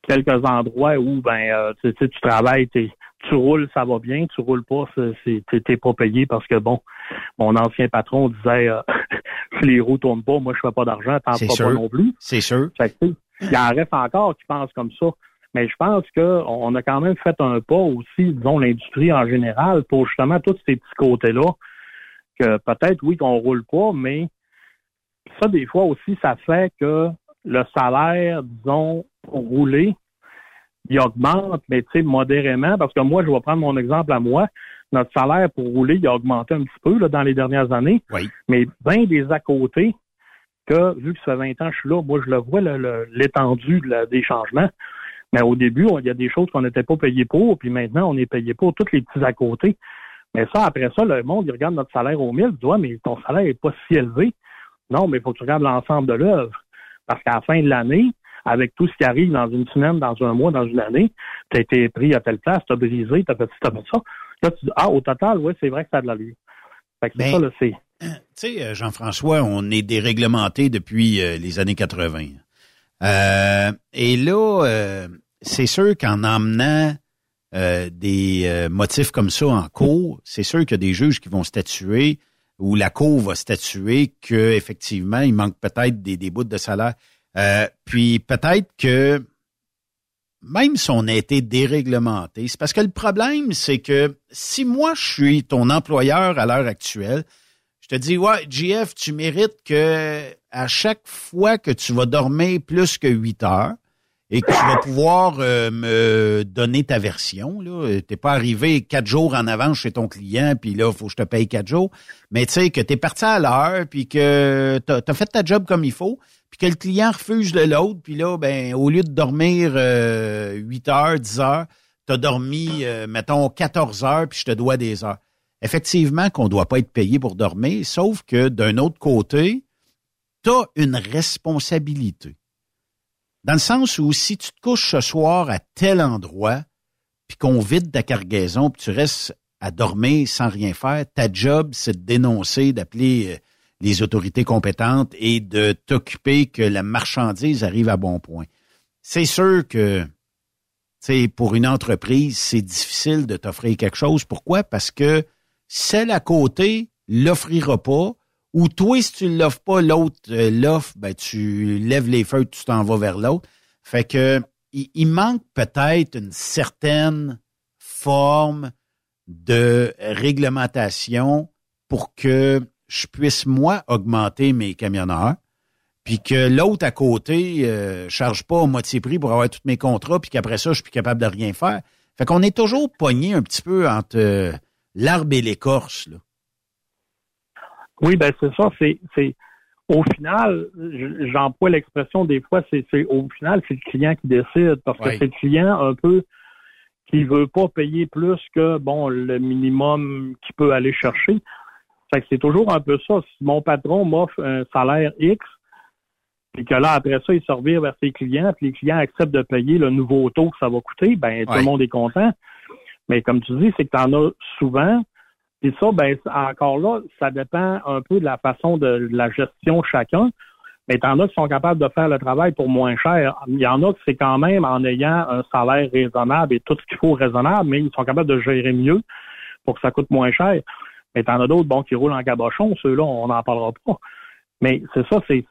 quelques endroits où ben euh, tu, tu travailles, tu roules, ça va bien, tu roules pas, tu t'es pas payé parce que bon, mon ancien patron disait euh, les roues tournent pas, moi je fais pas d'argent, t'en feras pas non plus. C'est sûr. il en reste encore qui pensent comme ça. Mais je pense qu'on a quand même fait un pas aussi, disons, l'industrie en général, pour justement tous ces petits côtés-là, que peut-être, oui, qu'on roule pas, mais ça, des fois aussi, ça fait que le salaire, disons, pour rouler, il augmente, mais tu sais, modérément, parce que moi, je vais prendre mon exemple à moi. Notre salaire pour rouler, il a augmenté un petit peu là, dans les dernières années. Oui. Mais bien des à côté que, vu que ça fait 20 ans que je suis là, moi, je le vois, l'étendue des changements. Mais au début, il y a des choses qu'on n'était pas payé pour, puis maintenant, on est payé pour tous les petits à côté. Mais ça, après ça, le monde, il regarde notre salaire au mille, il dit, ouais, mais ton salaire n'est pas si élevé. Non, mais il faut que tu regardes l'ensemble de l'œuvre. Parce qu'à la fin de l'année, avec tout ce qui arrive dans une semaine, dans un mois, dans une année, tu as été pris à telle place, tu as brisé, tu as fait ça, fait ça. Là, tu dis, ah, au total, oui, c'est vrai que ça a de l'allure. Fait que c'est ben, ça, là, c'est. Tu sais, euh, Jean-François, on est déréglementé depuis euh, les années 80. Euh, et là, c'est sûr qu'en emmenant des motifs comme ça en cours, c'est sûr qu'il y a des juges qui vont statuer ou la cour va statuer qu'effectivement, il manque peut-être des, des bouts de salaire. Euh, puis peut-être que même si on a été déréglementé, c'est parce que le problème, c'est que si moi je suis ton employeur à l'heure actuelle, je te dis ouais, GF, tu mérites que à chaque fois que tu vas dormir plus que 8 heures et que tu vas pouvoir euh, me donner ta version, là, t'es pas arrivé quatre jours en avance chez ton client, puis là, faut que je te paye quatre jours, mais tu sais que tu es parti à l'heure, puis que tu as fait ta job comme il faut, puis que le client refuse de l'autre, puis là, ben, au lieu de dormir euh, 8 heures, 10 heures, tu dormi, euh, mettons, 14 heures, puis je te dois des heures. Effectivement qu'on ne doit pas être payé pour dormir, sauf que d'un autre côté, tu as une responsabilité. Dans le sens où si tu te couches ce soir à tel endroit, puis qu'on vide ta cargaison, puis tu restes à dormir sans rien faire, ta job, c'est de dénoncer, d'appeler euh, les autorités compétentes et de t'occuper que la marchandise arrive à bon point. C'est sûr que c'est pour une entreprise, c'est difficile de t'offrir quelque chose. Pourquoi? Parce que celle à côté l'offrira pas, ou toi, si tu l'offres pas, l'autre euh, l'offre, ben, tu lèves les feux, tu t'en vas vers l'autre. Fait que il manque peut-être une certaine forme de réglementation pour que je puisse, moi, augmenter mes camionneurs, puis que l'autre à côté euh, charge pas au moitié prix pour avoir tous mes contrats, puis qu'après ça, je suis plus capable de rien faire. Fait qu'on est toujours pogné un petit peu entre euh, l'arbre et l'écorce. Là. Oui, ben c'est ça. C'est, c'est au final, j'emploie l'expression des fois, c'est, au final, c'est le client qui décide parce que c'est le client un peu qui veut pas payer plus que bon le minimum qu'il peut aller chercher. Fait que c'est toujours un peu ça. Si mon patron m'offre un salaire X, puis que là, après ça, il se vers ses clients, puis les clients acceptent de payer le nouveau taux que ça va coûter, ben tout le monde est content. Mais comme tu dis, c'est que tu en as souvent. Puis ça, ben encore là, ça dépend un peu de la façon de, la gestion chacun. Mais en as qui sont capables de faire le travail pour moins cher. Il y en a qui c'est quand même en ayant un salaire raisonnable et tout ce qu'il faut raisonnable, mais ils sont capables de gérer mieux pour que ça coûte moins cher. Mais t'en as d'autres, bon, qui roulent en cabochon, ceux-là, on n'en parlera pas. Mais c'est ça, c'est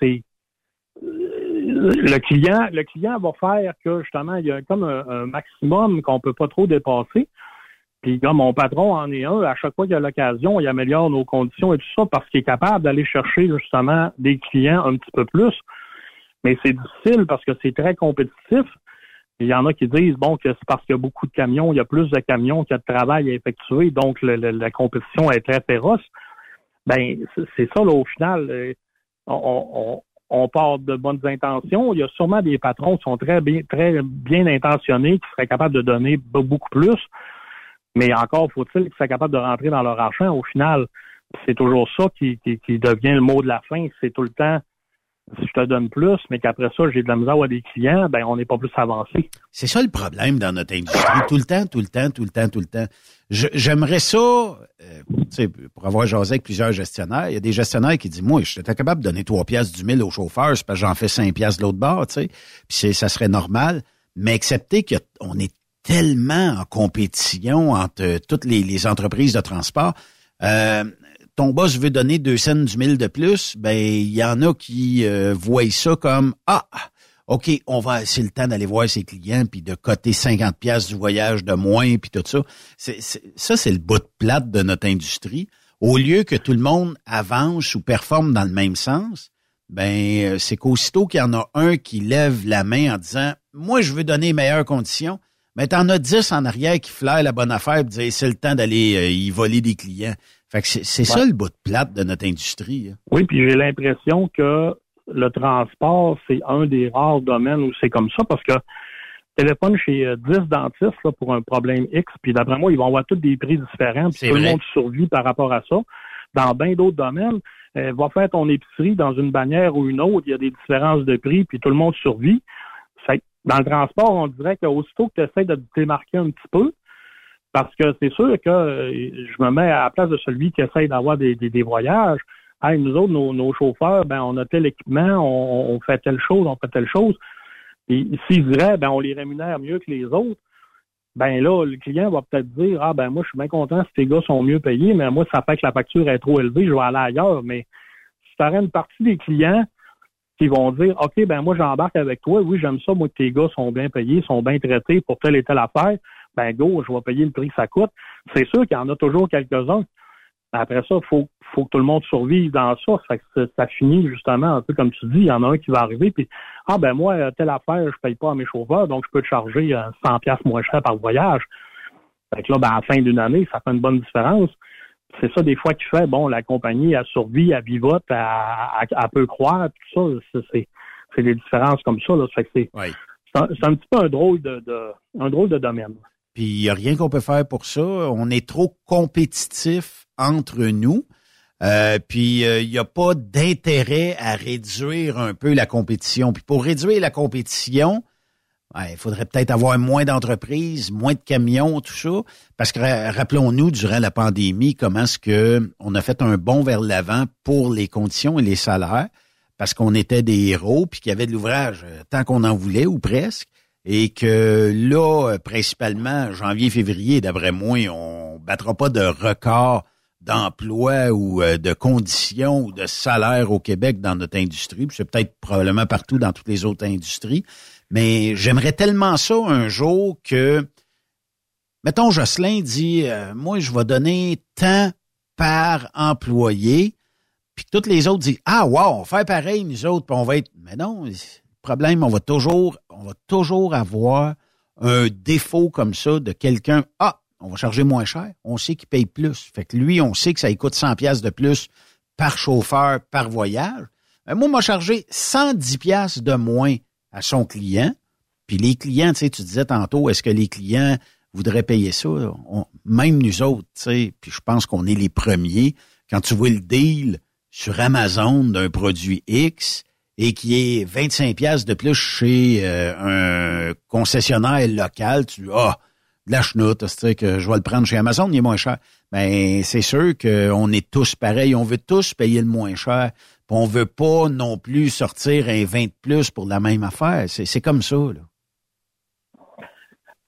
le client, le client va faire que justement, il y a comme un, maximum qu'on peut pas trop dépasser. Puis mon patron en est un, à chaque fois qu'il a l'occasion, il améliore nos conditions et tout ça parce qu'il est capable d'aller chercher justement des clients un petit peu plus. Mais c'est difficile parce que c'est très compétitif. Il y en a qui disent bon que c'est parce qu'il y a beaucoup de camions, il y a plus de camions qu'il y a de travail à effectuer, donc la compétition est très féroce. Ben c'est ça là au final. Euh, on, on part de bonnes intentions. Il y a sûrement des patrons qui sont très bien, très bien intentionnés, qui seraient capables de donner beaucoup plus. Mais encore faut-il qu'ils soient capables de rentrer dans leur argent au final. C'est toujours ça qui, qui, devient le mot de la fin. C'est tout le temps si je te donne plus, mais qu'après ça, j'ai de la misère à des clients, ben on n'est pas plus avancé. C'est ça le problème dans notre industrie. Tout le temps, tout le temps, tout le temps, tout le temps. J'aimerais ça, euh, pour avoir jasé avec plusieurs gestionnaires, il y a des gestionnaires qui disent, moi, je suis capable de donner trois piastres du mille au chauffeur, parce que j'en fais cinq piastres de l'autre bord, tu sais. Puis ça serait normal. Mais accepter qu'on est tellement en compétition entre toutes les, entreprises de transport. Euh, ton boss veut donner deux cents du mille de plus, ben il y en a qui euh, voient ça comme ah OK, on va c'est le temps d'aller voir ses clients puis de coter 50 pièces du voyage de moins puis tout ça. Ça c'est le bout de plate de notre industrie. Au lieu que tout le monde avance ou performe dans le même sens, ben euh, c'est qu'aussitôt qu'il y en a un qui lève la main en disant moi je veux donner meilleures conditions, mais t'en as dix en arrière qui flairent la bonne affaire et disent c'est le temps d'aller euh, y voler des clients c'est ça le bout de plate de notre industrie. Hein. Oui, puis j'ai l'impression que le transport, c'est un des rares domaines où c'est comme ça parce que téléphone chez 10 euh, dentistes pour un problème X, puis d'après moi, ils vont avoir tous des prix différents, puis tout le monde survit par rapport à ça. Dans bien d'autres domaines, euh, va faire ton épicerie dans une bannière ou une autre, il y a des différences de prix, puis tout le monde survit. Dans le transport, on dirait qu'aussitôt que tu essaies de te démarquer un petit peu, parce que c'est sûr que euh, je me mets à la place de celui qui essaye d'avoir des, des, voyages. Hey, nous autres, nos, chauffeurs, ben, on a tel équipement, on, fait telle chose, on fait telle chose. Et s'ils diraient, ben, on les rémunère mieux que les autres, ben là, le client va peut-être dire, ah, ben, moi, je suis bien content si tes gars sont mieux payés, mais moi, ça fait que la facture est trop élevée, je vais aller ailleurs. Mais si tu une partie des clients qui vont dire, OK, ben, moi, j'embarque avec toi. Oui, j'aime ça, moi, tes gars sont bien payés, sont bien traités pour telle et telle affaire ben go, je vais payer le prix que ça coûte. C'est sûr qu'il y en a toujours quelques-uns. Après ça, il faut, faut que tout le monde survive dans ça. Ça, finit justement un peu comme tu dis, il y en a un qui va arriver, puis ah ben moi, telle affaire, je paye pas à mes chauffeurs, donc je peux te charger 100 euh, pièces moins cher par voyage. Fait que là, ben, à la fin d'une année, ça fait une bonne différence. C'est ça des fois qui fait, bon, la compagnie, elle survit, elle vivote, elle, elle, peut croire, tout ça. C'est, c'est des différences comme ça. Là. Fait c'est, c'est, un, petit peu un drôle de, de un drôle de domaine. Puis il n'y a rien qu'on peut faire pour ça. On est trop compétitif entre nous. Euh, puis euh, il n'y a pas d'intérêt à réduire un peu la compétition. Puis pour réduire la compétition, il faudrait peut-être avoir moins d'entreprises, moins de camions, tout ça. Parce que rappelons-nous, durant la pandémie, comment est-ce que on a fait un bond vers l'avant pour les conditions et les salaires, parce qu'on était des héros, puis qu'il y avait de l'ouvrage euh, tant qu'on en voulait ou presque et que là, principalement, janvier-février, d'après moi, on battra pas de record d'emploi ou euh, de conditions ou de salaire au Québec dans notre industrie. C'est peut-être probablement partout dans toutes les autres industries. Mais j'aimerais tellement ça un jour que, mettons, Jocelyn dit, euh, moi, je vais donner tant par employé. puis toutes les autres disent Ah wow, on faire pareil, nous autres, puis on va être. Mais non, le problème, on va toujours, on va toujours avoir un défaut comme ça de quelqu'un. Ah, on va charger moins cher. On sait qu'il paye plus. Fait que lui, on sait que ça coûte 100 pièces de plus par chauffeur, par voyage. Mais moi, on m'a chargé 110 pièces de moins à son client. Puis les clients, tu sais, tu disais tantôt, est-ce que les clients voudraient payer ça? même nous autres, tu sais, puis je pense qu'on est les premiers. Quand tu vois le deal sur Amazon d'un produit X et qui est 25 pièces de plus chez euh, un concessionnaire local, tu dis, ah, de la chenoute, c'est que je vais le prendre chez Amazon, il est moins cher. Ben, c'est sûr qu'on est tous pareils, on veut tous payer le moins cher. Puis on veut pas non plus sortir un 20 de plus pour la même affaire. C'est comme ça, là.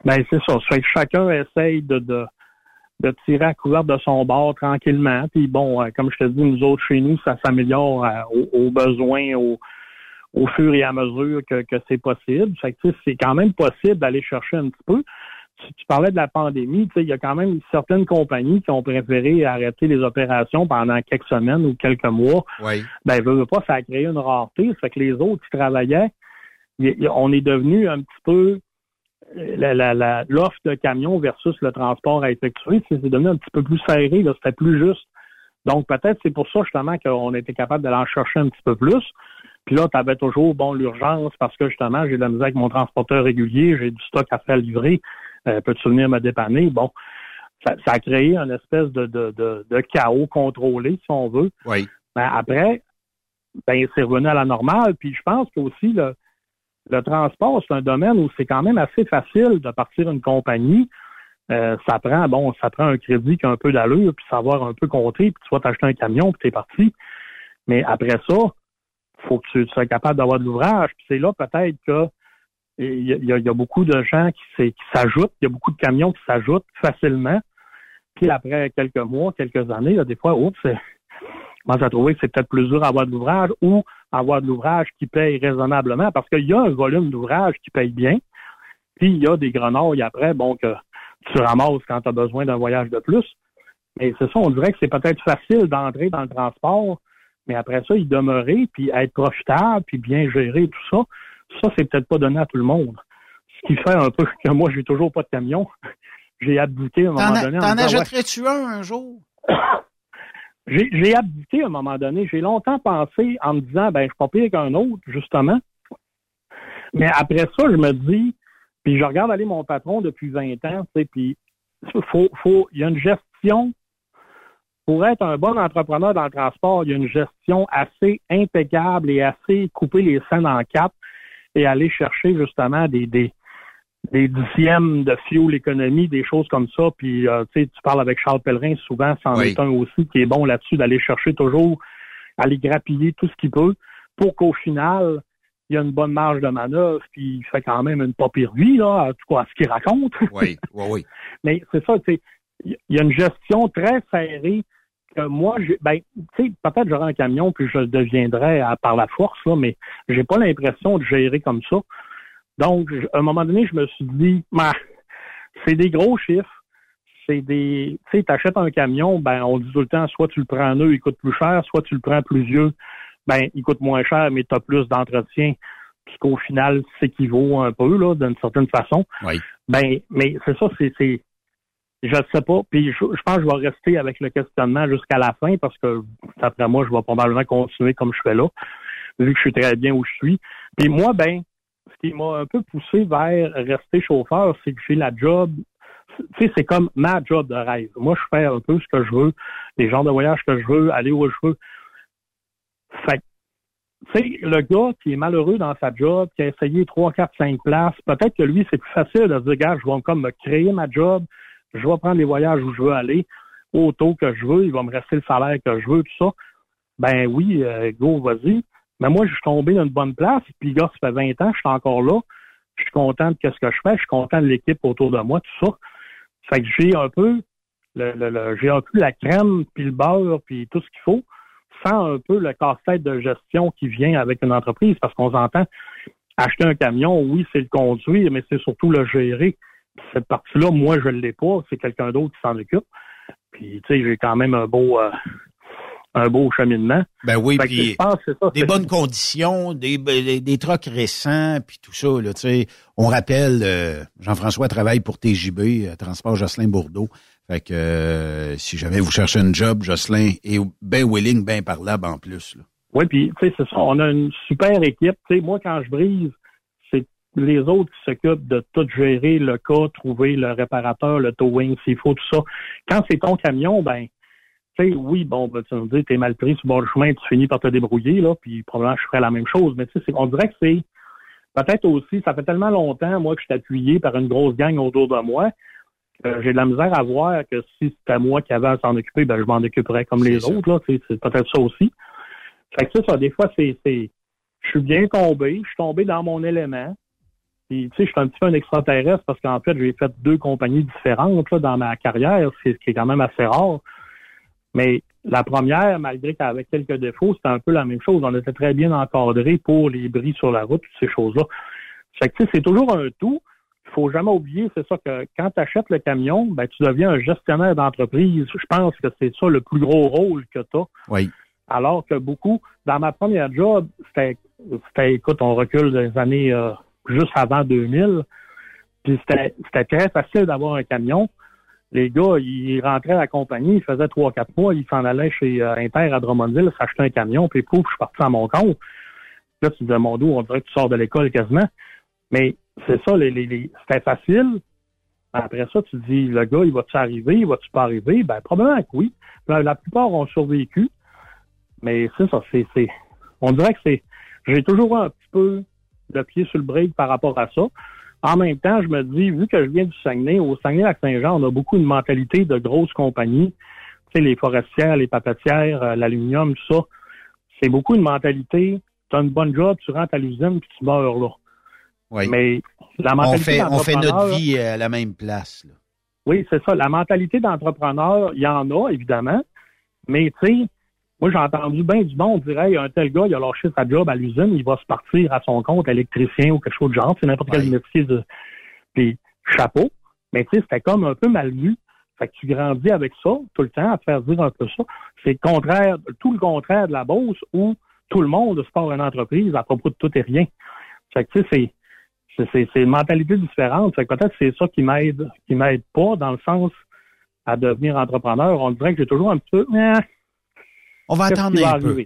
Ben, c'est ça. Chacun essaye de, de, tirer à couvert de son bord tranquillement. Puis bon, euh, comme je te dis, nous autres, chez nous, ça s'améliore euh, aux, besoins, au, fur et à mesure que, que c'est possible. C'est quand même possible d'aller chercher un petit peu. Tu, tu parlais de la pandémie, il y a quand même certaines compagnies qui ont préféré arrêter les opérations pendant quelques semaines ou quelques mois. Oui. Ben, veut, pas, ça a créé une rareté. Ça fait que les autres qui travaillaient, on est devenu un petit peu l'offre de camions versus le transport à effectuer, c'est devenu un petit peu plus serré, c'était plus juste. Donc peut-être c'est pour ça justement qu'on était capable d'aller en chercher un petit peu plus. Puis là, tu avais toujours bon l'urgence parce que justement, j'ai de la misère avec mon transporteur régulier, j'ai du stock à faire livrer. Euh, Peux-tu venir me dépanner? Bon, ça, a créé une espèce de, de, de, chaos contrôlé, si on veut. Oui. Mais après, ben, c'est revenu à la normale. Puis je pense qu'aussi, le, le transport, c'est un domaine où c'est quand même assez facile de partir une compagnie. Euh, ça prend, bon, ça prend un crédit qui a un peu d'allure, puis savoir un peu compter, puis tu vas t'acheter un camion, puis t'es parti. Mais après ça, faut que tu, sois capable d'avoir de l'ouvrage. Puis c'est là peut-être que il y, a, beaucoup de gens qui, s'ajoutent, il y a beaucoup de camions qui s'ajoutent facilement. Puis après quelques mois, quelques années, y a des fois, oups, moi, j'ai trouvé que c'est peut-être plus dur d'avoir de l'ouvrage ou avoir de l'ouvrage qui paye raisonnablement parce qu'il y a un volume d'ouvrage qui paye bien. Puis il y a des grenouilles après, bon, que tu ramasses quand tu as besoin d'un voyage de plus. Mais c'est ça, on dirait que c'est peut-être facile d'entrer dans le transport, mais après ça, y demeurer, puis être profitable, puis bien gérer tout ça, ça, c'est peut-être pas donné à tout le monde. Ce qui fait un peu que moi, j'ai toujours pas de camion. j'ai abdiqué à un moment donné. T'en achèterais-tu un un jour? J'ai abdiqué à un moment donné. J'ai longtemps pensé en me disant, ben, je suis pas pire qu'un autre, justement. Mais après ça, je me dis, puis je regarde aller mon patron depuis 20 ans, tu sais, puis faut, faut, il y a une gestion. Pour être un bon entrepreneur dans le transport, il y a une gestion assez impeccable et assez couper les scènes en quatre et aller chercher justement des, des, des dixièmes de fuel économie, des choses comme ça. Puis euh, tu parles avec Charles Pellerin souvent, c'en est un aussi qui est bon là-dessus d'aller chercher toujours, aller grappiller tout ce qu'il peut pour qu'au final, il y a une bonne marge de manœuvre, puis il fait quand même une pas pire vie, là, en tout cas, à ce qu'il raconte. Oui, oui, oui. Mais c'est ça, tu sais, il y a une gestion très serrée que moi, ben, tu sais, peut-être j'aurai un camion puis je le deviendrai par la force, là, mais j'ai pas l'impression de gérer comme ça. Donc, à un moment donné, je me suis dit, bah, c'est des gros chiffres. C'est des, tu sais, t'achètes un camion, ben, on dit tout le temps, soit tu le prends neuf, il coûte plus cher, soit tu le prends plus vieux, ben, il coûte moins cher, mais tu as plus d'entretien, puis qu'au final, s'équivaut un peu, là, d'une certaine façon. Oui. Ben, mais c'est ça, c'est, je ne sais pas. Puis je, pense que je vais rester avec le questionnement jusqu'à la fin parce que après moi, je vais probablement continuer comme je fais là, vu que je suis très bien où je suis. Puis moi, ben, ce qui m'a un peu poussé vers rester chauffeur, c'est que j'ai la job. Tu sais, c'est comme ma job de rêve. Moi, je fais un peu ce que je veux, les genres de voyage que je veux, aller où je veux. Fait tu sais, le gars qui est malheureux dans sa job, qui a essayé trois, quatre, cinq places, peut-être que lui, c'est plus facile de se dire, gars, je vais comme me créer ma job, je vais prendre les voyages où je veux aller, au que je veux, il va me rester le salaire que je veux, tout ça. Ben oui, euh, go, vas-y. Mais moi, je suis tombé dans une bonne place. Puis, gars, ça fait 20 ans, je suis encore là. Je suis content de ce que je fais. Je suis content de l'équipe autour de moi, tout ça. Fait que j'ai un peu le, le, j'ai un peu la crème, puis le beurre, puis tout ce qu'il faut, sans un peu le casse-tête de gestion qui vient avec une entreprise, parce qu'on s'entend acheter un camion, oui, c'est le conduire, mais c'est surtout le gérer. Cette partie-là, moi, je ne l'ai pas. C'est quelqu'un d'autre qui s'en occupe. Puis, tu sais, j'ai quand même un beau, euh, un beau cheminement. Ben oui, puis des bonnes conditions, des, des, des trucks récents, puis tout ça. Là, on rappelle, euh, Jean-François travaille pour TJB, euh, Transport Jocelyn-Bourdeau. Fait que euh, si jamais vous cherchez un job, Jocelyn est bien willing, bien parlable en plus. Là. Oui, puis tu sais, c'est ça. On a une super équipe. sais, moi, quand je brise, les autres qui s'occupent de tout gérer le cas, trouver le réparateur, le towing, s'il faut, tout ça. Quand c'est ton camion, ben tu sais, oui, bon, ben, tu me dis, t'es mal pris sur le bord du chemin, tu finis par te débrouiller, là, puis probablement je ferais la même chose. Mais tu sais, on dirait que c'est peut-être aussi, ça fait tellement longtemps, moi, que je suis appuyé par une grosse gang autour de moi, que j'ai de la misère à voir que si c'était moi qui avais à s'en occuper, ben je m'en occuperais comme les autres, là. C'est peut-être ça aussi. Fait que ça, des fois, c'est, c'est, je suis bien tombé, je suis tombé dans mon élément. Puis, tu sais, je suis un petit peu un extraterrestre parce qu'en fait, j'ai fait deux compagnies différentes là, dans ma carrière, ce qui est quand même assez rare. Mais la première, malgré qu'elle avait quelques défauts, c'était un peu la même chose. On était très bien encadré pour les bris sur la route, toutes ces choses-là. Fait que, c'est toujours un tout. Il faut jamais oublier, c'est ça que quand tu achètes le camion, ben, tu deviens un gestionnaire d'entreprise. Je pense que c'est ça le plus gros rôle que tu as. Oui. Alors que beaucoup, dans ma première job, c'était, c'était écoute, on recule des années euh, juste avant 2000, puis c'était, très facile d'avoir un camion. Les gars, ils rentraient à la compagnie, ils faisaient trois, quatre mois, ils s'en allaient chez euh, Inter à Drummondville, s'acheter un camion, puis pouf, je suis parti à mon compte. Là, tu te demandes où, on dirait que tu sors de l'école quasiment. Mais c'est ça, les, les, c'était facile. Après ça, tu dis, le gars, il va-tu arriver, il va-tu pas arriver? Ben, probablement que oui. la plupart ont survécu. Mais c'est ça, c'est, on dirait que c'est, j'ai toujours un petit peu le pied sur le break par rapport à ça. En même temps, je me dis, vu que je viens du Saguenay, au Saguenay-Lac-Saint-Jean, on a beaucoup de mentalité de grosses compagnies. Tu sais, les forestières, les papetières, euh, l'aluminium, tout ça. C'est beaucoup de mentalité. Tu as une bonne job, tu rentres à l'usine puis tu meurs là. Oui. Mais la mentalité on fait, on fait notre vie à la même place. Là. Oui, c'est ça. La mentalité d'entrepreneur, il y en a, évidemment. Mais tu sais, moi, j'ai entendu bien du monde dire Hey, un tel gars, il a lâché sa job à l'usine, il va se partir à son compte électricien ou quelque chose de genre. C'est n'importe quel métier de. Puis chapeau. Mais tu sais, c'était comme un peu mal vu. Fait que tu grandis avec ça tout le temps, à te faire dire un peu ça. C'est le contraire, tout le contraire de la bourse où tout le monde se part une entreprise à propos de tout et rien. Fait que tu sais, c'est, c'est, c'est une mentalité différente. Fait que peut-être c'est ça qui m'aide, qui m'aide pas dans le sens à devenir entrepreneur. On dirait que j'ai toujours un petit peu, eh, on va attendre un peu.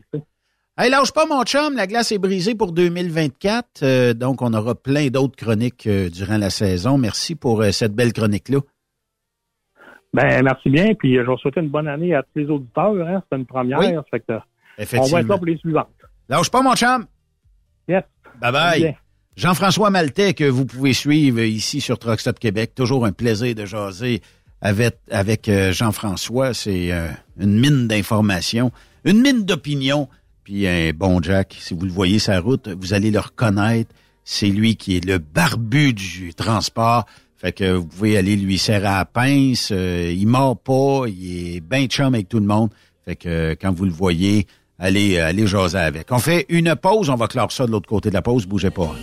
Hey, lâche pas mon chum, la glace est brisée pour 2024. Euh, donc, on aura plein d'autres chroniques euh, durant la saison. Merci pour euh, cette belle chronique-là. Ben, merci bien. Puis, je vous souhaite une bonne année à tous les auditeurs. Hein. C'est une première. on va être là pour les suivantes. Lâche pas mon chum. Yes. Bye bye. Jean-François Maltais, que vous pouvez suivre ici sur Truck Québec. Toujours un plaisir de jaser avec, avec Jean-François. C'est une mine d'informations une mine d'opinion. Puis un bon Jack, si vous le voyez sa route, vous allez le reconnaître. C'est lui qui est le barbu du transport. Fait que vous pouvez aller lui serrer à la pince. Euh, il mord pas. Il est bien chum avec tout le monde. Fait que quand vous le voyez, allez, allez jaser avec. On fait une pause. On va clore ça de l'autre côté de la pause. Bougez pas.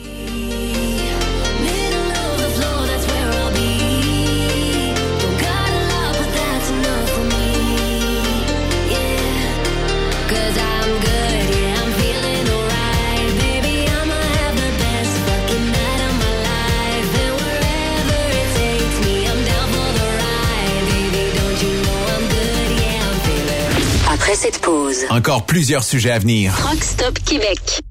Cette pause. Encore plusieurs sujets à venir. Rockstop Québec.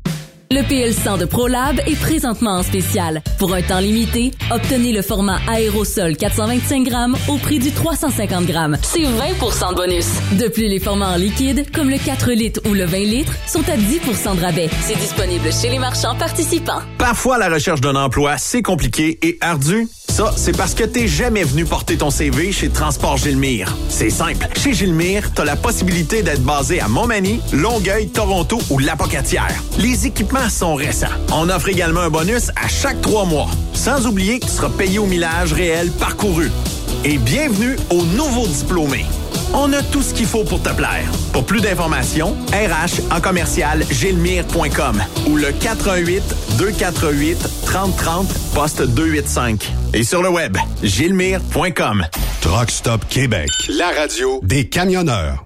Le PL100 de ProLab est présentement en spécial. Pour un temps limité, obtenez le format aérosol 425 grammes au prix du 350 grammes. C'est 20% de bonus. De plus, les formats en liquide, comme le 4 litres ou le 20 litres, sont à 10% de rabais. C'est disponible chez les marchands participants. Parfois, la recherche d'un emploi, c'est compliqué et ardu. Ça, c'est parce que t'es jamais venu porter ton CV chez Transport Gilmire. C'est simple. Chez Gilmire, t'as la possibilité d'être basé à Montmagny, Longueuil, Toronto ou Lapocatière. Les équipements sont récents. On offre également un bonus à chaque trois mois. Sans oublier que tu seras payé au millage réel parcouru. Et bienvenue aux nouveaux diplômés. On a tout ce qu'il faut pour te plaire. Pour plus d'informations, RH en commercial gilmire.com ou le 418 248 3030 poste 285. Et sur le web, gilmire.com. Truck Stop Québec. La radio des camionneurs.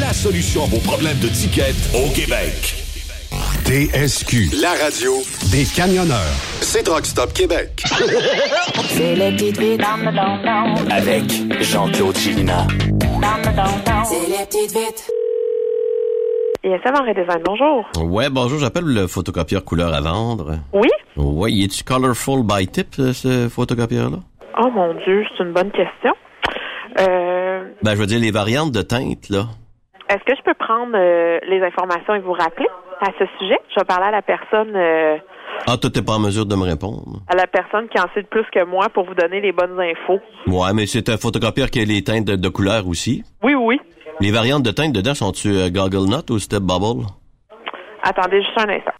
la solution à vos problèmes de tickets au Québec. TSQ, la radio des camionneurs. C'est Truck Stop Québec. C'est les petites vites dans le don Avec Jean-Claude Chilina. C'est les petites vites. Bonjour. Ouais, bonjour, j'appelle le photocopieur couleur à vendre. Oui? Ouais, y est-tu colorful by tip, ce- ce photocopieur-là? Oh mon Dieu, c'est une bonne question. Euh, Ben, je veux dire, les variantes de teinte, là. Est-ce que je peux prendre euh, les informations et vous rappeler à ce sujet? Je vais parler à la personne euh, Ah, toi, t'es pas en mesure de me répondre. à la personne qui en sait plus que moi pour vous donner les bonnes infos. Ouais, mais c'est un photocopieur qui a les teintes de, de couleur aussi. Oui, oui. Les variantes de teinte dedans, sont-tu euh, Goggle Knot ou Step Bubble? Attendez juste un instant.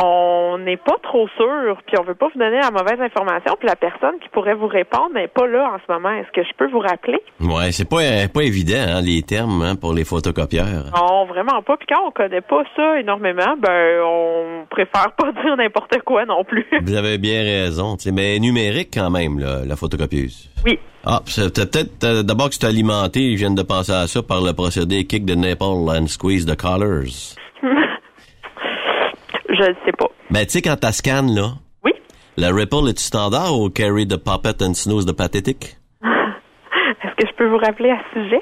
On n'est pas trop sûr, puis on veut pas vous donner la mauvaise information, puis la personne qui pourrait vous répondre n'est pas là en ce moment. Est-ce que je peux vous rappeler? Ouais, c'est pas, euh, pas évident, hein, les termes, hein, pour les photocopieurs. Non, vraiment pas. Puis quand on connaît pas ça énormément, ben on préfère pas dire n'importe quoi non plus. Vous avez bien raison, tu sais, mais numérique quand même, là, la photocopieuse. Oui. Ah, c'est peut-être euh, d'abord que c'est alimenté, je viens de penser à ça par le procédé kick de nipple and squeeze the collars. Je ne sais pas. Ben, tu sais, quand t'as scan, là. Oui. Le ripple est standard ou carry the puppet and snooze the pathétique? Est-ce que je peux vous rappeler à ce sujet?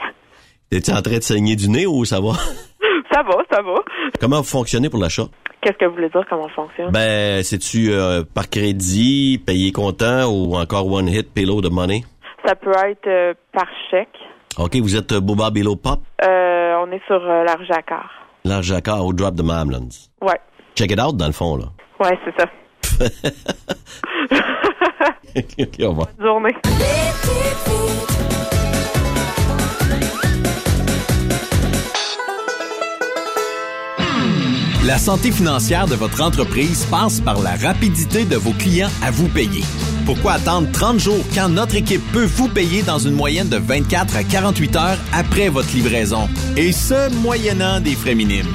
T'es-tu en train de saigner du nez ou ça va? Ça va, ça va. Comment vous fonctionnez pour l'achat? Qu'est-ce que vous voulez dire, comment ça fonctionne? Ben, c'est-tu euh, par crédit, payé comptant ou encore one hit, payload de money? Ça peut être euh, par chèque. OK, vous êtes euh, Boba Below Pop, Euh, on est sur la large Jacquard au drop de Mamlands. Ouais. Check it out, dans le fond, là. Ouais, c'est ça. OK, au revoir. Bonne journée. La santé financière de votre entreprise passe par la rapidité de vos clients à vous payer. Pourquoi attendre 30 jours quand notre équipe peut vous payer dans une moyenne de 24 à 48 heures après votre livraison? Et ce, moyennant des frais minimes.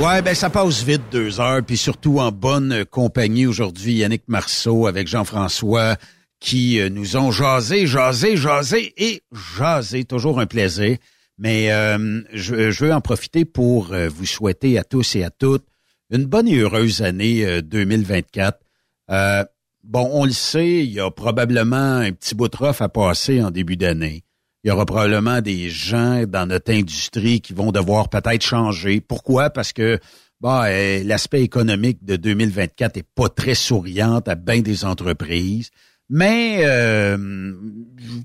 Ouais, ben ça passe vite deux heures, puis surtout en bonne compagnie aujourd'hui, Yannick Marceau avec Jean-François qui euh, nous ont jasé, jasé, jasé et jasé. Toujours un plaisir. Mais euh, je, veux en profiter pour euh, vous souhaiter à tous et à toutes une bonne et heureuse année 2024. bon, on le sait, il y a probablement un petit bout de rough à passer en début d'année. Il y aura probablement des gens dans notre industrie qui vont devoir peut-être changer. Pourquoi? Parce que bah, l'aspect économique de 2024 est pas très souriant à bien des entreprises. Mais euh,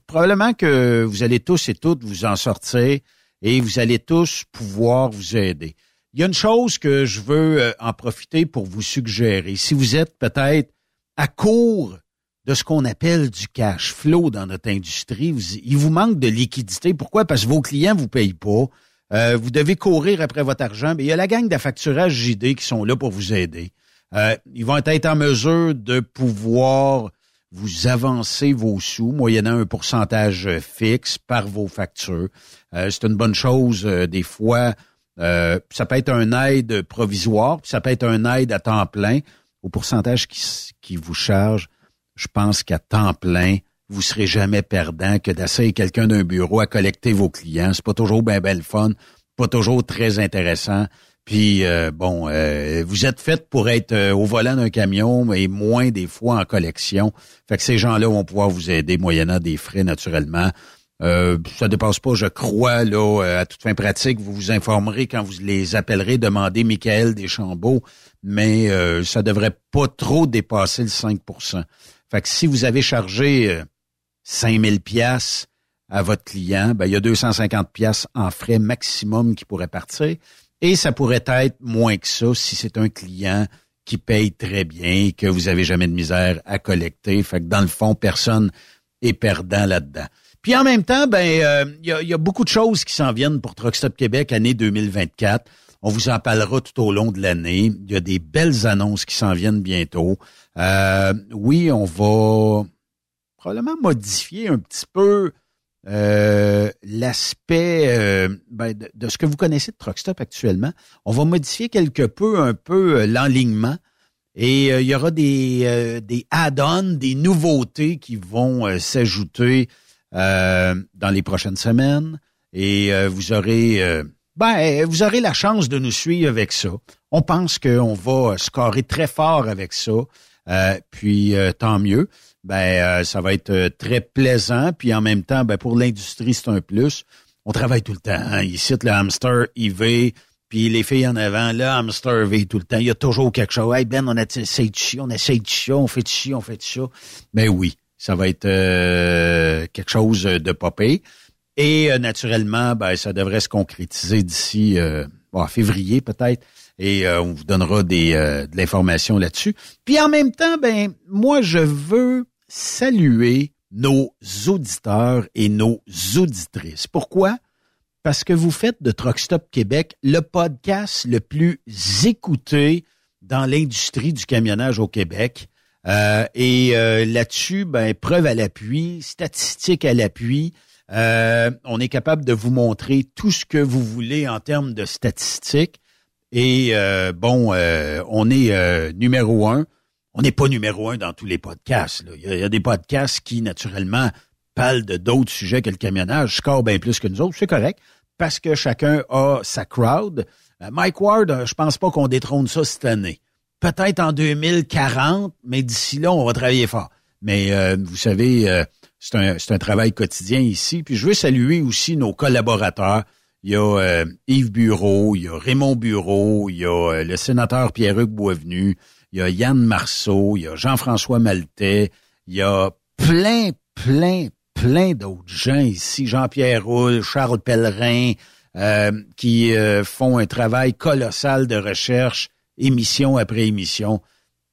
probablement que vous allez tous et toutes vous en sortir et vous allez tous pouvoir vous aider. Il y a une chose que je veux euh, en profiter pour vous suggérer. Si vous êtes peut-être à court de ce qu'on appelle du cash flow dans notre industrie. il vous manque de liquidité. Pourquoi? Parce que vos clients vous payent pas. Euh, vous devez courir après votre argent. Mais il y a la gang d'affacturage JD qui sont là pour vous aider. Euh, ils vont être en mesure de pouvoir vous avancer vos sous, moyennant un pourcentage fixe par vos factures. Euh, c'est une bonne chose des fois. ça peut être un aide provisoire, ça peut être un aide à temps plein au pourcentage qui vous charge je pense qu'à temps plein, vous serez jamais perdant que d'essayer quelqu'un d'un bureau à collecter vos clients. C'est pas toujours bien belle fun, pas toujours très intéressant. Puis euh, bon, euh, vous êtes fait pour être euh, au volant d'un camion, mais moins des fois en collection. Fait que ces gens-là vont pouvoir vous aider moyennant des frais naturellement. Euh, ça dépasse pas, je crois, là, à toute fin pratique, vous vous informerez quand vous les appellerez, demandez Michael Deschambault, mais ça devrait pas trop dépasser le 5 fait que si vous avez chargé 5000 euh, pièces à votre client, ben, il y a 250 pièces en frais maximum qui pourraient partir. Et ça pourrait être moins que ça si c'est un client qui paye très bien, que vous avez jamais de misère à collecter. Fait que dans le fond, personne est perdant là-dedans. Puis en même temps, ben euh, il y, a, beaucoup de choses qui s'en viennent pour Truck Stop Québec année 2024. On vous en parlera tout au long de l'année. Il y a des belles annonces qui s'en viennent bientôt. Euh, oui, on va probablement modifier un petit peu euh, l'aspect euh, ben, de, ce que vous connaissez de Truckstop actuellement. On va modifier quelque peu un peu l'enlignement et il y aura des, des add-ons, des nouveautés qui vont s'ajouter dans les prochaines semaines et vous aurez ben, vous aurez la chance de nous suivre avec ça. On pense qu'on va scorer très fort avec ça. Euh, puis euh, tant mieux. Ben, euh, ça va être très plaisant. Puis en même temps, ben, pour l'industrie, c'est un plus. On travaille tout le temps. Hein. Ici, le hamster, il va. Puis les filles en avant, le hamster va tout le temps. Il y a toujours quelque chose. Hey Ben, on essaie de chier, on essaie de chier, on fait de chier, on fait de ça? Ben oui, ça va être quelque chose de popé. Et naturellement, ben, ça devrait se concrétiser d'ici février peut-être et euh, on vous donnera des, euh, de l'information là-dessus. Puis en même temps, ben moi je veux saluer nos auditeurs et nos auditrices. Pourquoi? Parce que vous faites de Truck Stop Québec le podcast le plus écouté dans l'industrie du camionnage au Québec. Euh, et là-dessus, ben, preuve à l'appui, statistiques à l'appui, on est capable de vous montrer tout ce que vous voulez en termes de statistiques. Et euh, bon, euh, on est euh, numéro un. On n'est pas numéro un dans tous les podcasts. Il, y a, des podcasts qui, naturellement, parlent de d'autres sujets que le camionnage, score bien plus que nous autres. C'est correct, parce que chacun a sa crowd. Mike Ward, je pense pas qu'on détrône ça cette année. Peut-être en 2040, mais d'ici là, on va travailler fort. Mais vous savez, c'est un, un travail quotidien ici. Puis je veux saluer aussi nos collaborateurs il y a euh, Yves Bureau, il y a Raymond Bureau, il y a euh, le sénateur Pierre-Hugues Boisvenu, il y a Yann Marceau, il y a Jean-François Maltais, il y a plein, plein, plein d'autres gens ici. Jean-Pierre Roule, Charles Pellerin, euh, qui font un travail colossal de recherche, émission après émission.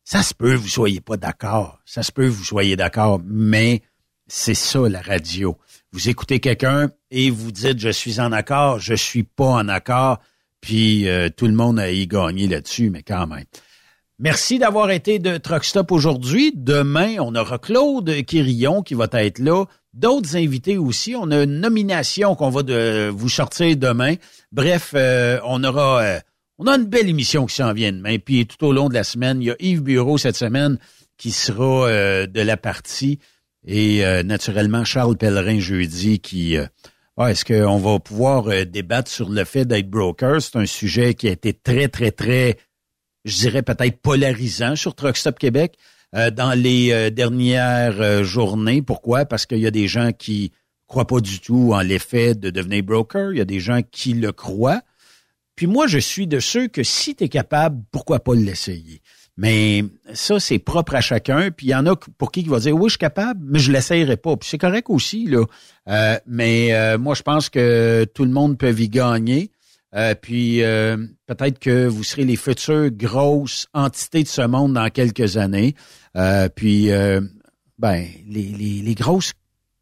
Ça se peut, vous soyez pas d'accord. Ça se peut, vous soyez d'accord, mais c'est ça la radio. Vous écoutez quelqu'un et vous dites je suis en accord, je suis pas en accord, puis euh, tout le monde a y gagné là-dessus, mais quand même. Merci d'avoir été de Truck Stop aujourd'hui. Demain, on aura Claude Quirillon qui va être là. D'autres invités aussi. On a une nomination qu'on va vous sortir demain. Bref, euh, on aura euh, on a une belle émission qui s'en vient demain. Puis tout au long de la semaine, il y a Yves Bureau cette semaine qui sera de la partie. Et naturellement, Charles Pellerin jeudi qui... Est-ce qu'on va pouvoir débattre sur le fait d'être broker? C'est un sujet qui a été très, très, très je dirais peut-être polarisant sur Truck Stop Québec euh, dans les euh, dernières euh, journées. Pourquoi? Parce qu'il y a des gens qui croient pas du tout en l'effet de devenir broker. Il y a des gens qui le croient. Puis moi, je suis de ceux que si tu es capable, pourquoi pas l'essayer? Mais ça, c'est propre à chacun. Puis il y en a pour qui il va dire oui, je suis capable, mais je l'essayerai pas. Puis c'est correct aussi, là. mais moi, je pense que tout le monde peut y gagner. Euh, puis euh, peut-être que vous serez les futures grosses entités de ce monde dans quelques années. Euh, puis ben les, les, grosses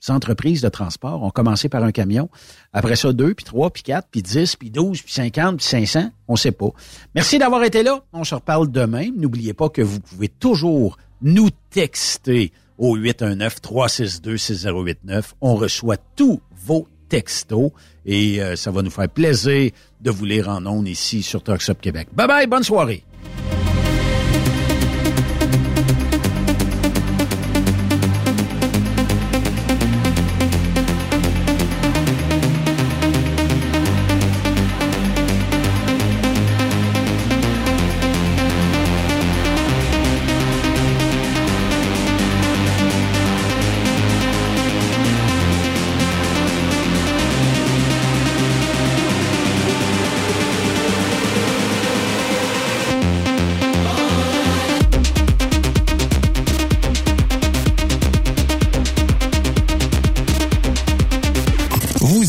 entreprises de transport ont commencé par un camion. Après ça, deux, puis trois, puis quatre, puis dix, puis douze, puis cinquante, puis cinq cents. On sait pas. Merci d'avoir été là. On se reparle demain. N'oubliez pas que vous pouvez toujours nous texter au 819-362-6089. On reçoit tous vos textos et ça va nous faire plaisir de vous lire en ondes ici sur Talks Québec. Bye bye, bonne soirée.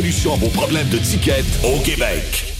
solution à vos problèmes de tickets au Québec.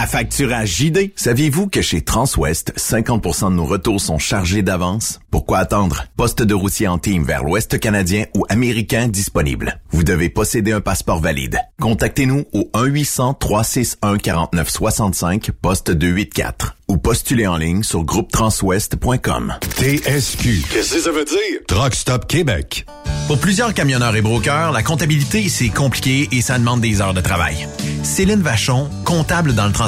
À facturage JD. Saviez-vous que chez Transwest, 50% de nos retours sont chargés d'avance? Pourquoi attendre? Poste de routier en team vers l'Ouest canadien ou américain disponible. Vous devez posséder un passeport valide. Contactez-nous au 1-800-361-4965, poste 284 ou postulez en ligne sur groupetranswest.com. TSQ. Qu'est-ce que ça veut dire? Truck Stop Québec. Pour plusieurs camionneurs et brokers, la comptabilité, c'est compliqué et ça demande des heures de travail. Céline Vachon, comptable dans le transport